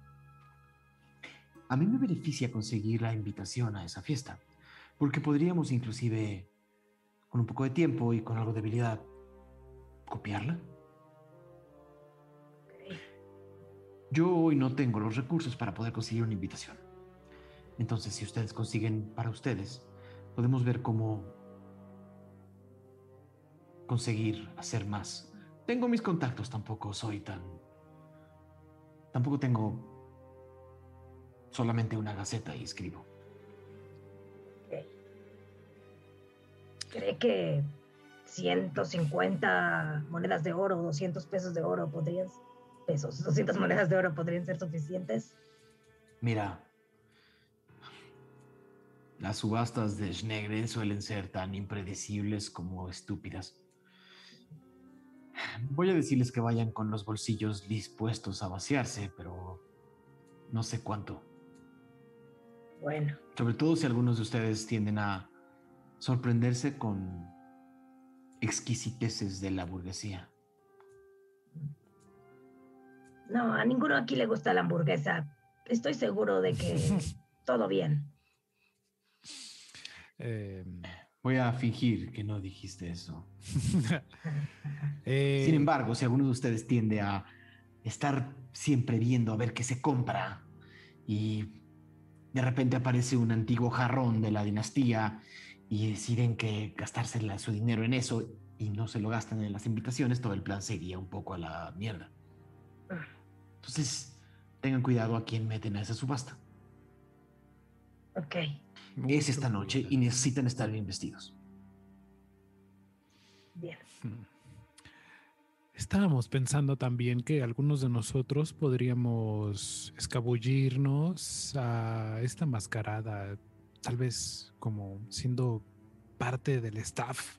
A mí me beneficia conseguir la invitación a esa fiesta, porque podríamos inclusive, con un poco de tiempo y con algo de habilidad, copiarla. Yo hoy no tengo los recursos para poder conseguir una invitación. Entonces, si ustedes consiguen para ustedes, podemos ver cómo conseguir hacer más. Tengo mis contactos, tampoco soy tan... Tampoco tengo solamente una gaceta y escribo. ¿Cree que 150 monedas de oro, 200 pesos de oro podrían, pesos, 200 monedas de oro podrían ser suficientes? Mira, las subastas de Schnegre suelen ser tan impredecibles como estúpidas. Voy a decirles que vayan con los bolsillos dispuestos a vaciarse, pero no sé cuánto. Bueno, Sobre todo si algunos de ustedes tienden a sorprenderse con exquisiteces de la burguesía. no, a ninguno aquí le gusta la hamburguesa. Estoy seguro de que todo bien. Eh, Voy a fingir que no dijiste eso. eh, Sin embargo, si alguno de ustedes tiende a estar siempre viendo a ver qué se compra y de repente aparece un antiguo jarrón de la dinastía y deciden que gastarse la- su dinero en eso y no se lo gastan en las invitaciones, todo el plan se iría un poco a la mierda. Entonces, tengan cuidado a quién meten a esa subasta. Ok. Es esta noche y necesitan estar bien vestidos. Bien. Estábamos pensando también que algunos de nosotros podríamos escabullirnos a esta mascarada, tal vez como siendo parte del staff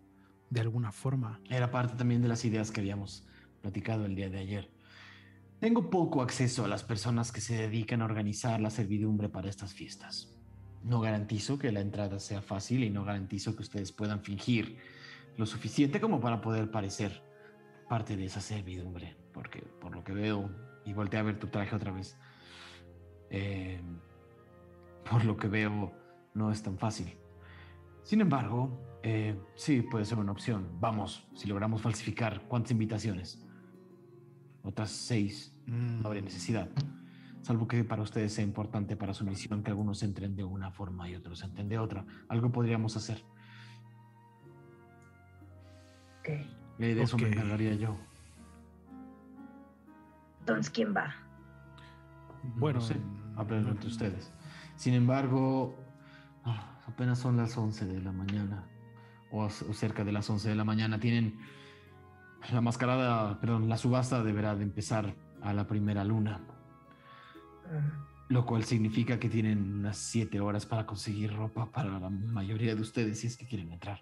de alguna forma. Era parte también de las ideas que habíamos platicado el día de ayer. Tengo poco acceso a las personas que se dedican a organizar la servidumbre para estas fiestas. No garantizo que la entrada sea fácil y no garantizo que ustedes puedan fingir lo suficiente como para poder parecer parte de esa servidumbre, porque por lo que veo, y volteé a ver tu traje otra vez, eh, por lo que veo no es tan fácil. Sin embargo, eh, sí puede ser una opción. Vamos, si logramos falsificar, ¿cuántas invitaciones? Otras seis. No habría necesidad. Salvo que para ustedes sea importante para su misión que algunos entren de una forma y otros entren de otra. Algo podríamos hacer. Ok. Eh, de eso me encargaría yo. Entonces, ¿quién va? Bueno, no sé, háblenlo entre ustedes. Sin embargo, ah, apenas son las 11 de la mañana, o, cerca de las 11 de la mañana. Tienen la mascarada, perdón, la subasta deberá de empezar a la primera luna, Mm, lo cual significa que tienen unas 7 horas para conseguir ropa para la mayoría de ustedes si es que quieren entrar.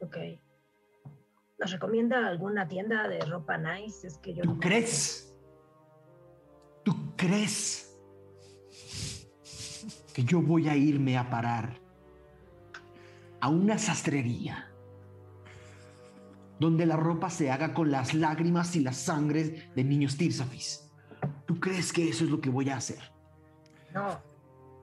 Ok. ¿Nos recomienda alguna tienda de ropa nice? Es que yo ¿Tú no- crees? ¿Tú crees que yo voy a irme a parar a una sastrería donde la ropa se haga con las lágrimas y la sangre de niños Tirsafis? ¿Tú crees que eso es lo que voy a hacer? No,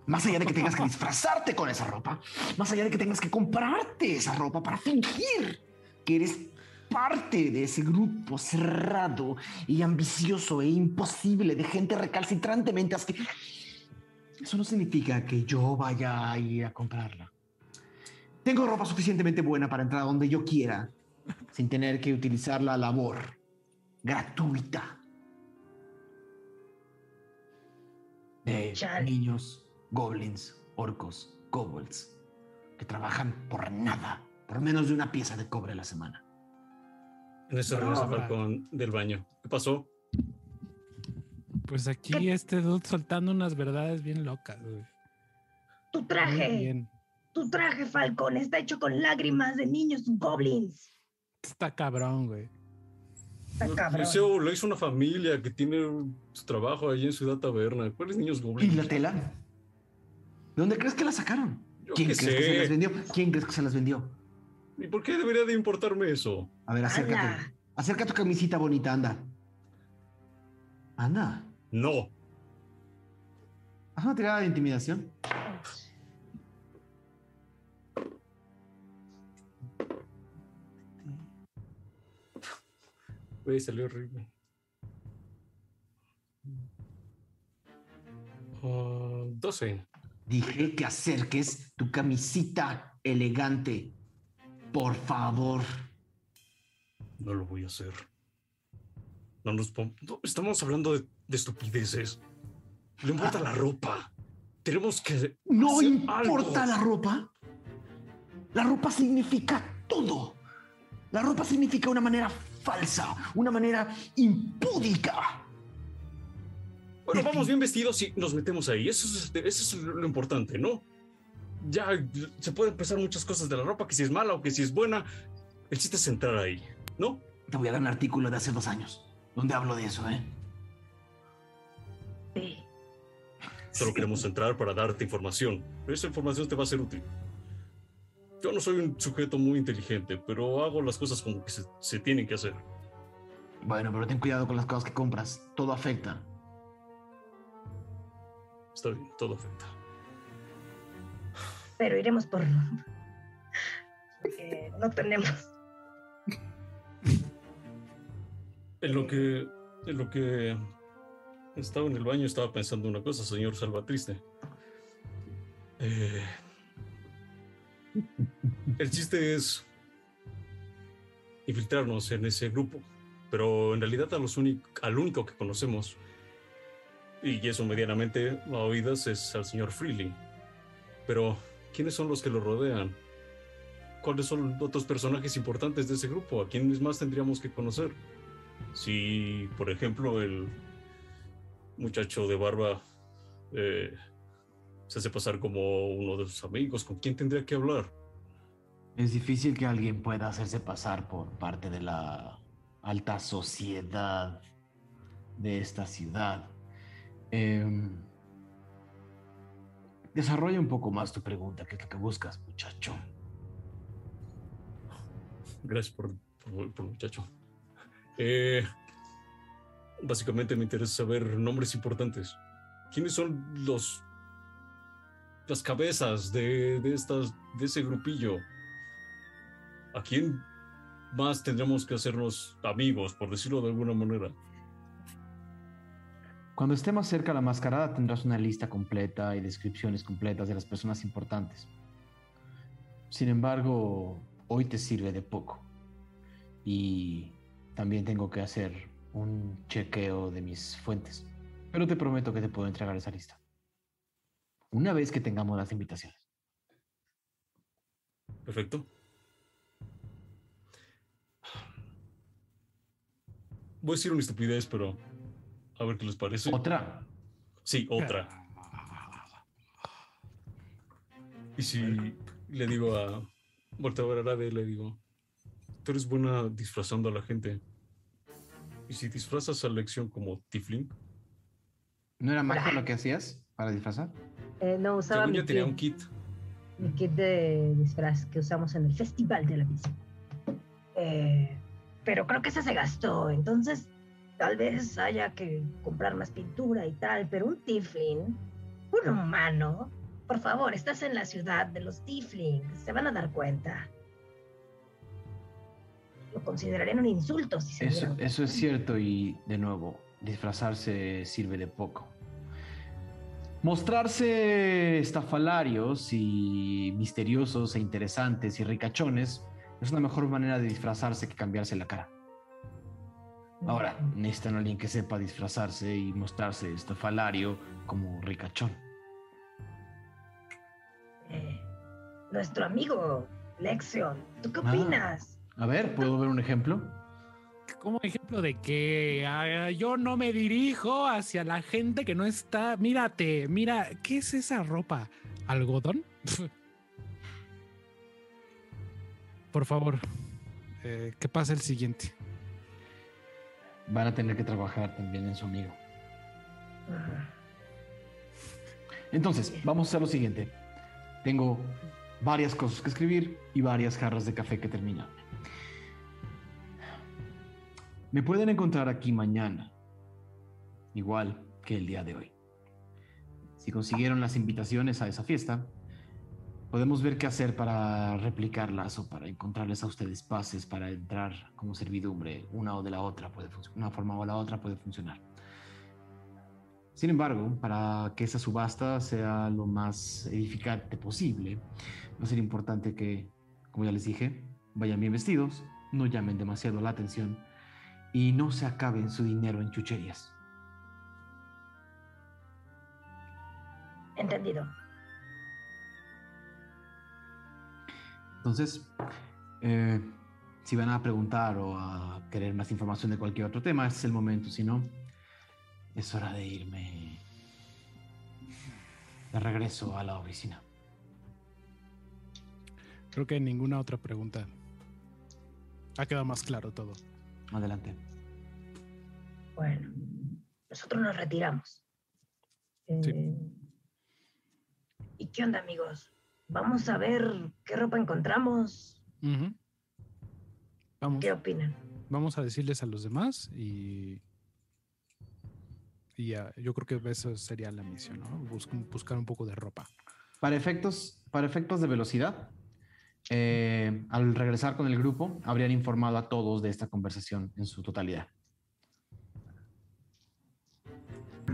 Más allá de que tengas que disfrazarte con esa ropa, más allá de que tengas que comprarte esa ropa para fingir que eres parte de ese grupo cerrado y ambicioso e imposible de gente recalcitrantemente así. Eso no significa que yo vaya a ir a comprarla. Tengo ropa suficientemente buena para entrar a donde yo quiera sin tener que utilizar la labor gratuita de Chale. niños, goblins, orcos, kobolds, que trabajan por nada, por menos de una pieza de cobre a la semana. En eso regresa. Falcón del baño. ¿Qué pasó? Pues aquí este dude soltando unas verdades bien locas, güey. tu traje, bien. tu traje, Falcón, está hecho con lágrimas de niños goblins. Está cabrón, güey. Cabrón. Lo hizo una familia que tiene su trabajo allí en Ciudad Taberna. ¿Cuáles niños ¿Y goblins? la tela? ¿De dónde crees que la sacaron? Yo ¿Quién crees que se las vendió? ¿Quién crees que se las vendió? ¿Y por qué debería de importarme eso? A ver, acércate. Acerca tu camisita bonita, anda. Anda. No. Haz una tirada de intimidación. Güey, salió horrible. Ah, 12. Dije que acerques tu camisita elegante. Por favor. No lo voy a hacer. No nos no, estamos hablando de, de estupideces. Le importa la ropa. Tenemos que. ¿No importa algo. la ropa? La ropa significa todo. La ropa significa una manera falsa, una manera impúdica. Bueno, vamos bien vestidos y nos metemos ahí. Eso es, eso es lo importante, ¿no? Ya se pueden pensar muchas cosas de la ropa, que si es mala o que si es buena. El chiste es entrar ahí, ¿no? Te voy a dar un artículo de hace dos años donde hablo de eso, ¿eh? Sí. Solo queremos entrar para darte información. Esa información te va a ser útil. Yo no soy un sujeto muy inteligente, pero hago las cosas como que se, se tienen que hacer. Bueno, pero ten cuidado con las cosas que compras. Todo afecta. Está bien, todo afecta. Pero iremos por. Porque no tenemos. En lo que, en lo que estaba en el baño estaba pensando una cosa, señor Salvatriste. Eh, el chiste es infiltrarnos en ese grupo, pero en realidad al único que conocemos Y eso medianamente a oídas es al señor Freely. Pero, ¿quiénes son los que lo rodean? ¿Cuáles son otros personajes importantes de ese grupo? ¿A quiénes más tendríamos que conocer? Si, por ejemplo, el muchacho de barba eh, se hace pasar como uno de sus amigos, ¿con quién tendría que hablar? Es difícil que alguien pueda hacerse pasar por parte de la alta sociedad de esta ciudad. Em, desarrolla un poco más tu pregunta, ¿qué es lo que buscas, muchacho? Gracias por, por, muchacho. Eh, básicamente me interesa saber nombres importantes. ¿Quiénes son los las cabezas de, de, estas, de ese grupillo? ¿A quién más tendremos que hacernos amigos, por decirlo de alguna manera? Cuando esté más cerca la mascarada tendrás una lista completa y descripciones completas de las personas importantes. Sin embargo, hoy te sirve de poco. Y también tengo que hacer un chequeo de mis fuentes. Pero te prometo que te puedo entregar esa lista. Una vez que tengamos las invitaciones. Perfecto. Voy a decir una estupidez, pero a ver qué les parece. ¿Otra? Sí, otra. Y si le digo a Volta le digo, tú eres buena disfrazando a la gente. ¿Y si disfrazas a la lección como Tiflin? ¿No era magia lo que hacías para disfrazar? Eh, no, usaba mi tenía un kit. Mi kit de disfraz que usamos en el Festival de la Misa. Eh, pero creo que ese se gastó, entonces tal vez haya que comprar más pintura y tal, pero un Tiflin, un humano, por favor, estás en la ciudad de los Tiflins, se van a dar cuenta. Lo considerarían un insulto si se Eso, eso es cierto y, de nuevo, disfrazarse sirve de poco. Mostrarse estafalarios y misteriosos e interesantes y ricachones es una mejor manera de disfrazarse que cambiarse la cara. Ahora, necesitan alguien que sepa disfrazarse y mostrarse estafalario como ricachón. Eh, nuestro amigo Lexion, ¿tú qué ah, opinas? a ver, ¿puedo ver un ejemplo? Como ejemplo de que ah, yo no me dirijo hacia la gente que no está. Mírate, mira, ¿qué es esa ropa? ¿Algodón? Por favor, eh, que pase el siguiente. Van a tener que trabajar también en su amigo. Entonces, vamos a hacer lo siguiente. Tengo varias cosas que escribir y varias jarras de café que terminar. Me pueden encontrar aquí mañana, igual que el día de hoy. Si consiguieron las invitaciones a esa fiesta, podemos ver qué hacer para replicarlas o para encontrarles a ustedes pases para entrar como servidumbre. Una o de la otra puede una forma o la otra puede funcionar. Sin embargo, para que esa subasta sea lo más edificante posible, va a ser importante que, como ya les dije, vayan bien vestidos, no llamen demasiado la atención y no se acaben su dinero en chucherías. Entendido. Entonces, eh, si van a preguntar o a querer más información de cualquier otro tema, este es el momento. Si no, es hora de irme de regreso a la oficina. Creo que ninguna otra pregunta. Ha quedado más claro todo. Adelante. Bueno, nosotros nos retiramos. Eh, ¿Y qué onda, amigos? Vamos a ver qué ropa encontramos. Vamos. ¿Qué opinan? Vamos a decirles a los demás y y yo creo que eso sería la misión, ¿no? buscar un poco de ropa. Para efectos, para efectos de velocidad, eh, al regresar con el grupo, habrían informado a todos de esta conversación en su totalidad.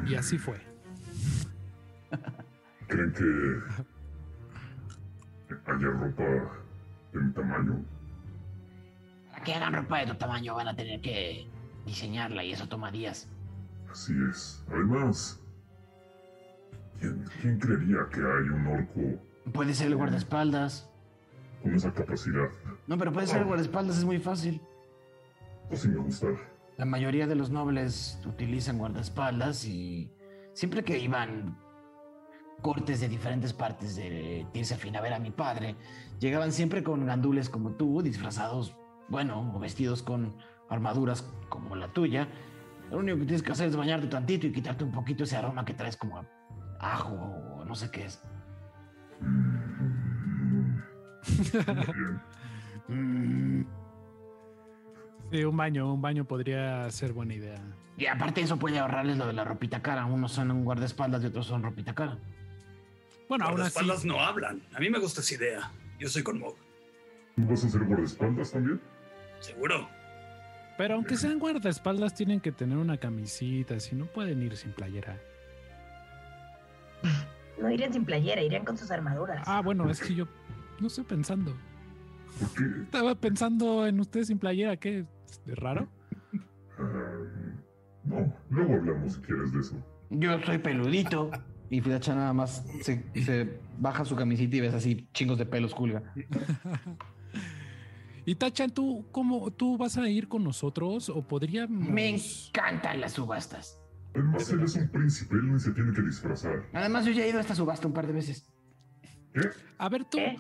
Y así fue. ¿Creen que haya ropa de mi tamaño? Para que hagan ropa de tu tamaño van a tener que diseñarla y eso toma días. Así es. Además, ¿Quién, quién creería que hay un orco Puede ser el guardaespaldas. Con esa capacidad? No, pero puede ser el guardaespaldas, es muy fácil. Pues sí me gusta. La mayoría de los nobles utilizan guardaespaldas y siempre que iban cortes de diferentes partes de Tirsafin a ver a mi padre, llegaban siempre con gandules como tú, disfrazados, bueno, o vestidos con armaduras como la tuya. Lo único que tienes que hacer es bañarte tantito y quitarte un poquito ese aroma que traes como a ajo o no sé qué es. Mm, Sí, un baño, un baño podría ser buena idea. Y aparte eso puede ahorrarles lo de la ropita cara. Unos son un guardaespaldas y otros son ropita cara. Bueno, aún Las así. espaldas no hablan. A mí me gusta esa idea. Yo soy con Mog. ¿Tú vas a ser guardaespaldas también? Seguro. Pero aunque sean guardaespaldas, tienen que tener una camisita, si no pueden ir sin playera. No irían sin playera, irían con sus armaduras. Ah, bueno, es que yo no estoy pensando. ¿Por qué? Estaba pensando en ustedes sin playera, ¿qué? ¿Es raro? Ah, no, luego hablamos si quieres de eso. Yo soy peludito. Y Fidacha nada más se, se baja su camisita y ves así chingos de pelos culga. Y Tachan, ¿tú cómo tú vas a ir con nosotros o podríamos Me encantan las subastas. Además, él es un príncipe, él ni se tiene que disfrazar. Además, yo ya he ido a esta subasta un par de veces. ¿Qué? A ver tú. ¿Qué?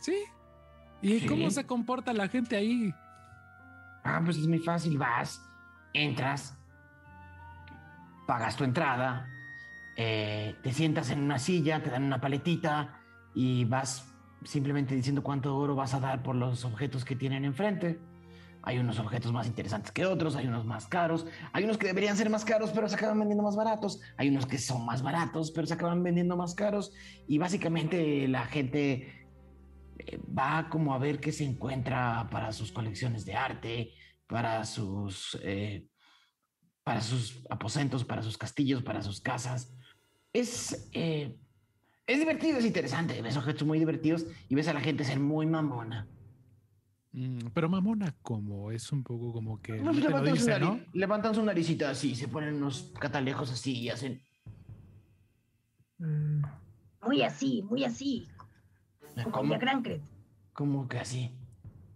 ¿Sí? ¿Y cómo se comporta la gente ahí? Ah, pues es muy fácil. Vas, entras, pagas tu entrada, eh, te sientas en una silla, te dan una paletita y vas simplemente diciendo cuánto oro vas a dar por los objetos que tienen enfrente. Hay unos objetos más interesantes que otros, hay unos más caros, hay unos que deberían ser más caros pero se acaban vendiendo más baratos, hay unos que son más baratos pero se acaban vendiendo más caros y básicamente la gente va como a ver qué se encuentra para sus colecciones de arte, para sus, eh, para sus aposentos, para sus castillos, para sus casas. Es, eh, es divertido, es interesante. Ves objetos muy divertidos y ves a la gente ser muy mamona. Mm, pero mamona, como es un poco como que no te lo levantan, su dice, ¿no? levantan su naricita así, se ponen unos catalejos así y hacen... Mm, Muy así, muy así. Como ¿Cómo, Yagrancret. cómo que así?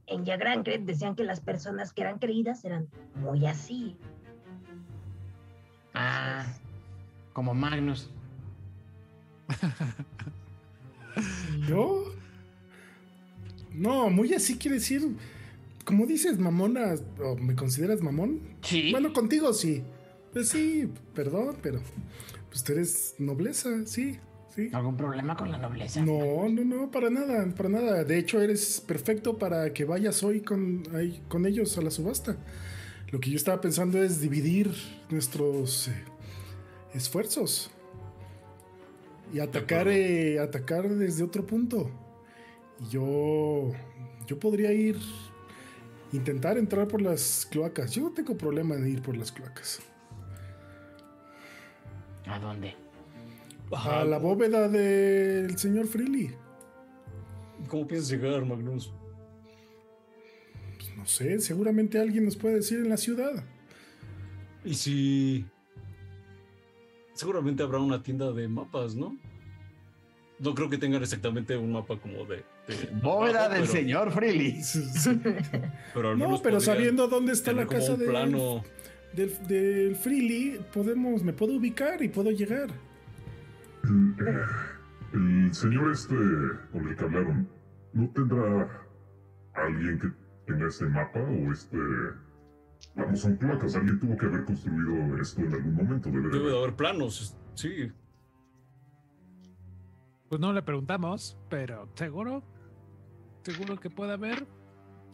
En Yagrancret decían que las personas que eran creídas eran muy así. Ah, como Magnus. ¿Yo? No, muy así quiere decir. Como dices, mamona, o me consideras mamón. Sí. Bueno, contigo sí. Pues sí, perdón, pero. Pues tú eres nobleza, sí, sí. ¿Algún problema con la nobleza? No, no, no, para nada, para nada. De hecho, eres perfecto para que vayas hoy con, ahí- con ellos a la subasta. Lo que yo estaba pensando es dividir nuestros eh, esfuerzos y atacar, eh, atacar desde otro punto. Y yo, yo podría ir, intentar entrar por las cloacas. Yo no tengo problema en ir por las cloacas. ¿A dónde? A la bóveda del señor Freely. ¿Cómo piensas llegar, Magnus? Pues no sé, seguramente alguien nos puede decir en la ciudad. Y si. Seguramente habrá una tienda de mapas, ¿no? No creo que tengan exactamente un mapa como de. de Bóveda del pero- señor Freely. Pero al No, pero sabiendo dónde está la casa un de- plano. del, del Freely, podemos, me puedo ubicar y puedo llegar. El, eh, el señor este con el que hablaron, ¿no tendrá alguien que tenga este mapa o este... Vamos, son placas, alguien tuvo que haber construido esto en algún momento, debe de Debe de haber. planos, sí. Pues no le preguntamos, pero seguro, seguro que puede haber.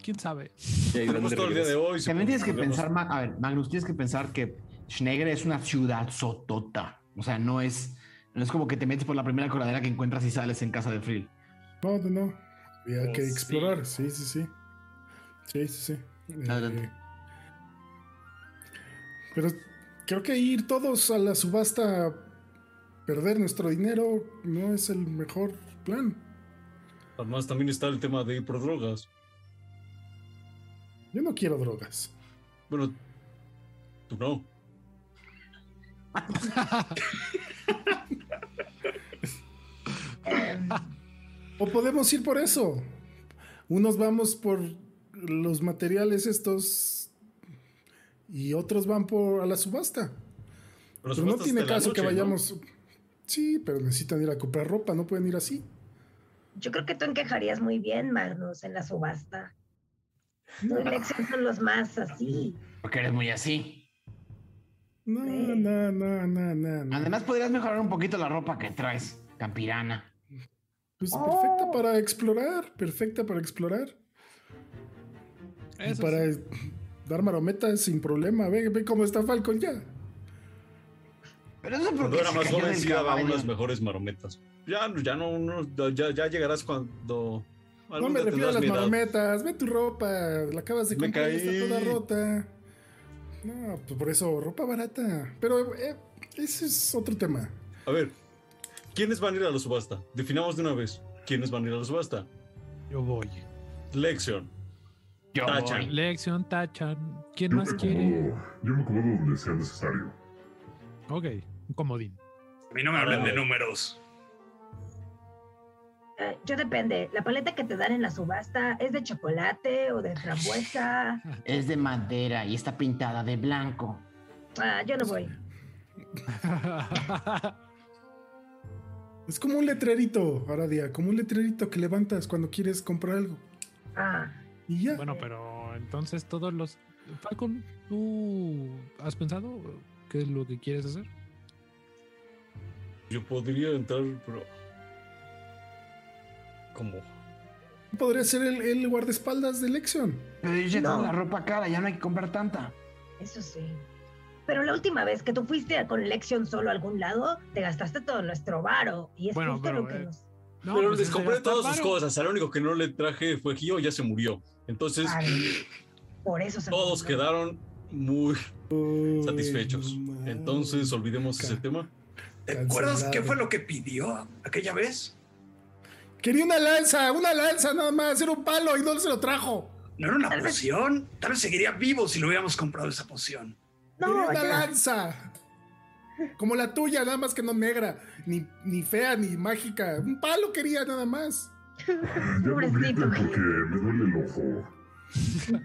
¿Quién sabe? De todo el día de hoy. También tienes que pensar, a ver, Magnus, tienes que pensar que Schneger es una ciudad sotota. O sea, no es, no es como que te metes por la primera coladera que encuentras y sales en casa de Frill. No, no, no. Había Oh, que sí. explorar, sí, sí, sí. Sí, sí, sí. Adelante. Eh, pero creo que ir todos a la subasta a perder nuestro dinero no es el mejor plan. Además, también está el tema de ir por drogas. Yo no quiero drogas. Bueno, tú no. O podemos ir por eso. Unos vamos por los materiales estos y otros van por a la subasta. Pero, Pero no tiene caso que ¿no? vayamos. Sí, pero necesitan ir a comprar ropa, no pueden ir así. Yo creo que tú encajarías muy bien, Magnus, en la subasta. Y Lexion son los más así. Porque eres muy así. No, Sí. no, no, no, no, no. Además, podrías mejorar un poquito la ropa que traes, campirana. Pues Oh. perfecta para explorar, perfecta para explorar. Y Eso para sí. dar marometas sin problema. Ve, ve cómo está Falcon ya. Pero eso Cuando era más joven sí daba unas mejores marometas. Ya, ya no, no, ya, ya llegarás cuando. No me refiero a las marometas. Ve tu ropa. La acabas de Me comprar y está toda rota. No, pues por eso, ropa barata. Pero eh, ese es otro tema. A ver, ¿quiénes van a ir a la subasta? Definamos de una vez. ¿Quiénes van a ir a la subasta? Yo voy. Lexion. Yo Tachan. voy. Lección, Tachan. ¿Quién Yo más me quiere? acomodo, yo me acomodo donde sea necesario. Ok, un comodín. A mí no me hablen de números. Eh, yo depende. La paleta que te dan en la subasta es de chocolate o de frambuesa. Es de madera y está pintada de blanco. Ah, yo no voy. Es como un letrerito, Aradia. Como un letrerito que levantas cuando quieres comprar algo. Ah, Y ya. bueno, pero entonces todos los... Falcon, ¿tú has pensado qué es lo que quieres hacer? Yo podría entrar, pero. ¿Cómo? Podría ser el, el guardaespaldas de Lexion. Pero yo ya No. tengo la ropa cara, ya no hay que comprar tanta. eso sí. Pero la última vez que tú fuiste con Lexion solo a algún lado, te gastaste todo nuestro varo. Y es Bueno, justo pero, lo que eh, nos... No, pero pues les compré todas sus varo. cosas. Al único que no le traje fue Gio, ya se murió. Entonces, Ay, por eso se todos murió. quedaron muy Uy, satisfechos. Entonces, olvidemos ese tema. ¿Te acuerdas qué fue lo que pidió aquella vez? Quería una lanza, una lanza nada más. Era un palo y no se lo trajo. ¿No era una Tal vez- poción? Tal vez seguiría vivo si le hubiéramos comprado esa poción. No, una ya. lanza. Como la tuya, nada más que no negra, ni, ni fea, ni mágica. Un palo quería nada más. Ya no griten porque me duele el ojo.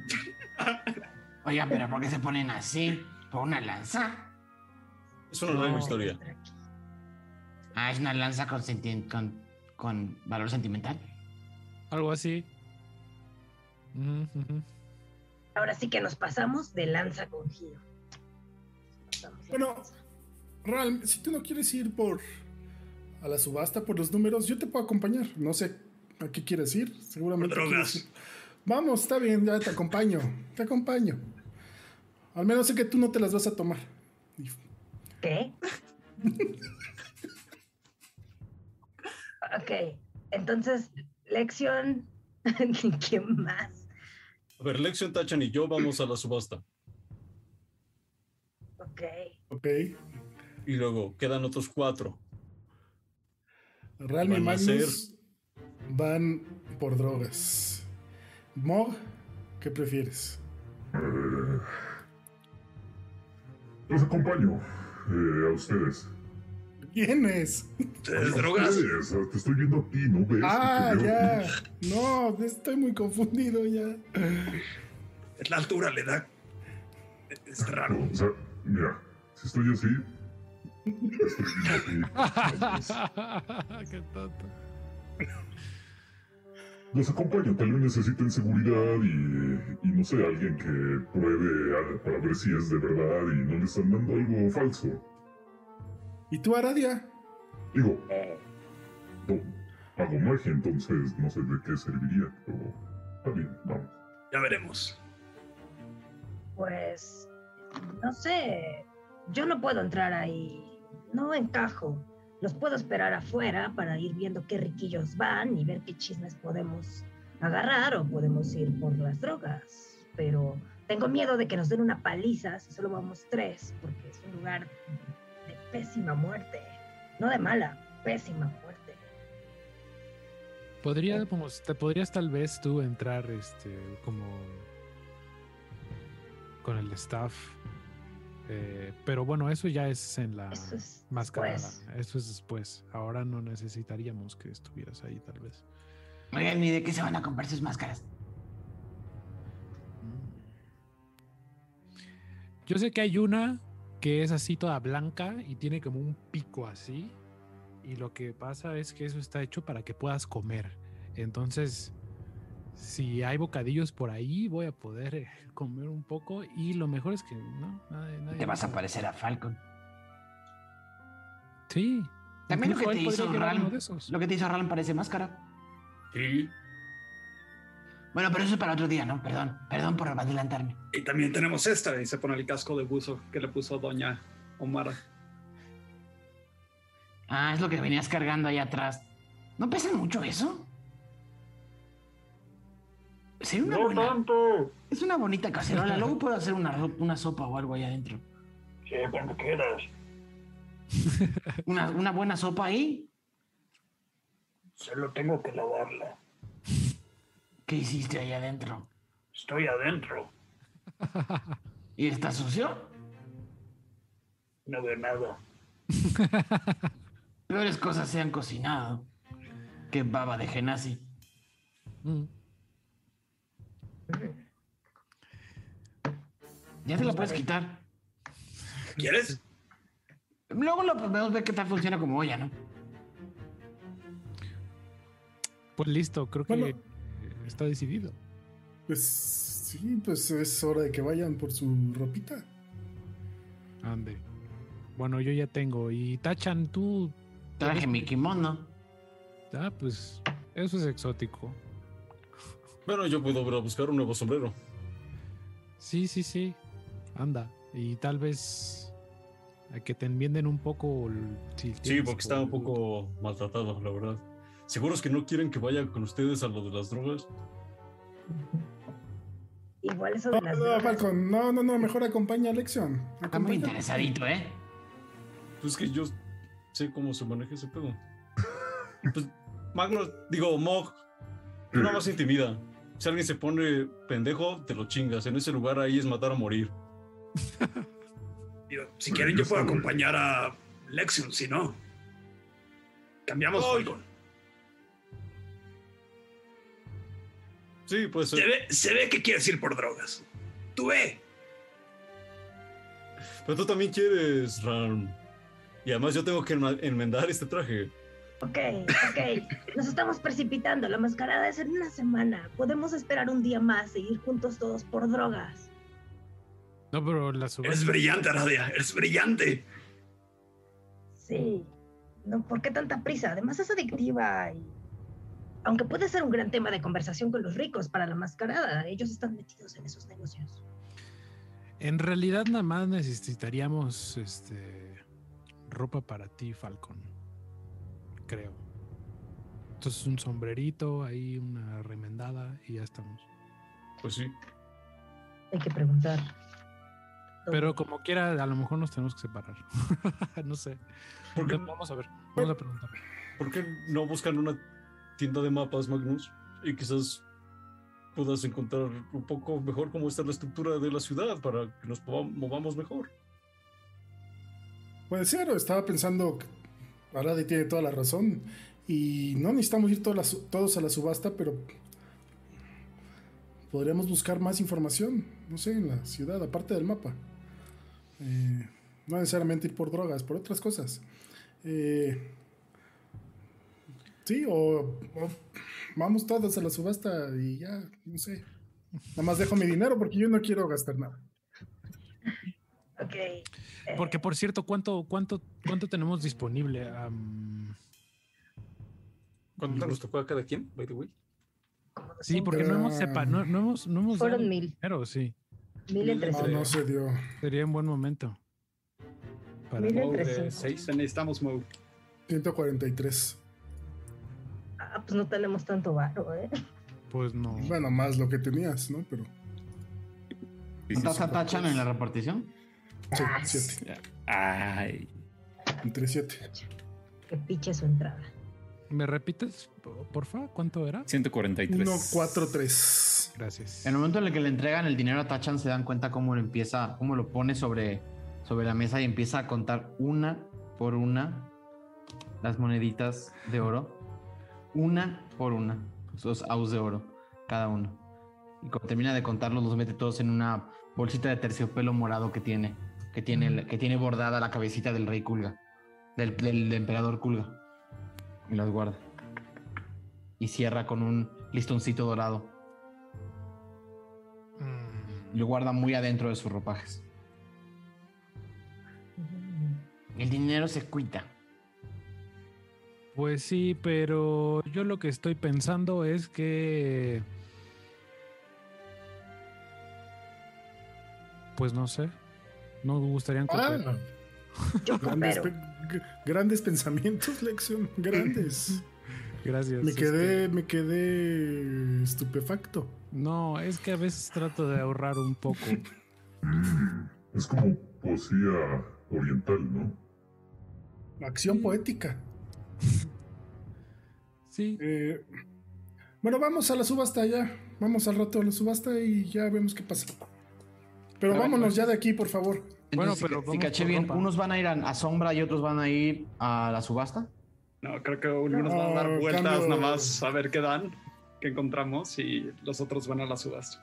Oigan, pero ¿por qué se ponen así? ¿Por una lanza? Es una larga historia. Ah, es una lanza con, senti- con, con valor sentimental. Algo así. Ujú, ujú. Ahora sí que nos pasamos de lanza con Gio. Bueno. Ral, si tú no quieres ir por a la subasta por los números, yo te puedo acompañar. No sé a qué quieres ir. Seguramente. Drogas. ir. Vamos, está bien, ya te acompaño. Te acompaño. Al menos sé que tú no te las vas a tomar. ¿Qué? ok, entonces, lección. ¿Quién más? A ver, Lexion, Tachan y yo vamos a la subasta. Ok. Ok. Y luego quedan otros cuatro. Ral y Van a Magnus van por drogas. Mog, ¿qué prefieres? Eh, los acompaño eh, a ustedes. ¿Quiénes? ¿Ustedes A drogas? ustedes, ah, Te estoy viendo a ti, ¿no ves? Ah, ya. No, estoy muy confundido ya. Es la altura, le da. Es raro. O sea, mira, si estoy así, estoy viendo a ti. Qué tonto. Los acompaño, tal vez necesiten seguridad y, y no sé, alguien que pruebe a- para ver si es de verdad y no le están dando algo falso. ¿Y tú, Aradia? Digo, no, hago magia, entonces no sé de qué serviría, pero está bien, vamos. Ya veremos. pues, no sé. Yo no puedo entrar ahí. No encajo. Los puedo esperar afuera para ir viendo qué riquillos van y ver qué chismes podemos agarrar o podemos ir por las drogas. Pero tengo miedo de que nos den una paliza si solo vamos tres, porque es un lugar de pésima muerte. No de mala, pésima muerte. Podríamos, te podrías tal vez tú entrar este como con el staff Eh, pero bueno, eso ya es en la Eso es mascarada. después. Eso es después. Ahora no necesitaríamos que estuvieras ahí, tal vez. Oigan, ¿y de qué se van a comprar sus máscaras? Yo sé que hay una que es así toda blanca y tiene como un pico así. Y lo que pasa es que eso está hecho para que puedas comer. Entonces, si hay bocadillos por ahí, voy a poder comer un poco. Y lo mejor es que no, nadie, nadie Te vas a parecer a Falcon. Sí. También lo que te hizo Ram. Lo que te hizo Ram parece máscara. Sí. Bueno, pero eso es para otro día, ¿no? Perdón, perdón por adelantarme. Y también tenemos esta, y se pone el casco de buzo que le puso Doña Omara. Ah, es lo que venías cargando ahí atrás. ¿No pesa mucho eso? Sería una No buena. tanto. Es una bonita cacerola. Luego puedo hacer una, una sopa o algo ahí adentro. Sí, cuando quieras. Una, una buena sopa ahí. Solo tengo que lavarla. ¿Qué hiciste ahí adentro? Estoy adentro. ¿Y está sucio? No veo nada. Peores cosas se han cocinado. Qué baba de genasi. Mm. Ya te la puedes quitar. ¿Quieres? Luego lo podemos ver qué tal funciona como olla, ¿no? Pues listo, creo que Bueno. está decidido. Pues sí, pues es hora de que vayan por su ropita. Ande. Bueno, yo ya tengo. Y Tachan, tú. Traje mi kimono. Ah, pues eso es exótico. Bueno, yo puedo buscar un nuevo sombrero. Sí, sí, sí. Anda. Y tal vez a que te enmienden un poco. el- si Sí, porque está un poco maltratado, la verdad. ¿Seguros que no quieren que vaya con ustedes a lo de las drogas? Igual eso No, de las no, drogas. Falcon, no, no, no, mejor acompaña a Lexion. Está muy interesadito, ¿eh? Pues es que yo sé cómo se maneja ese pedo. Pues, Magnus, digo, Mog, nada más intimida. Si alguien se pone pendejo, te lo chingas. En ese lugar ahí es matar a morir. Digo, si quieren, yo puedo acompañar a Lexion, si no. Cambiamos. Falcon. Sí, pues. Se ve, se ve que quieres ir por drogas. Tú ve. Pero tú también quieres, Ram. Y además yo tengo que enmendar este traje. Ok, ok. Nos estamos precipitando. La mascarada es en una semana. Podemos esperar un día más e ir juntos todos por drogas. No, pero la subasta. Eres brillante, Aradia. Eres brillante. Sí. No, ¿por qué tanta prisa? Además es adictiva y... Aunque puede ser un gran tema de conversación con los ricos para la mascarada, ellos están metidos en esos negocios. En realidad, nada más necesitaríamos este ropa para ti, Falcon. Creo. Entonces, un sombrerito, ahí una remendada y ya estamos. Pues sí. Hay que preguntar. Pero como quiera, a lo mejor nos tenemos que separar. no sé. ¿Por qué, Vamos a ver. Vamos a preguntar. por qué no buscan una tienda de mapas, Magnus? Y quizás puedas encontrar un poco mejor cómo está la estructura de la ciudad para que nos movamos mejor. Puede ser, estaba pensando, que Aradi tiene toda la razón, y no necesitamos ir todas las- todos a la subasta, pero podríamos buscar más información, no sé, en la ciudad, aparte del mapa. Eh, no necesariamente ir por drogas, por otras cosas. Eh, sí, o, o vamos todos a la subasta y ya, no sé. Nada más dejo mi dinero porque yo no quiero gastar nada. Ok. eh, Porque, por cierto, ¿cuánto, cuánto, cuánto tenemos disponible? ¿Cuánto nos tocó a cada quien, by the way? sí, porque no hemos, sepa, no, no hemos, no hemos Fueron dado mil. dinero, sí. Mil entre No, cinco. no se dio. Sería un buen momento. Para Mil Moe entre de cinco. seis, necesitamos Moe. 143. Ah, pues no tenemos tanto varo, ¿eh? Pues no. Bueno, más lo que tenías, ¿no? Pero ¿Estás a Tachan en la repartición? sí, Ah, 7. Ay, Entre 7. Que piche su entrada. ¿Me repites, po- porfa? ¿Cuánto era? 143. 1, 4, 3. Gracias. En el momento en el que le entregan el dinero a Tachan se dan cuenta cómo lo empieza, cómo lo pone sobre, sobre la mesa y empieza a contar una por una las moneditas de oro. Una por una. Esos aus de oro, cada uno. Y cuando termina de contarlos, los mete todos en una bolsita de terciopelo morado que tiene. Que tiene, que tiene bordada la cabecita del rey Kulga. Del, del emperador Kulga. Y las guarda. Y cierra con un listoncito dorado. Lo guarda muy adentro de sus ropajes. El dinero se cuita. Pues sí, pero yo lo que estoy pensando es que... Pues no sé. No me gustaría Ah, Yo grandes, pe- grandes pensamientos, Lexion. Grandes. Gracias. Me quedé, me quedé estupefacto. No, es que a veces trato de ahorrar un poco. Mm, es como poesía oriental, ¿no? Acción poética. Sí. Eh, bueno, vamos a la subasta ya. Vamos al rato a la subasta y ya vemos qué pasa. Pero Pero vámonos bueno. ya de aquí, por favor. Bueno, pero si, caché bien, ropa. unos van a ir a, a sombra y otros van a ir a la subasta. No, creo que unos van a No, dar vueltas cambio- nada más a ver qué dan, qué encontramos y los otros van a la subasta.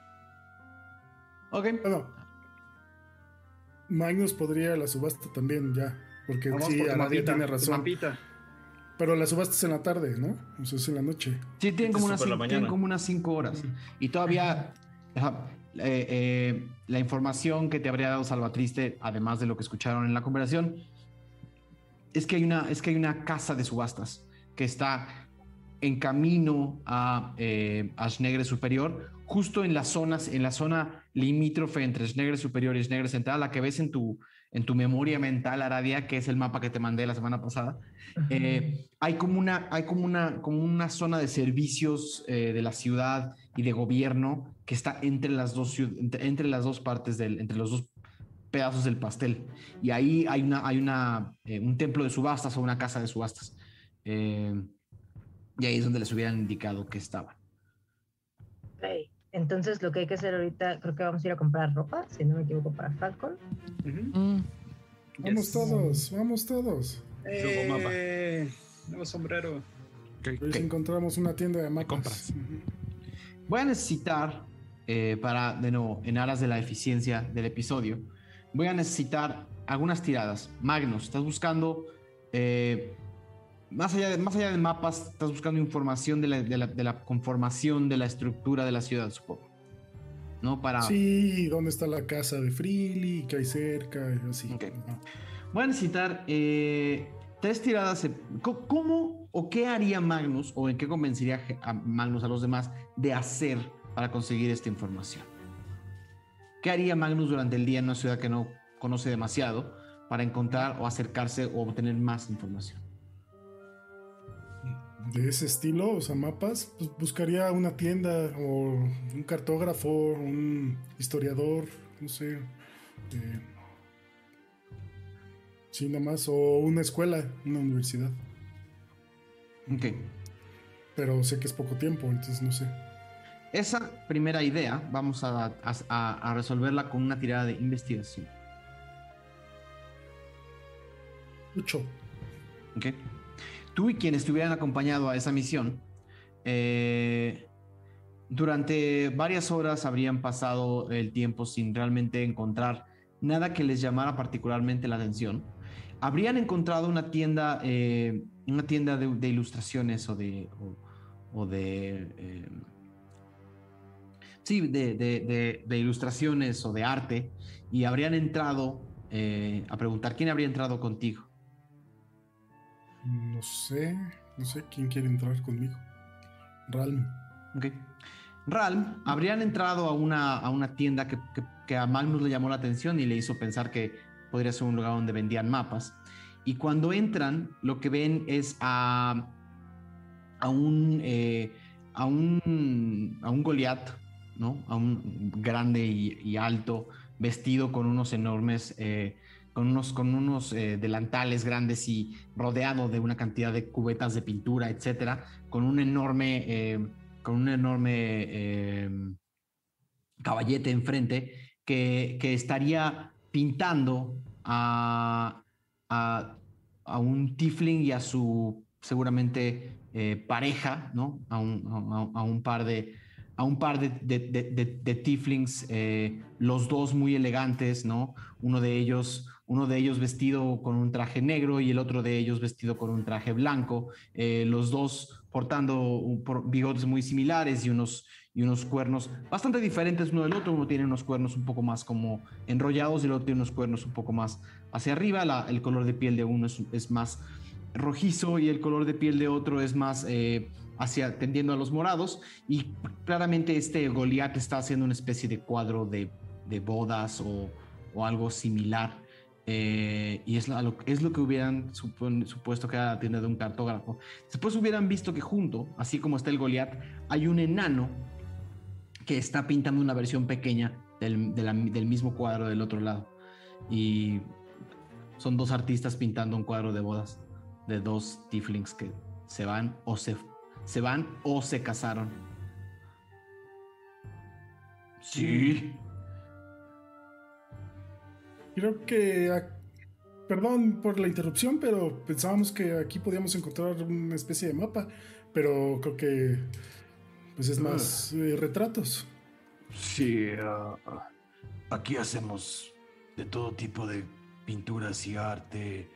Ok. Bueno, Magnus podría ir a la subasta también ya. Porque Vamos sí, por tiene razón. mapita. Pero la subasta es en la tarde, ¿no? O sea, es en la noche. Sí, tienen como, unas, tienen como unas cinco horas. Y todavía ajá, eh, eh, la información que te habría dado Salvatriste, además de lo que escucharon en la conversación, es que hay una, es que hay una casa de subastas que está en camino a, eh, a Schnegre Superior, justo en las zonas, en la zona limítrofe entre Schnegre Superior y Schnegre Central, la que ves en tu, en tu memoria mental, Aradia, que es el mapa que te mandé la semana pasada. Eh, hay como una, hay como una, como una zona de servicios eh, de la ciudad y de gobierno que está entre las dos, entre las dos partes del, entre los dos pedazos del pastel. Y ahí hay una, hay una, eh, un templo de subastas o una casa de subastas. Eh, y ahí es donde les hubieran indicado que estaban. Ok, Entonces lo que hay que hacer ahorita, creo que vamos a ir a comprar ropa, si no me equivoco, para Falcon. Ujú. Mm, Vamos Yes. todos, vamos todos. Eh, nuevo sombrero. Hoy encontramos una tienda de mapas. compras? Voy a necesitar, eh, para, de nuevo, en aras de la eficiencia del episodio, voy a necesitar algunas tiradas. Magnus, estás buscando, eh, más, allá de, más allá de mapas, estás buscando información de la, de la- de la conformación de la estructura de la ciudad, supongo. ¿No? Para... Sí, ¿dónde está la casa de Freely? ¿Qué hay cerca? Así. Voy a necesitar eh, tres tiradas. ¿Cómo o qué haría Magnus o en qué convencería a Magnus a los demás de hacer para conseguir esta información? ¿Qué haría Magnus durante el día en una ciudad que no conoce demasiado para encontrar o acercarse o obtener más información? De ese estilo, o sea, mapas, pues buscaría una tienda o un cartógrafo, un historiador, no sé. eh, sí, nada más. O una escuela, una universidad. Ok. Pero sé que es poco tiempo, entonces no sé. Esa primera idea vamos a, a- a- a resolverla con una tirada de investigación. Mucho. ¿ok? Tú y quienes te hubieran acompañado a esa misión, eh, durante varias horas habrían pasado el tiempo sin realmente encontrar nada que les llamara particularmente la atención. Habrían encontrado una tienda, eh, una tienda de, de ilustraciones o de, o, o de, eh, sí, de, de- de- de ilustraciones o de arte y habrían entrado eh, a preguntar quién habría entrado contigo. No sé. No sé quién quiere entrar conmigo. Ralm. Ok. Ralm habrían entrado a una, a una tienda que, que- que a Magnus le llamó la atención y le hizo pensar que podría ser un lugar donde vendían mapas. Y cuando entran, lo que ven es a, a un, eh, a un, a un Goliath, A un grande y, alto, vestido con unos enormes, eh, con unos, con unos eh, delantales grandes y rodeado de una cantidad de cubetas de pintura, etcétera, con un enorme, eh, con un enorme eh, caballete enfrente que, que estaría pintando a, a, un tiefling y a su seguramente pareja, ¿no? A un, a, un, par de a un par de, de, eh, los dos muy elegantes, ¿no? Uno de ellos, uno de ellos vestido con un traje negro y el otro de ellos vestido con un traje blanco, eh, los dos portando bigotes muy similares y unos, y unos cuernos bastante diferentes uno del otro. Uno tiene unos cuernos un poco más como enrollados y el otro tiene unos cuernos un poco más hacia arriba. el color de piel de uno es, más rojizo y el color de piel de otro es más eh, hacia tendiendo a los morados. Y claramente este Goliath está haciendo una especie de cuadro de, bodas o, algo similar. Eh, y es lo, es lo que hubieran supuesto que era la tienda de un cartógrafo. Después hubieran visto que junto, así como está el Goliath, hay un enano que está pintando una versión pequeña del, del mismo cuadro del otro lado. Y son dos artistas pintando un cuadro de bodas de dos tieflings que se van o se, se van o se casaron. Sí. Creo que perdón por la interrupción, pero pensábamos que aquí podíamos encontrar una especie de mapa, pero creo que pues es más eh, retratos. Sí, ah, ah, aquí hacemos de todo tipo de pinturas y arte,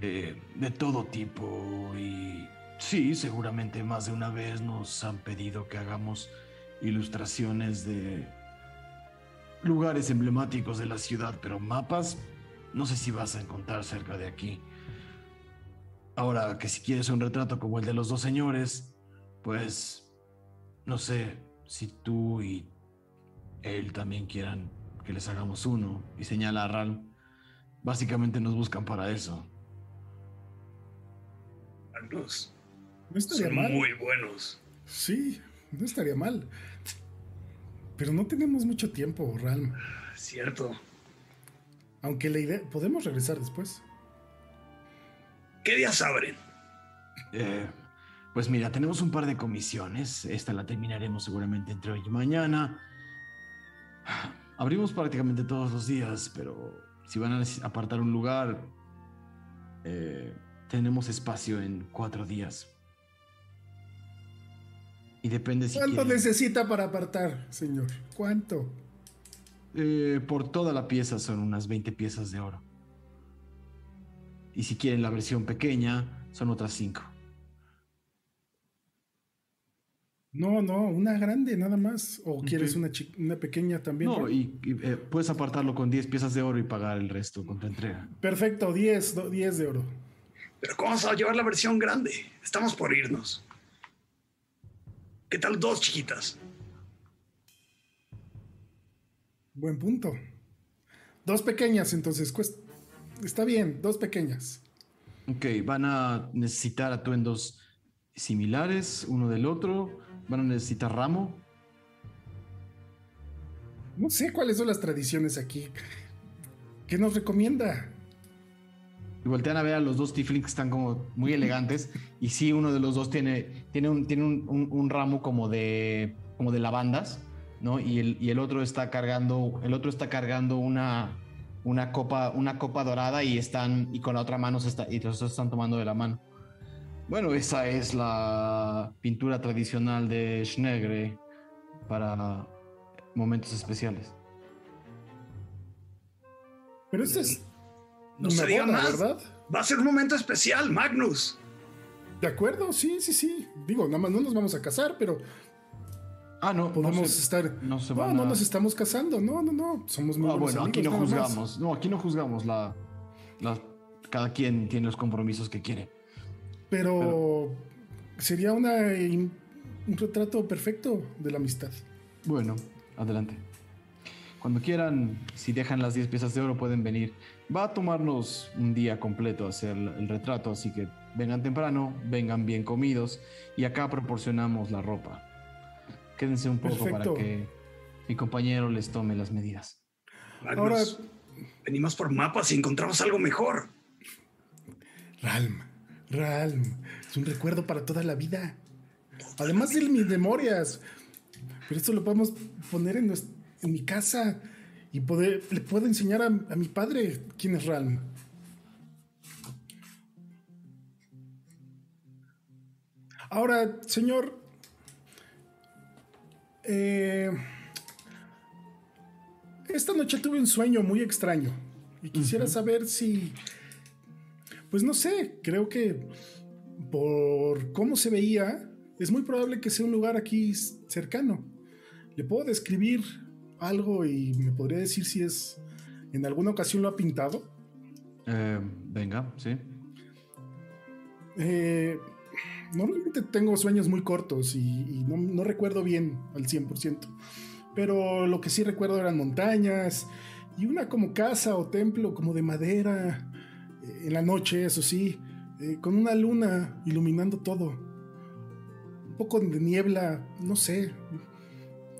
eh, de todo tipo. Y sí, seguramente más de una vez nos han pedido que hagamos ilustraciones de lugares emblemáticos de la ciudad, pero mapas no sé si vas a encontrar cerca de aquí. Ahora que si quieres un retrato como el de los dos señores, pues no sé si tú y él también quieran que les hagamos uno. Y señala a Ral. Básicamente nos buscan para eso. No estaría mal. Muy buenos. Sí, no estaría mal. Pero no tenemos mucho tiempo, Ral. Cierto. Aunque la idea. Podemos regresar después. ¿Qué días abren? Eh, pues mira, tenemos un par de comisiones. Esta la terminaremos seguramente entre hoy y mañana. Abrimos prácticamente todos los días, pero si van a apartar un lugar, eh, tenemos espacio en cuatro días. Y depende si. ¿Cuánto necesita para apartar, señor? ¿Cuánto? Eh, por toda la pieza son unas 20 piezas de oro. Y si quieren la versión pequeña, son otras 5. No, no, una grande nada más. ¿O quieres una, una pequeña también? No, y, eh, puedes apartarlo con 10 piezas de oro y pagar el resto con tu entrega. Perfecto, 10, 10 de oro. Pero ¿cómo vamos a llevar la versión grande? Estamos por irnos. ¿Qué tal dos chiquitas? Buen punto. Dos pequeñas, entonces. Está bien, dos pequeñas. Ok, van a necesitar atuendos similares uno del otro ¿Van a necesitar ramo? No sé cuáles son las tradiciones aquí. ¿Qué nos recomienda? Y voltean a ver a los dos tieflings que están como muy elegantes. Y sí, uno de los dos tiene, tiene, un, tiene un, ramo como de, como de lavandas, ¿no? Y el, y el otro está cargando, el otro está cargando una, una, copa, una copa dorada y están, y con la otra mano se está, y los están tomando de la mano. Bueno, esa es la pintura tradicional de Schnegre para momentos especiales. Pero este es. No se diga más. ¿verdad? Va a ser un momento especial, Magnus. De acuerdo, sí, sí, sí. Digo, nada más no nos vamos a casar, pero. Ah, no, podemos estar. No, no, nos estamos casando. No, no, no. Somos muy ah, bueno, aquí no juzgamos. No, aquí no juzgamos la, la. Cada quien tiene los compromisos que quiere. Pero, sería una, un retrato perfecto de la amistad. Bueno, adelante. Cuando quieran, si dejan las 10 piezas de oro, pueden venir. Va a tomarnos un día completo hacer el retrato, así que vengan temprano, vengan bien comidos y acá proporcionamos la ropa. Quédense un poco para que mi compañero les tome las medidas. Ahora venimos por mapas y encontramos algo mejor. Ralm, Realm. Es un recuerdo para toda la vida. Además de mis memorias. Pero esto lo podemos poner en, mi casa y poder, le puedo enseñar a, a mi padre quién es Ralm. Ahora, señor, eh, esta noche tuve un sueño muy extraño y quisiera saber si, pues no sé, creo que por cómo se veía, es muy probable que sea un lugar aquí cercano. ¿Le puedo describir algo y me podría decir si es, en alguna ocasión lo ha pintado? Eh, venga, sí. Eh, normalmente tengo sueños muy cortos y, no, no, recuerdo bien al 100%. Pero lo que sí recuerdo eran montañas y una como casa o templo como de madera eh, en la noche, eso sí, eh, con una luna iluminando todo. Un poco de niebla, no sé.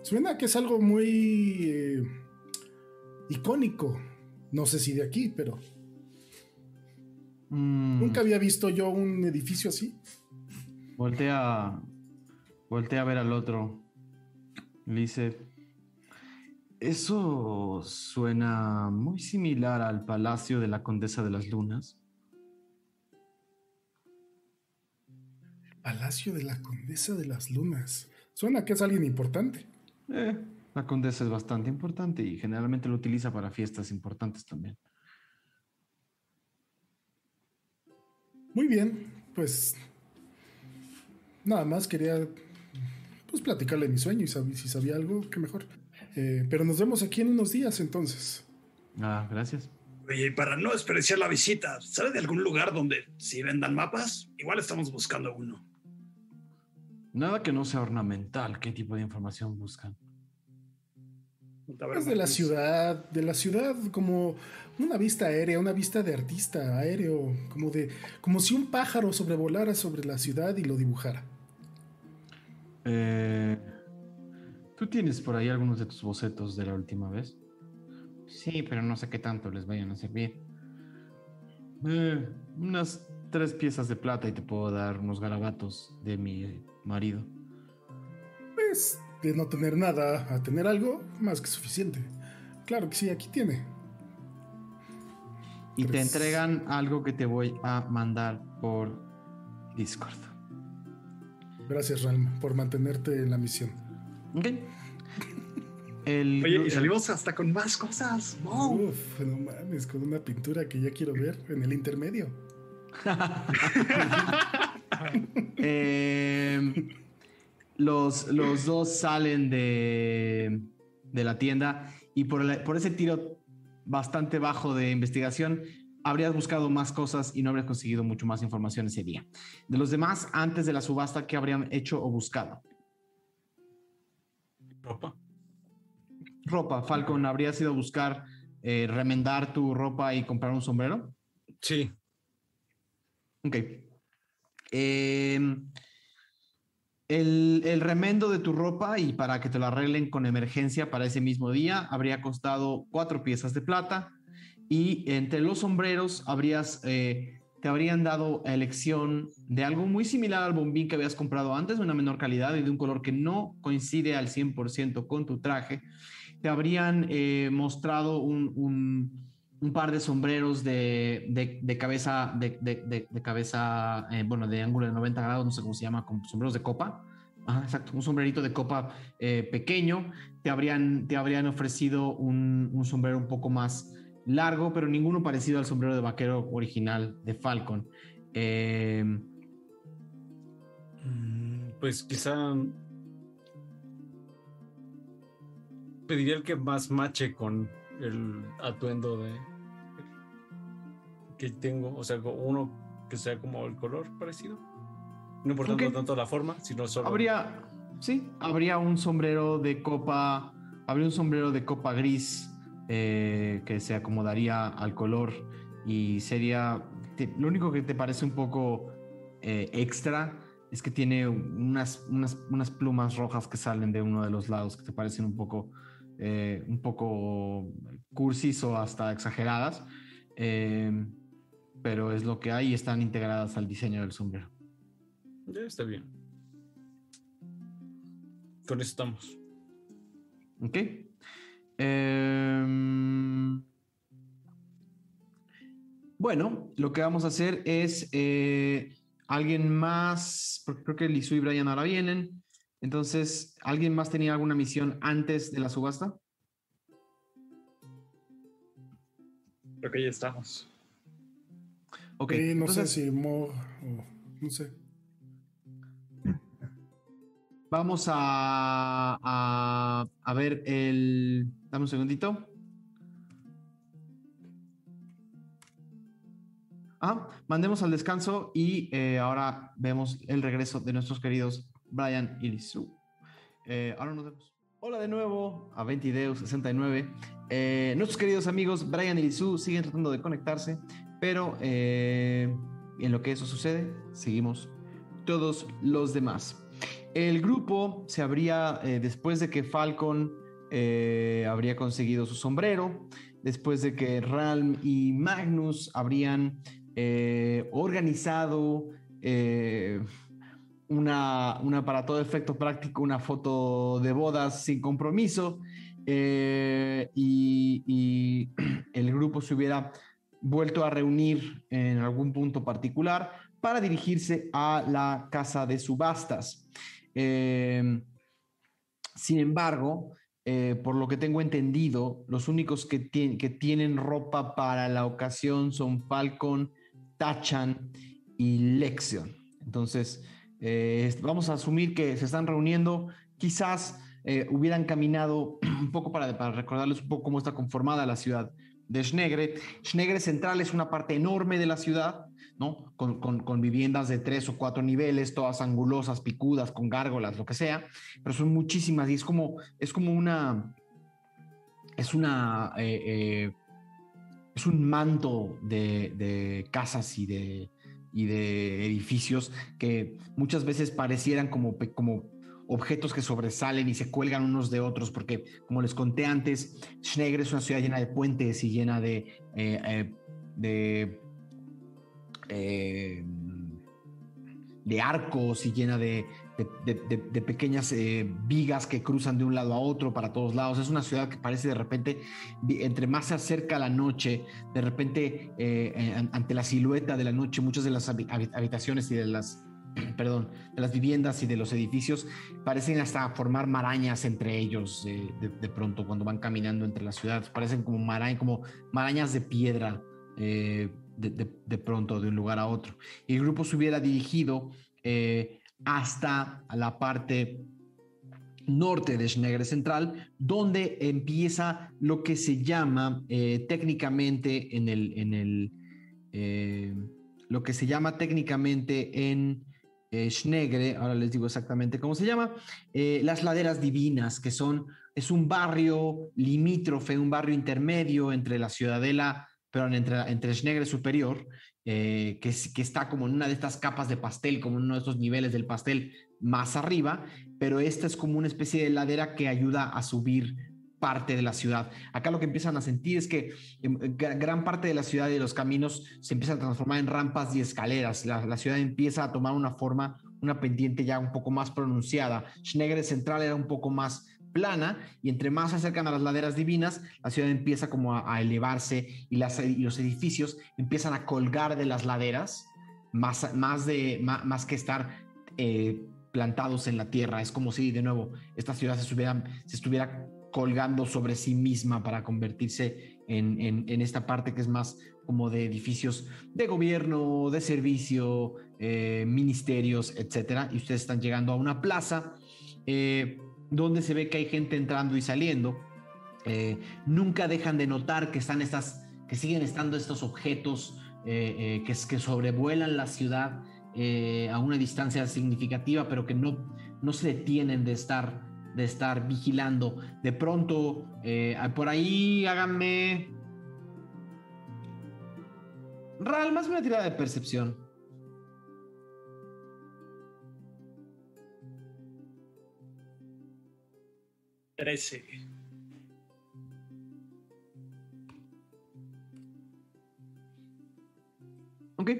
Suena que es algo muy eh, icónico. No sé si de aquí, pero... Mm. Nunca había visto yo un edificio así. Voltea, voltea a ver al otro. Le dice, eso suena muy similar al palacio de la Condesa de las Lunas. Palacio de la Condesa de las Lunas. Suena que es alguien importante. Eh, la Condesa es bastante importante y generalmente lo utiliza para fiestas importantes también. Muy bien, pues nada más quería pues platicarle mi sueño y si sabía algo, qué mejor. Eh, pero nos vemos aquí en unos días entonces. Ah, gracias. Oye, y para no desperdiciar la visita, ¿sabe de algún lugar donde si vendan mapas? Igual estamos buscando uno. Nada que no sea ornamental. ¿Qué tipo de información buscan? Es de la ciudad, de la ciudad como una vista aérea, una vista de artista aéreo, como de como si un pájaro sobrevolara sobre la ciudad y lo dibujara. Eh, ¿Tú tienes por ahí algunos de tus bocetos de la última vez? Sí, pero no sé qué tanto les vayan a servir. Eh, unas tres piezas de plata y te puedo dar unos garabatos de mi marido. Pues de no tener nada a tener algo, más que suficiente. Claro que sí, aquí tiene. Y te entregan algo que te voy a mandar por Discord. Gracias, Ralm, por mantenerte en la misión. Ok. El, Oye, y salimos hasta con más cosas. Wow. Uf, no mames, con una pintura que ya quiero ver en el intermedio. eh, los, los dos salen de, de la tienda y por, por ese tiro bastante bajo de investigación habrías buscado más cosas y no habrías conseguido mucho más información ese día. De los demás, antes de la subasta, ¿qué habrían hecho o buscado? Ropa. Ropa, Falcon, ¿habrías ido a buscar eh, remendar tu ropa y comprar un sombrero? Sí. Ok. Eh, el, remendo de tu ropa y para que te lo arreglen con emergencia para ese mismo día habría costado cuatro piezas de plata y entre los sombreros habrías, eh, te habrían dado elección de algo muy similar al bombín que habías comprado antes, de una menor calidad y de un color que no coincide al 100% con tu traje. Te habrían eh, mostrado un, un, par de sombreros de, de, cabeza, de, de cabeza eh, bueno, de ángulo de 90 grados, no sé cómo se llama, con sombreros de copa. Exacto, un sombrerito de copa eh, pequeño. Te habrían, te habrían ofrecido un, un sombrero un poco más largo, pero ninguno parecido al sombrero de vaquero original de Falcon. Eh, pues quizá pediría el que más mache con el atuendo de que tengo, o sea, uno que sea como el color parecido. No importando okay. tanto la forma, sino solo. Habría, sí, habría un sombrero de copa, habría un sombrero de copa gris eh, que se acomodaría al color y sería, te, lo único que te parece un poco eh, extra es que tiene unas, unas, unas, plumas rojas que salen de uno de los lados que te parecen un poco, eh, un poco cursis o hasta exageradas, eh, pero es lo que hay y están integradas al diseño del sombrero. Ya está bien. Con eso estamos. Ok. Em, bueno, lo que vamos a hacer es eh, alguien más, porque creo que Lizu y Brian ahora vienen. Entonces, ¿alguien más tenía alguna misión antes de la subasta? Creo que ya estamos. Ok. Sí, no entonces, sé si Mo. o- no sé. Vamos a, a, a ver el... Dame un segundito. Ah, mandemos al descanso y eh, ahora vemos el regreso de nuestros queridos Brian y Lizu. Eh, ahora nos vemos. Hola de nuevo a 20Deus69. Eh, nuestros queridos amigos Brian y Lizu siguen tratando de conectarse, pero eh, en lo que eso sucede, seguimos todos los demás. El grupo se habría, eh, después de que Falcon habría conseguido su sombrero, después de que Ralm y Magnus habrían organizado una, para todo efecto práctico, una foto de bodas sin compromiso, eh, y, el grupo se hubiera vuelto a reunir en algún punto particular para dirigirse a la casa de subastas. Eh, sin embargo, eh, por lo que tengo entendido, los únicos que, que tienen ropa para la ocasión son Falcon, Tachan y Lexion. Entonces, eh, vamos a asumir que se están reuniendo. Quizás eh, hubieran caminado un poco para, recordarles un poco cómo está conformada la ciudad de Schnegre. Schnegre Central es una parte enorme de la ciudad, ¿no? Con, viviendas de tres o cuatro niveles, todas angulosas, picudas, con gárgolas, lo que sea, pero son muchísimas y es como, es como una, es una, eh, es un manto de casas y de, y de edificios que muchas veces parecieran como, como objetos que sobresalen y se cuelgan unos de otros, porque como les conté antes, Schnegre es una ciudad llena de puentes y llena de, eh, eh, eh, de arcos y llena de, de- de- de- pequeñas eh, vigas que cruzan de un lado a otro para todos lados. Es una ciudad que parece de repente, entre más se acerca la noche, de repente eh, eh, an- ante la silueta de la noche, muchas de las habi- habi- habitaciones y de las perdón, de las viviendas y de los edificios parecen hasta formar marañas entre ellos eh, de, de pronto cuando van caminando entre las ciudades. Parecen como, marañ- como marañas de piedra eh, de, de- de pronto de un lugar a otro. Y el grupo se hubiera dirigido eh, hasta la parte norte de Schnegre Central, donde empieza lo que se llama eh, técnicamente en el, en el eh, lo que se llama técnicamente en eh, Schnegre, ahora les digo exactamente cómo se llama, eh, las laderas divinas, que son, es un barrio limítrofe, un barrio intermedio entre la ciudadela, perdón, entre, entre Schnegre superior, eh, que, es- que está como en una de estas capas de pastel, como en uno de estos niveles del pastel más arriba, pero esta es como una especie de ladera que ayuda a subir parte de la ciudad. Acá lo que empiezan a sentir es que em, gra- gran parte de la ciudad y de los caminos se empiezan a transformar en rampas y escaleras. La, la ciudad empieza a tomar una forma, una pendiente ya un poco más pronunciada. Schnegre Central era un poco más plana y entre más se acercan a las laderas divinas, la ciudad empieza como a, a elevarse y, las, y los edificios empiezan a colgar de las laderas más, más, de, más, más que estar eh, plantados en la tierra. Es como si de nuevo esta ciudad se estuviera, se estuviera colgando sobre sí misma para convertirse en, en- en esta parte que es más como de edificios de gobierno, de servicio, eh, ministerios, etcétera. Y ustedes están llegando a una plaza eh, donde se ve que hay gente entrando y saliendo. Eh, nunca dejan de notar que están estas, que siguen estando estos objetos eh, eh, que, sobrevuelan la ciudad a una distancia significativa, pero que no, no se detienen de estar, de estar vigilando. De pronto, por ahí háganme. Ral, más una tirada de percepción. Trece. Ok.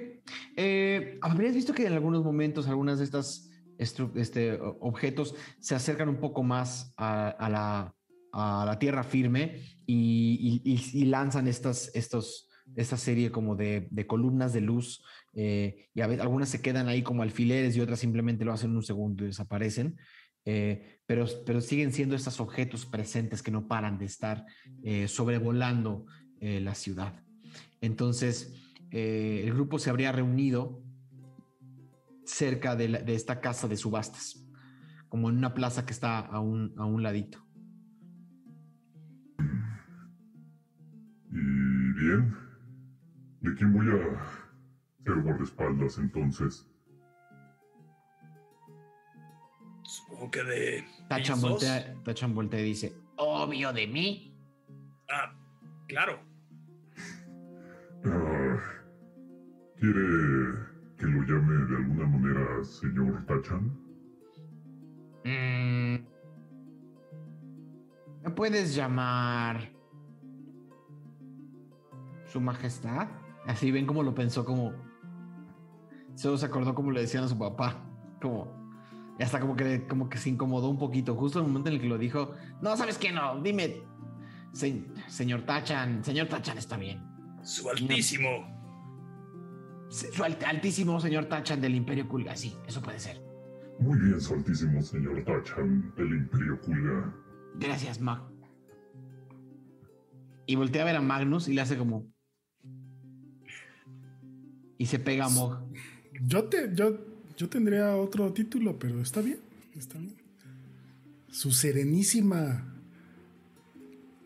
Eh, ¿Habrías visto que en algunos momentos algunas de estas este, objetos se acercan un poco más a, la, a la tierra firme y lanzan estas, estos, esta serie como de, de columnas de luz eh, y a veces, algunas se quedan ahí como alfileres y otras simplemente lo hacen un segundo y desaparecen. Eh, pero, pero siguen siendo estos objetos presentes que no paran de estar eh, sobrevolando la ciudad. Entonces, el grupo se habría reunido cerca de, esta casa de subastas, como en una plaza que está a un, a un ladito. Y bien, ¿de quién voy a ser guardaespaldas entonces? Supongo que de. Tachan voltea, Tachan voltea y dice: Obvio de mí. Ah, claro. Ah, ¿Quiere que lo llame de alguna manera señor Tachan? Mm. ¿Me puedes llamar su majestad? Así ven cómo lo pensó como... Solo se acordó como le decían a su papá. Como... Y hasta como que, como que se incomodó un poquito. Justo en el momento en el que lo dijo... No, ¿sabes qué? No, dime... señor Tachan. Señor Tachan está bien. Su altísimo. Su altísimo señor Tachan del Imperio Kulga. Sí, eso puede ser. Muy bien, su altísimo señor Tachan del Imperio Kulga. Gracias, Mag. Y voltea a ver a Magnus y le hace como y se pega a Mog. Yo, te, yo, yo tendría otro título, pero está bien, está bien. Su serenísima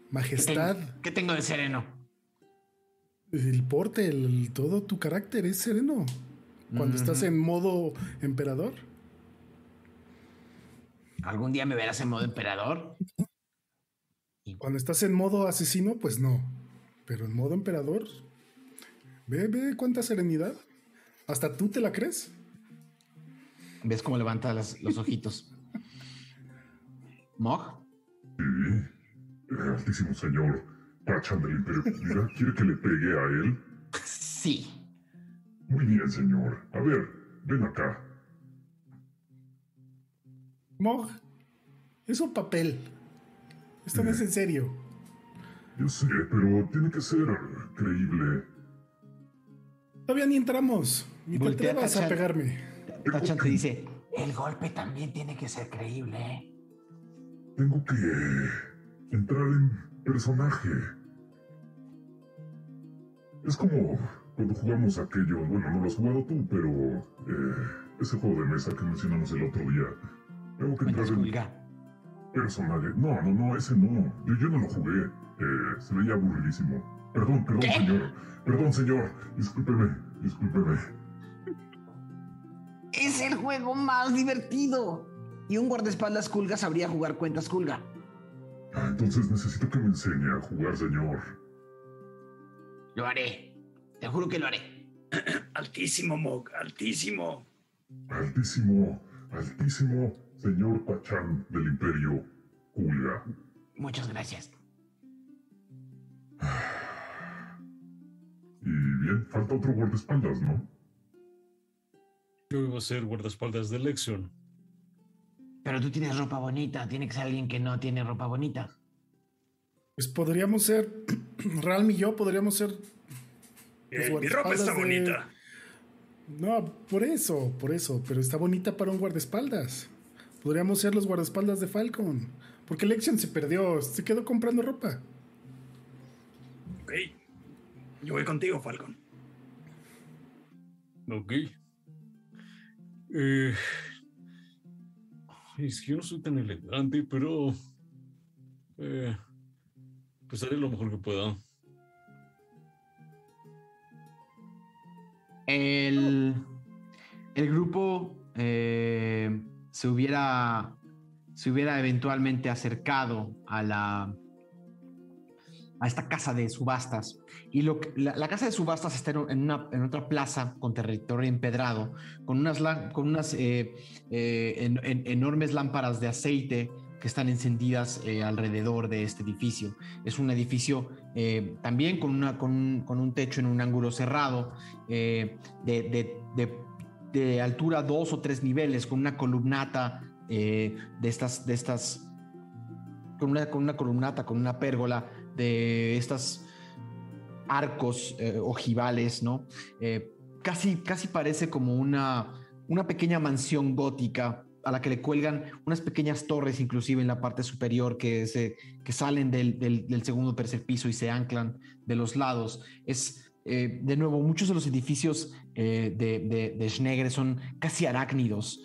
majestad. ¿Qué tengo, de sereno? El porte, el, todo tu carácter es sereno. Cuando estás en modo emperador. ¿Algún día me verás en modo emperador? Cuando estás en modo asesino, pues no. Pero en modo emperador, Ve, ve cuánta serenidad. ¿Hasta tú te la crees? ¿Ves cómo levanta los ojitos? ¿Mog? Sí. Altísimo señor. Tachan del Imperio ¿Quiere que le pegue a él? Sí. Muy bien, señor. A ver, ven acá. Mog, es un papel. Esto no es en serio. Yo sé, pero tiene que ser creíble. Todavía ni entramos. Ni te atrevas a pegarme. Tachan te dice: El golpe también tiene que ser creíble. ¿eh? Tengo que entrar en personaje. Es como cuando jugamos aquello. Bueno, no lo has jugado tú, pero. Eh, ese juego de mesa que mencionamos el otro día. Tengo que entrar en. Personaje. No, no, no, ese no. Yo, yo no lo jugué. Eh, se veía aburridísimo. Perdón, perdón, señor. Perdón, señor. Discúlpeme, discúlpeme. Es el juego más divertido. Y un guardaespaldas Kulga sabría jugar cuentas Kulga. Ah, entonces necesito que me enseñe a jugar, señor. Lo haré. Te juro que lo haré. altísimo, Mog, altísimo. Altísimo, altísimo, señor Pachán del Imperio Kulga. Muchas gracias. Y bien, falta otro guardaespaldas, ¿no? Yo iba a ser guardaespaldas de Lexion. Pero tú tienes ropa bonita, tiene que ser alguien que no tiene ropa bonita. Pues podríamos ser, Ralm y yo podríamos ser... Eh, mi ropa está bonita. No, por eso, por eso, pero está bonita para un guardaespaldas. Podríamos ser los guardaespaldas de Falcon. Porque Lexion se perdió, se quedó comprando ropa. Ok. Yo voy contigo, Falcon. Ok. Eh, es que yo no soy tan elegante, pero... Eh, pues haré lo mejor que pueda. El, el grupo eh, se hubiera se hubiera eventualmente acercado a la a esta casa de subastas. Y lo la, casa de subastas está en, una, en otra plaza con territorio empedrado, con unas, con unas eh, eh, enormes lámparas de aceite que están encendidas eh, alrededor de este edificio. Es un edificio también con, una, con, con, un techo en un ángulo cerrado, de, de, de, altura dos o tres niveles, con una columnata de estas... De estas con una, con una columnata, con una pérgola de estas arcos eh, ojivales, ¿no? Eh, casi, casi parece como una, una pequeña mansión gótica a la que le cuelgan unas pequeñas torres, inclusive en la parte superior, que, se, que salen del, del, segundo tercer piso y se anclan de los lados. Es, eh, de nuevo, muchos de los edificios de, de, son casi arácnidos.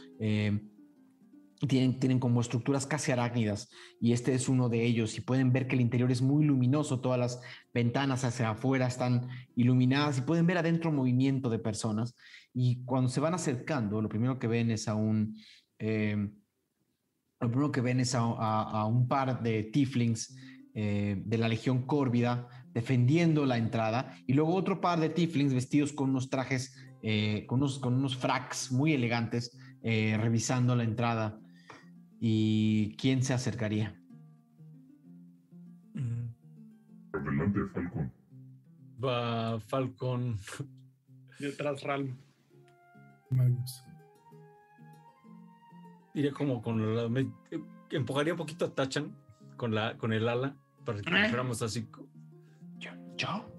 Tienen, tienen, como estructuras casi arácnidas y este es uno de ellos y pueden ver que el interior es muy luminoso, todas las ventanas hacia afuera están iluminadas y pueden ver adentro movimiento de personas y cuando se van acercando lo primero que ven es a un eh, lo primero que ven es a, un par de tieflings eh, de la legión córvida defendiendo la entrada y luego otro par de tieflings vestidos con unos trajes eh, con, unos, con unos fracks muy elegantes revisando la entrada ¿Y quién se acercaría? Adelante, Falcon. Va Falcon. Detrás Ralm. Magnus. Iría como con la. Me, empujaría un poquito a Tachan con, la, con el ala para que ¿Eh? fuéramos así. ¿Yo? ¿Yo?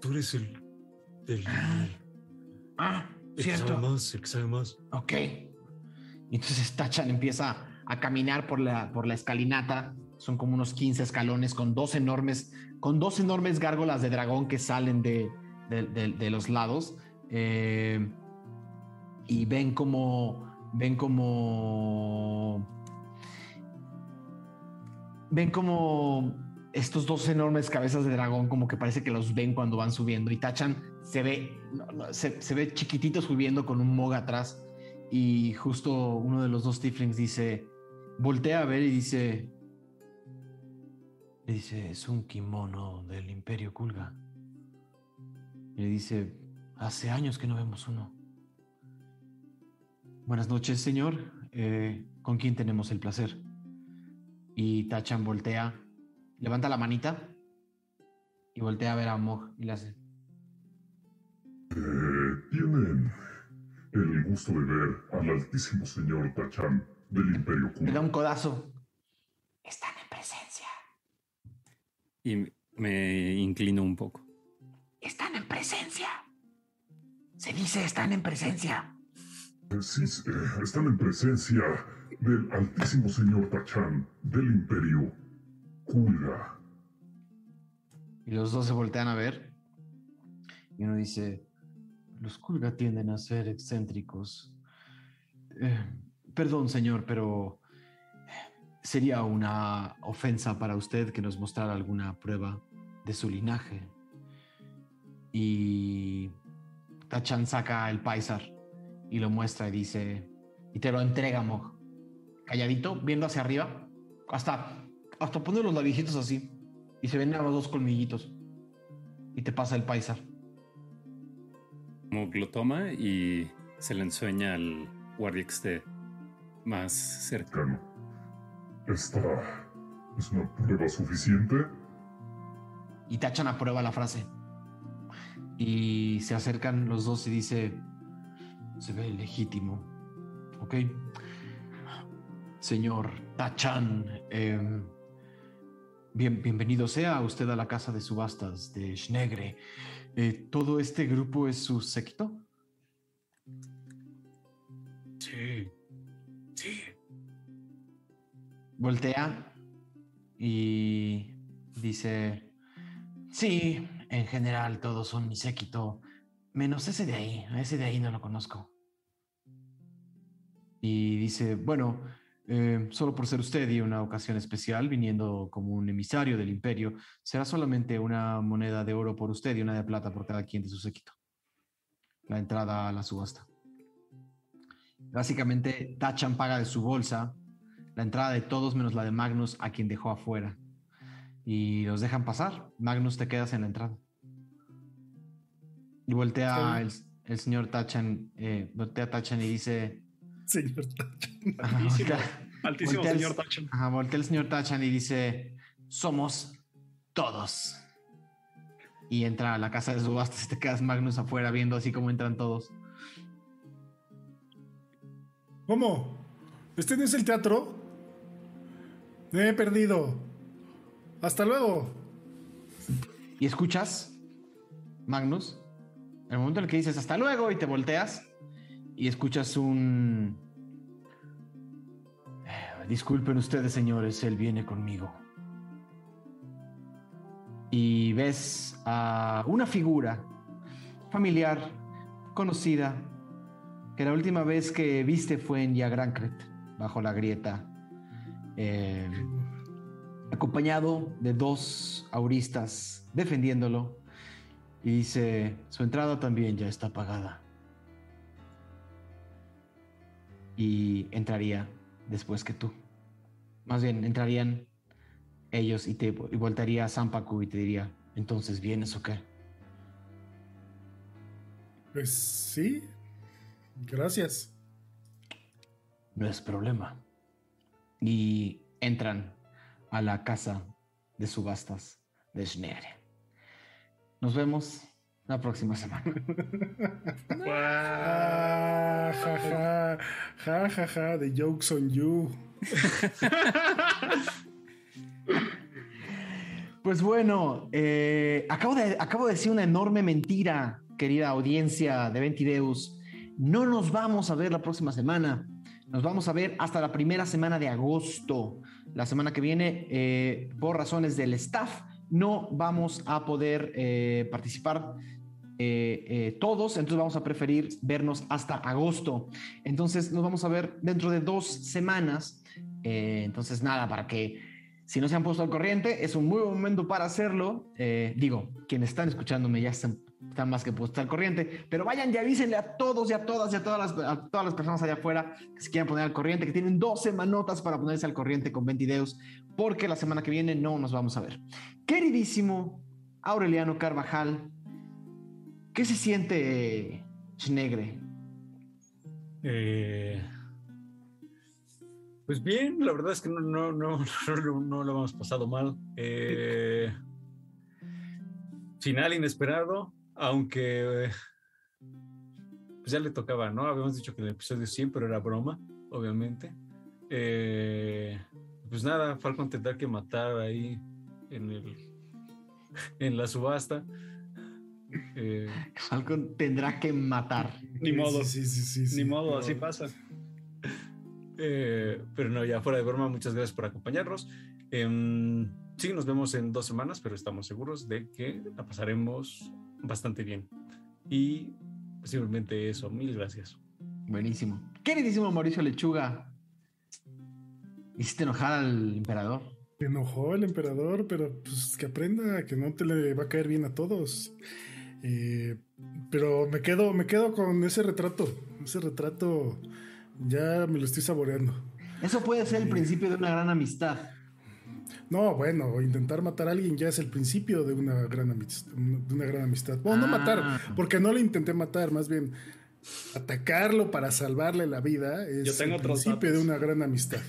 Tú eres el. el ah, ah el cierto. Que sabe más, el que sabe más. Ok. Entonces Tachan empieza a caminar por la, por la escalinata. Son como unos 15 escalones con dos enormes, con dos enormes gárgolas de dragón que salen de, de, los lados. Eh, y ven como, ven como, ven como estos dos enormes cabezas de dragón como que parece que los ven cuando van subiendo y Tachan se ve, se, ve chiquitito subiendo con un mog atrás y justo uno de los dos tieflings dice, voltea a ver y dice, le dice, es un kimono del imperio Kulga. Le dice, hace años que no vemos uno. Buenas noches, señor. Eh, ¿Con quién tenemos el placer? Y Tachan voltea, levanta la manita y voltea a ver a Mog y le hace. Eh, tienen el gusto de ver al altísimo señor Tachan del Imperio Le da un codazo. Están en presencia. Y me inclino un poco. Están en presencia. Se dice están en presencia. Sí, eh, están en presencia del altísimo señor Tachan del Imperio Kulga. Y los dos se voltean a ver. Y uno dice, los Kulga tienden a ser excéntricos. Eh, Perdón, señor, pero sería una ofensa para usted que nos mostrara alguna prueba de su linaje. Y Tachan saca el paisar y lo muestra y dice, y te lo entrega, Mog. Calladito, viendo hacia arriba, hasta, hasta pone los labijitos así, y se ven los dos colmillitos. Y te pasa el paisar. Mog lo toma y se le ensueña al Guardix de más cercano. ¿Esta es una prueba suficiente? Y Tachan aprueba la frase. Y se acercan los dos y dice, se ve legítimo. ¿Ok? Señor Tachan, em, bien, bienvenido sea usted a la casa de subastas de Schnegre. Eh, ¿Todo este grupo es su séquito? Voltea y dice, sí, en general todos son mi séquito, menos ese de ahí, ese de ahí no lo conozco. Y dice, bueno, eh, solo por ser usted y una ocasión especial, viniendo como un emisario del imperio, será solamente una moneda de oro por usted y una de plata por cada quien de su séquito. La entrada a la subasta. Básicamente, Tachan paga de su bolsa la entrada de todos menos la de Magnus, a quien dejó afuera. Y los dejan pasar. Magnus, te quedas en la entrada. Y voltea el, señor Tachan, eh, voltea Tachan y dice... Señor Tachan. altísimo señor Tachan. Ajá, voltea el señor Tachan y dice, somos todos. Y entra a la casa de subastas y te quedas Magnus afuera viendo así como entran todos. ¿Cómo? ¿Este no es el teatro? Me he perdido. Hasta luego. Y escuchas, Magnus, el momento en el que dices hasta luego y te volteas y escuchas un... Eh, Disculpen ustedes, señores, él viene conmigo. Y ves a una figura familiar, conocida, que la última vez que viste fue en Yagrancret, bajo la grieta, eh, acompañado de dos auristas defendiéndolo. Y dice, su entrada también ya está pagada. Y entraría después que tú. Más bien, entrarían ellos y te y voltaría a Zampacu y te diría, entonces, ¿vienes o qué? Pues sí. Gracias. No es problema. Y entran a la casa de subastas de Schneider. Nos vemos la próxima semana. Ah, ja, ja, ja, ja, ja, the jokes on you. Pues bueno, eh, acabo, de, acabo de decir una enorme mentira, querida audiencia de Ventideus. No nos vamos a ver la próxima semana. Nos vamos a ver hasta la primera semana de agosto. La semana que viene, eh, por razones del staff, no vamos a poder eh, participar eh, todos, entonces vamos a preferir vernos hasta agosto. Entonces nos vamos a ver dentro de dos semanas. Entonces nada, para que si no se han puesto al corriente, es un muy buen momento para hacerlo. Eh, digo, quienes están escuchándome ya están, más que puestos al corriente, pero vayan y avísenle a todos y a todas y a todas las, todas las personas allá afuera que se quieran poner al corriente, que tienen dos semanotas para ponerse al corriente con Ventideus, porque la semana que viene no nos vamos a ver. Queridísimo Aureliano Carvajal, ¿qué se siente Schnegre? Eh, pues bien, la verdad es que no, no, no, no, no lo hemos pasado mal. Eh, final inesperado, aunque eh, pues ya le tocaba, ¿no? Habíamos dicho que en el episodio 100, pero era broma, obviamente. Eh, pues nada, Falcon tendrá que matar ahí en, el, en la subasta. Eh, Falcon tendrá que matar. Ni modo. Sí, sí, sí, sí. Ni modo, así pasa. Eh, pero no, ya fuera de broma, muchas gracias por acompañarnos. Em, sí, nos vemos en dos semanas, pero estamos seguros de que la pasaremos bastante bien. Y simplemente eso, mil gracias. Buenísimo. Queridísimo Mauricio Lechuga, hiciste enojar al emperador. Me enojó el emperador, pero pues que aprenda que no te le va a caer bien a todos. Eh, pero me quedo, me quedo con ese retrato. Ese retrato ya me lo estoy saboreando. Eso puede ser el principio de una gran amistad. No, bueno, intentar matar a alguien ya es el principio de una gran amistad. De una gran amistad. Bueno, no Ah. matar, porque no le intenté matar, más bien atacarlo para salvarle la vida es Yo tengo el principio de una gran amistad.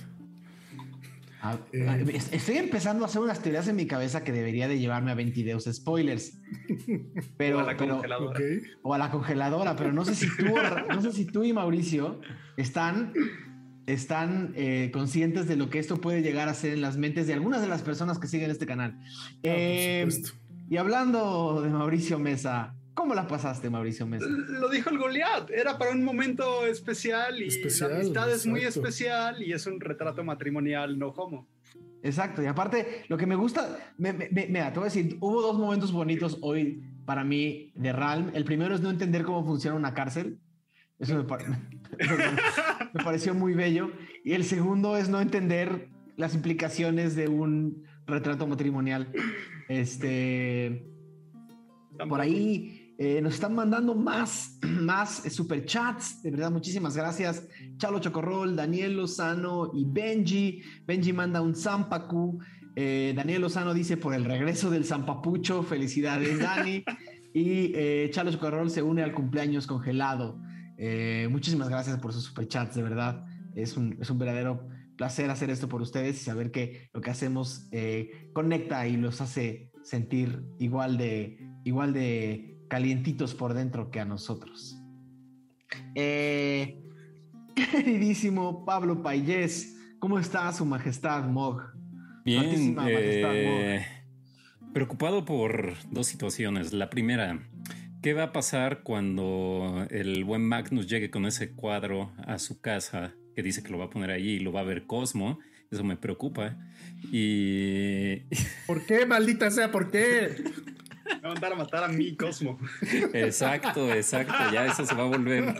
Ah, Eh. es- Estoy empezando a hacer unas teorías en mi cabeza que debería de llevarme a 22 spoilers. Pero, O a la pero- congeladora. O a la congeladora, pero no sé si tú, no sé si tú y Mauricio están, están eh, conscientes de lo que esto puede llegar a ser en las mentes de algunas de las personas que siguen este canal. Ah, Eh, y hablando de Mauricio Mesa, ¿cómo la pasaste, Mauricio Mesa? Lo dijo el Goliath, era para un momento especial y Especial, la amistad es muy exacto. especial y es un retrato matrimonial no homo. Exacto, y aparte, lo que me gusta, me- me- me- mira, te voy a decir, hubo dos momentos bonitos hoy para mí de Ralm. El primero es no entender cómo funciona una cárcel. Eso me, pa- me pareció muy bello. Y el segundo es no entender las implicaciones de un retrato matrimonial. Este, por ahí eh, nos están mandando más, más super chats. De verdad, muchísimas gracias. Chalo Chocorrol, Daniel Lozano y Benji. Benji manda un Zampacu. Eh, Daniel Lozano dice por el regreso del Zampapucho. Felicidades, Dani. y eh, Chalo Chocorrol se une al cumpleaños congelado. Eh, muchísimas gracias por sus superchats, de verdad. Es un, es un verdadero placer hacer esto por ustedes y saber que lo que hacemos eh, conecta y los hace sentir igual de, igual de calientitos por dentro que a nosotros. Eh, queridísimo Pablo Payés, ¿cómo está su majestad Mog? Bien, eh, preocupado por dos situaciones. La primera, ¿qué va a pasar cuando el buen Magnus llegue con ese cuadro a su casa que dice que lo va a poner allí y lo va a ver Cosmo? Eso me preocupa. Y. ¿Por qué, maldita sea? ¿Por qué? Va a mandar a matar a mi Cosmo. Exacto, exacto. Ya eso se va a volver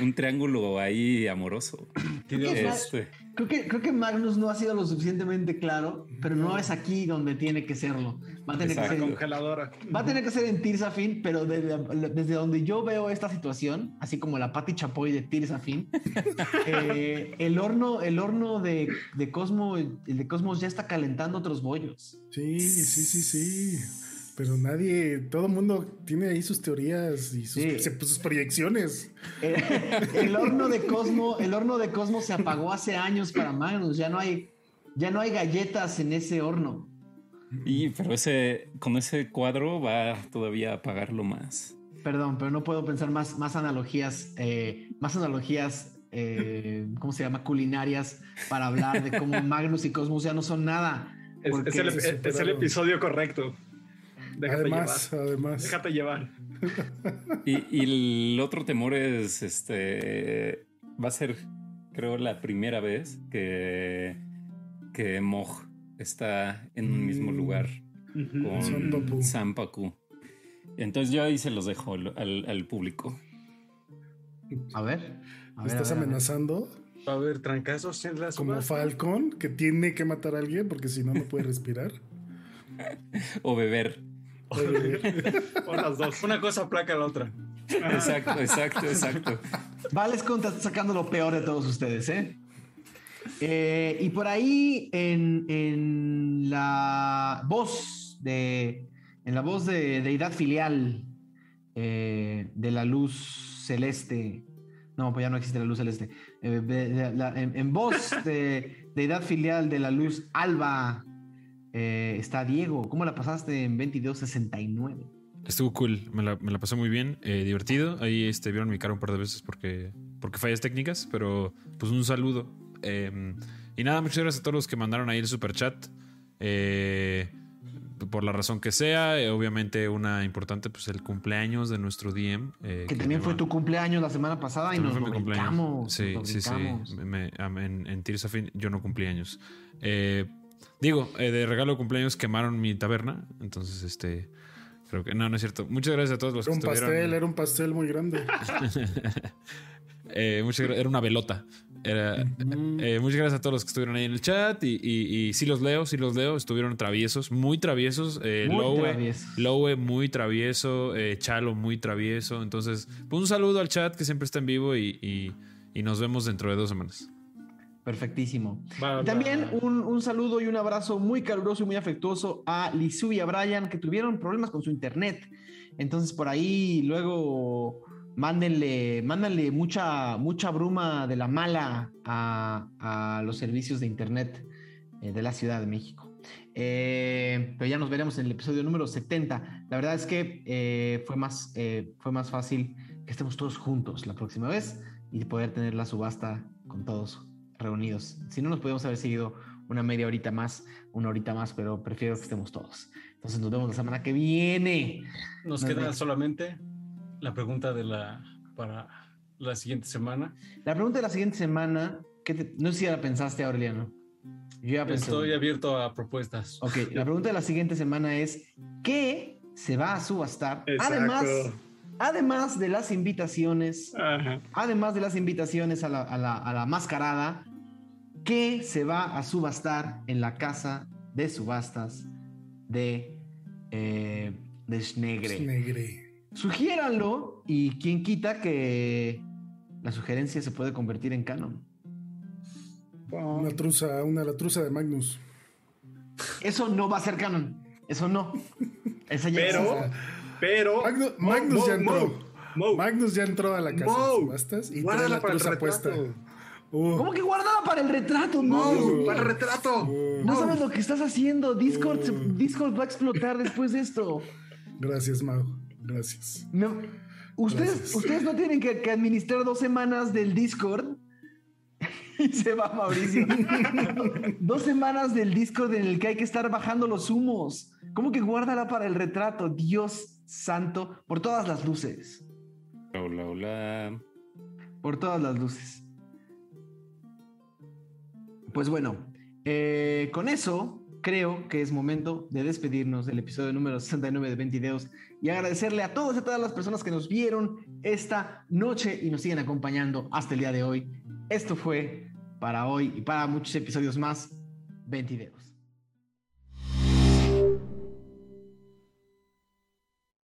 un triángulo ahí amoroso. Este. Creo que, creo que Magnus no ha sido lo suficientemente claro, pero no es aquí donde tiene que serlo. Va a tener que ser congeladora. Va a tener que ser en Tirsafin, pero desde, desde donde yo veo esta situación, así como la Pati Chapoy de Tirsafin, eh, el horno, el horno de, de Cosmo, el de Cosmos ya está calentando otros bollos. Sí, sí, sí, sí. Pero nadie, todo el mundo tiene ahí sus teorías y sus, sus proyecciones. El, el, horno de Cosmo, el horno de Cosmo se apagó hace años para Magnus. Ya no hay, ya no hay galletas en ese horno. Y pero ese, con ese cuadro va todavía a apagarlo más. Perdón, pero no puedo pensar más, más analogías, eh, más analogías, eh, ¿cómo se llama? Culinarias para hablar de cómo Magnus y Cosmos ya no son nada. Es, el, es el episodio correcto. Déjate además, llevar. además. Déjate llevar. Y, el otro temor es, este, va a ser, creo, la primera vez que, que Moj está en un mismo mm. lugar con Sampaku. Entonces yo ahí se los dejo al, público. A ver. ¿Me estás amenazando? Va a haber trancazos en las Como Falcon, que tiene que matar a alguien porque si no, no puede respirar. o beber. O las dos. Una cosa placa la otra. Exacto, exacto, exacto. Vales contra sacando lo peor de todos ustedes, ¿eh? eh y por ahí en, la voz de en la voz de deidad filial eh, de la luz celeste. No, pues ya no existe la luz celeste. Eh, en, en, voz de deidad filial de la luz alba eh, está Diego. ¿Cómo la pasaste en 2269? Estuvo cool, me la, pasé muy bien, eh, divertido. Ahí este, vieron mi cara un par de veces porque, porque fallas técnicas, pero pues un saludo. Em, y nada, muchas gracias a todos los que mandaron ahí el super chat. Eh, por la razón que sea, obviamente una importante, pues el cumpleaños de nuestro DM. que, también fue tu cumpleaños la semana pasada y nos lo brincamos. Sí, sí, sí. en, en Tirsafin yo no cumpleaños. Eh, Digo, eh, de regalo de cumpleaños quemaron mi taberna. Entonces, este. Creo que. No, no es cierto. Muchas gracias a todos los era que un pastel, era un pastel muy grande. eh, muchas, era una velota. Era, eh, muchas gracias a todos los que estuvieron ahí en el chat. Y, y, sí los leo, sí los leo. Estuvieron traviesos, muy traviesos. Eh, muy Lowe, muy travieso. Eh, Chalo, muy travieso. Entonces, pues un saludo al chat que siempre está en vivo y, y nos vemos dentro de dos semanas. Perfectísimo. y también un, saludo y un abrazo muy caluroso y muy afectuoso a Lizu y a Brian, que tuvieron problemas con su internet. Entonces, por ahí luego mándenle, mándenle mucha, mucha bruma de la mala a, los servicios de internet eh, de la Ciudad de México. Eh, pero ya nos veremos en el episodio número 70. La verdad es que eh, fue, más, fue más fácil que estemos todos juntos la próxima vez y poder tener la subasta con todos reunidos. Si no, nos podemos haber seguido una media horita más, una horita más, pero prefiero que estemos todos. Entonces nos vemos la semana que viene. Nos, queda solamente la pregunta de la para la siguiente semana. La pregunta de la siguiente semana, que no sé si ya la pensaste, Aureliano. Yo ya pensé. Estoy abierto a propuestas. Ok, la pregunta de la siguiente semana es: ¿qué se va a subastar? Además, además de las invitaciones, además de las invitaciones a la, a la, a la mascarada, ¿Qué se va a subastar en la casa de subastas de, eh, de Schnegre. Sugiéranlo y quien quita que la sugerencia se puede convertir en canon. Una truza, una la truza de Magnus. Eso no va a ser canon. Eso no. Esa ya pero, pero Magnus, ya entró. Magnus ya entró a la casa de subastas y trae la truza puesta. Uh. ¿Cómo que guardaba para el retrato? No, uh. para el retrato. No sabes lo que estás haciendo. Discord, uh. Discord va a explotar después de esto. Gracias, Mau. Gracias. Ustedes, ustedes no tienen que, administrar dos semanas del Discord. y se va Mauricio. Dos semanas del disco en el que hay que estar bajando los humos. ¿Cómo que guárdala para el retrato? Dios santo, por todas las luces. Hola, hola. Por todas las luces. Pues bueno, eh, con eso creo que es momento de despedirnos del episodio número 69 de 20 videos y agradecerle a todos y a todas las personas que nos vieron esta noche y nos siguen acompañando hasta el día de hoy. Esto fue para hoy y para muchos episodios más 20 videos.